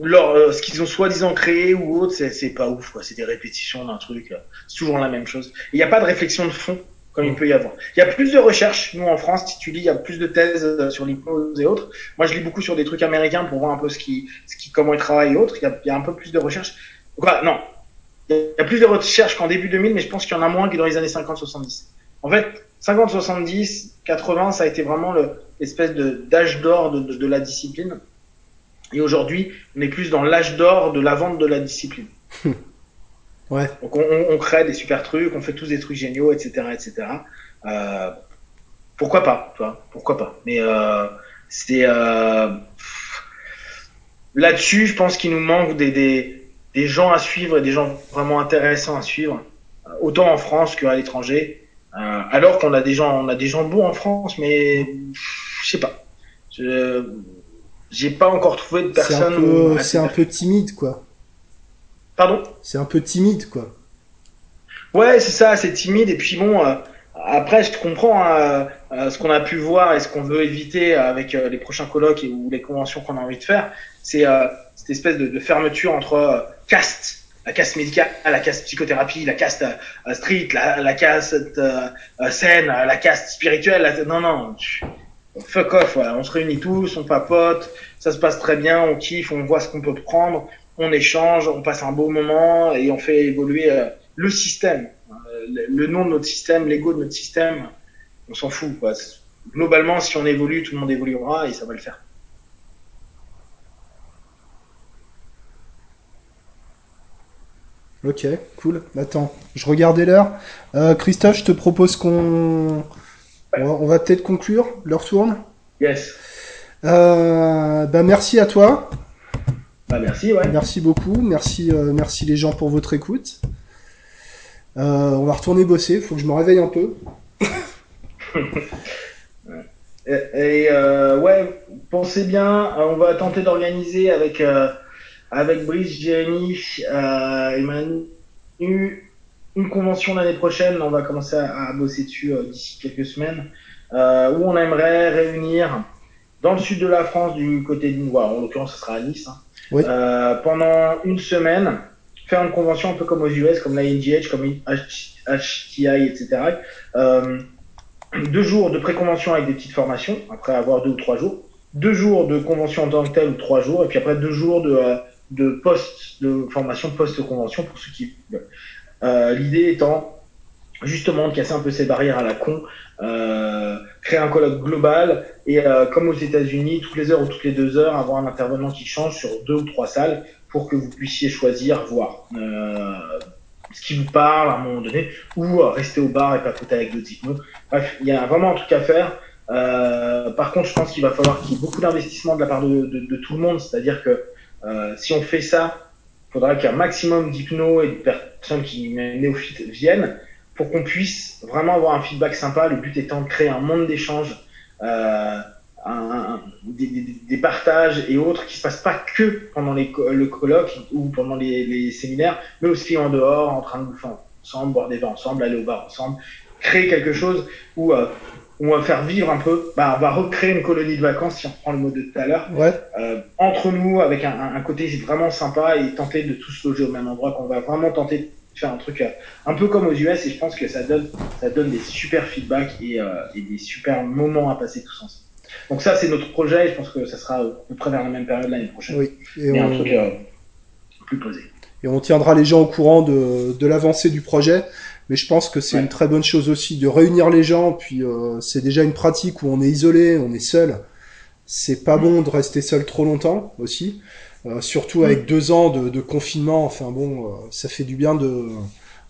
leur, euh, ce qu'ils ont soi-disant créé ou autre, c'est pas ouf, quoi. C'est des répétitions d'un truc. euh, C'est toujours la même chose. Il n'y a pas de réflexion de fond il peut y avoir. Il y a plus de recherches. Nous, en France, si tu lis, il y a plus de thèses euh, sur l'hypnose et autres. Moi, je lis beaucoup sur des trucs américains pour voir un peu ce qui, comment ils travaillent et autres. Il y a, un peu plus de recherches. Quoi, non. Il y a plus de recherches qu'en début 2000, mais je pense qu'il y en a moins que dans les années 50-70. En fait, 50, 70, 80, ça a été vraiment le, l'espèce d'âge d'or de, de, de la discipline. Et aujourd'hui, on est plus dans l'âge d'or de la vente de la discipline. Ouais. Donc on, on, crée des super trucs, on fait tous des trucs géniaux, etc., etc. Euh, pourquoi pas, tu vois Pourquoi pas Mais euh, c'est euh, là-dessus, je pense qu'il nous manque des, des, des gens à suivre et des gens vraiment intéressants à suivre, autant en France qu'à l'étranger. Alors qu'on a des gens, on a des gens bons en France, mais je sais pas. Je j'ai pas encore trouvé de personne. C'est un, peu timide, quoi. Pardon C'est un peu timide, quoi. Ouais, c'est ça, c'est timide. Et puis bon, euh, après, je comprends hein, euh, ce qu'on a pu voir et ce qu'on veut éviter avec euh, les prochains colloques et, ou les conventions qu'on a envie de faire. C'est cette espèce de, de fermeture entre caste la caste médicale, la caste psychothérapie, la caste euh, street, la, la caste euh, scène, la caste spirituelle. non, non, fuck off. Voilà. On se réunit tous, on papote, ça se passe très bien, on kiffe, on voit ce qu'on peut prendre, on échange, on passe un beau moment et on fait évoluer euh, le système, le nom de notre système, l'ego de notre système. On s'en fout. Quoi. Globalement, si on évolue, tout le monde évoluera et ça va le faire. Ok, cool. Attends, je regardais l'heure. Euh, Christophe, je te propose qu'on. On va, peut-être conclure. L'heure tourne. Yes. Euh, bah, merci à toi. Bah, merci, ouais. Merci beaucoup. Merci, euh, merci les gens pour votre écoute. on va retourner bosser. Il faut que je me réveille un peu. et, ouais, pensez bien. On va tenter d'organiser avec avec Brice, Jérémy euh, et Manu une convention l'année prochaine. On va commencer à, bosser dessus euh, d'ici quelques semaines, euh, où on aimerait réunir dans le sud de la France, du côté de en l'occurrence, ce sera à Nice, hein, euh, pendant une semaine, faire une convention un peu comme aux US, comme la NGH, comme HTI, etc. Euh, deux jours de pré-convention avec des petites formations, après avoir deux ou trois jours. Deux jours de convention en tant que telle ou trois jours, et puis après deux jours de, euh, de post, de formation post-convention pour ceux qui euh, L'idée étant justement de casser un peu ces barrières à la con, créer un colloque global et euh, comme aux États-Unis, toutes les heures ou toutes les deux heures, avoir un intervenant qui change sur deux ou trois salles pour que vous puissiez choisir, voir euh, ce qui vous parle à un moment donné, ou rester au bar et papoter avec d'autres hypnos. Bref, il y a vraiment un truc à faire. Euh, par contre, je pense qu'il va falloir qu'il y ait beaucoup d'investissement de la part de, de, de tout le monde, c'est-à-dire que euh, si on fait ça, il faudra qu'un maximum d'hypnos et de personnes qui néophytes viennent pour qu'on puisse vraiment avoir un feedback sympa. Le but étant de créer un monde d'échange, euh, des, des, des, partages et autres qui se passent pas que pendant les, le colloque ou pendant les, les, séminaires, mais aussi en dehors, en train de bouffer ensemble, boire des vins ensemble, aller au bar ensemble, créer quelque chose où euh, on va faire vivre un peu, bah, on va recréer une colonie de vacances, si on reprend le mot de tout à l'heure, ouais. euh, entre nous, avec un, un, côté vraiment sympa et tenter de tous loger au même endroit, qu'on va vraiment tenter de faire un truc euh, un peu comme aux US, et je pense que ça donne, ça donne des super feedbacks et, euh, et des super moments à passer tous ensemble. Donc ça, c'est notre projet, et je pense que ça sera à peu près vers la même période l'année prochaine. Oui. Et Mais on... un truc euh, plus posé. Et on tiendra les gens au courant de, de l'avancée du projet. Mais je pense que c'est Ouais. une très bonne chose aussi de réunir les gens. Puis euh, c'est déjà une pratique où on est isolé, on est seul. C'est pas bon de rester seul trop longtemps aussi. Euh, surtout avec deux ans de, de confinement. Enfin bon, euh, ça fait du bien de,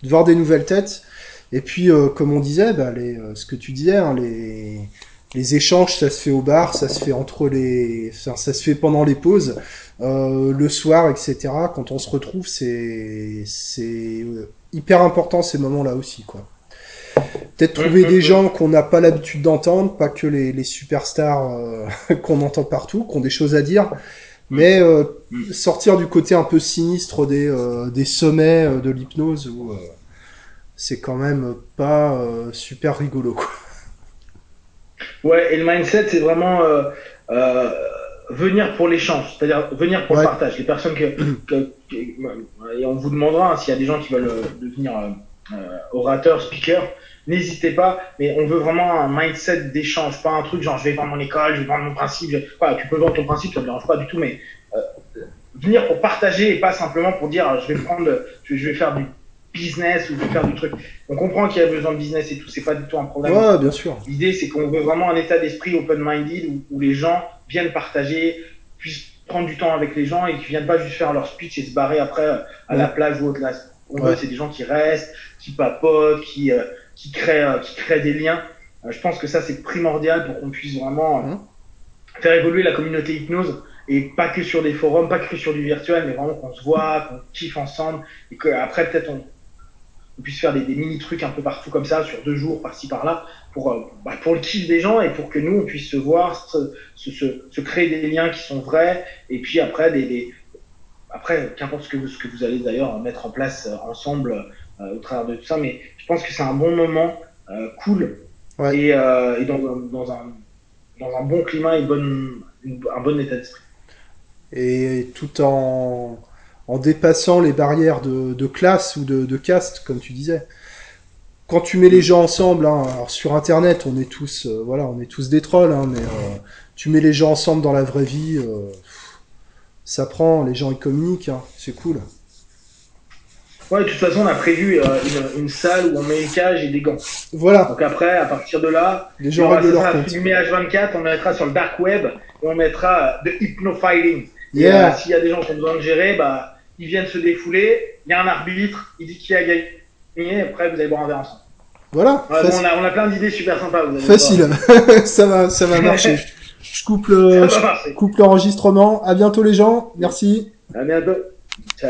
de voir des nouvelles têtes. Et puis, euh, comme on disait, bah, les, euh, ce que tu disais, hein, les, les échanges, ça se fait au bar, ça se fait entre les, enfin, ça se fait pendant les pauses, euh, le soir, etc. Quand on se retrouve, c'est, c'est hyper important ces moments-là aussi, quoi. Peut-être trouver des gens qu'on n'a pas l'habitude d'entendre, pas que les, les superstars euh, qu'on entend partout, qui ont des choses à dire, mais euh, Mhm. sortir du côté un peu sinistre des, euh, des sommets euh, de l'hypnose où euh, c'est quand même pas euh, super rigolo. Quoi. Ouais, et le mindset, c'est vraiment euh, euh, venir pour l'échange, c'est-à-dire venir pour Ouais. le partage. Les personnes que, que, que- et on vous demandera hein, s'il y a des gens qui veulent devenir euh, euh, orateur, speaker, n'hésitez pas. Mais on veut vraiment un mindset d'échange, pas un truc genre je vais vendre mon école, je vais vendre mon principe. Je... Voilà, tu peux vendre ton principe, ça me dérange pas du tout, mais euh, venir pour partager et pas simplement pour dire je vais prendre, je, je vais faire du business ou je vais faire du truc. On comprend qu'il y a besoin de business et tout, c'est pas du tout un problème. Ouais, bien sûr. L'idée, c'est qu'on veut vraiment un état d'esprit open-minded où, où les gens viennent partager, puissent prendre du temps avec les gens et qui viennent pas juste faire leur speech et se barrer après euh, à la plage ou au, On veut, c'est des gens qui restent, qui papotent, qui, euh, qui, créent, euh, qui créent des liens. je pense que ça, c'est primordial pour qu'on puisse vraiment mmh. faire évoluer la communauté hypnose et pas que sur des forums, pas que sur du virtuel, mais vraiment qu'on se voit, qu'on kiffe ensemble et qu'après, peut-être, on, puisse faire des, mini trucs un peu partout comme ça, sur deux jours, par-ci, par-là, pour, bah, pour le kiff des gens et pour que nous, on puisse se voir, se, se, créer des liens qui sont vrais et puis après, des, après, qu'importe ce que vous, allez d'ailleurs mettre en place euh, ensemble euh, au travers de tout ça, mais je pense que c'est un bon moment, euh, cool, et, et dans, dans, un, dans un bon climat et bonne, un bon état d'esprit. Et tout en, en dépassant les barrières de, de classe ou de, de caste, comme tu disais quand tu mets les gens ensemble, hein, alors sur Internet, on est tous, voilà, on est tous des trolls, hein, mais tu mets les gens ensemble dans la vraie vie, ça prend, les gens ils communiquent, hein, c'est cool. Ouais, de toute façon, on a prévu euh, une, salle où on met une cage et des gants. Voilà. Donc après, à partir de là, les gens règlent leur compte. H24, on mettra sur le dark web et on mettra de hypnofiling. Yeah. Euh, s'il y a des gens qui ont besoin de gérer, bah, ils viennent se défouler, il y a un arbitre, il dit qui a gagné, et après vous allez boire un verre ensemble. Voilà. on, a, on, a, plein d'idées super sympas. Facile. ça va, ça va marcher. Je coupe le, coupe l'enregistrement. À bientôt les gens. Merci. À bientôt. Ciao.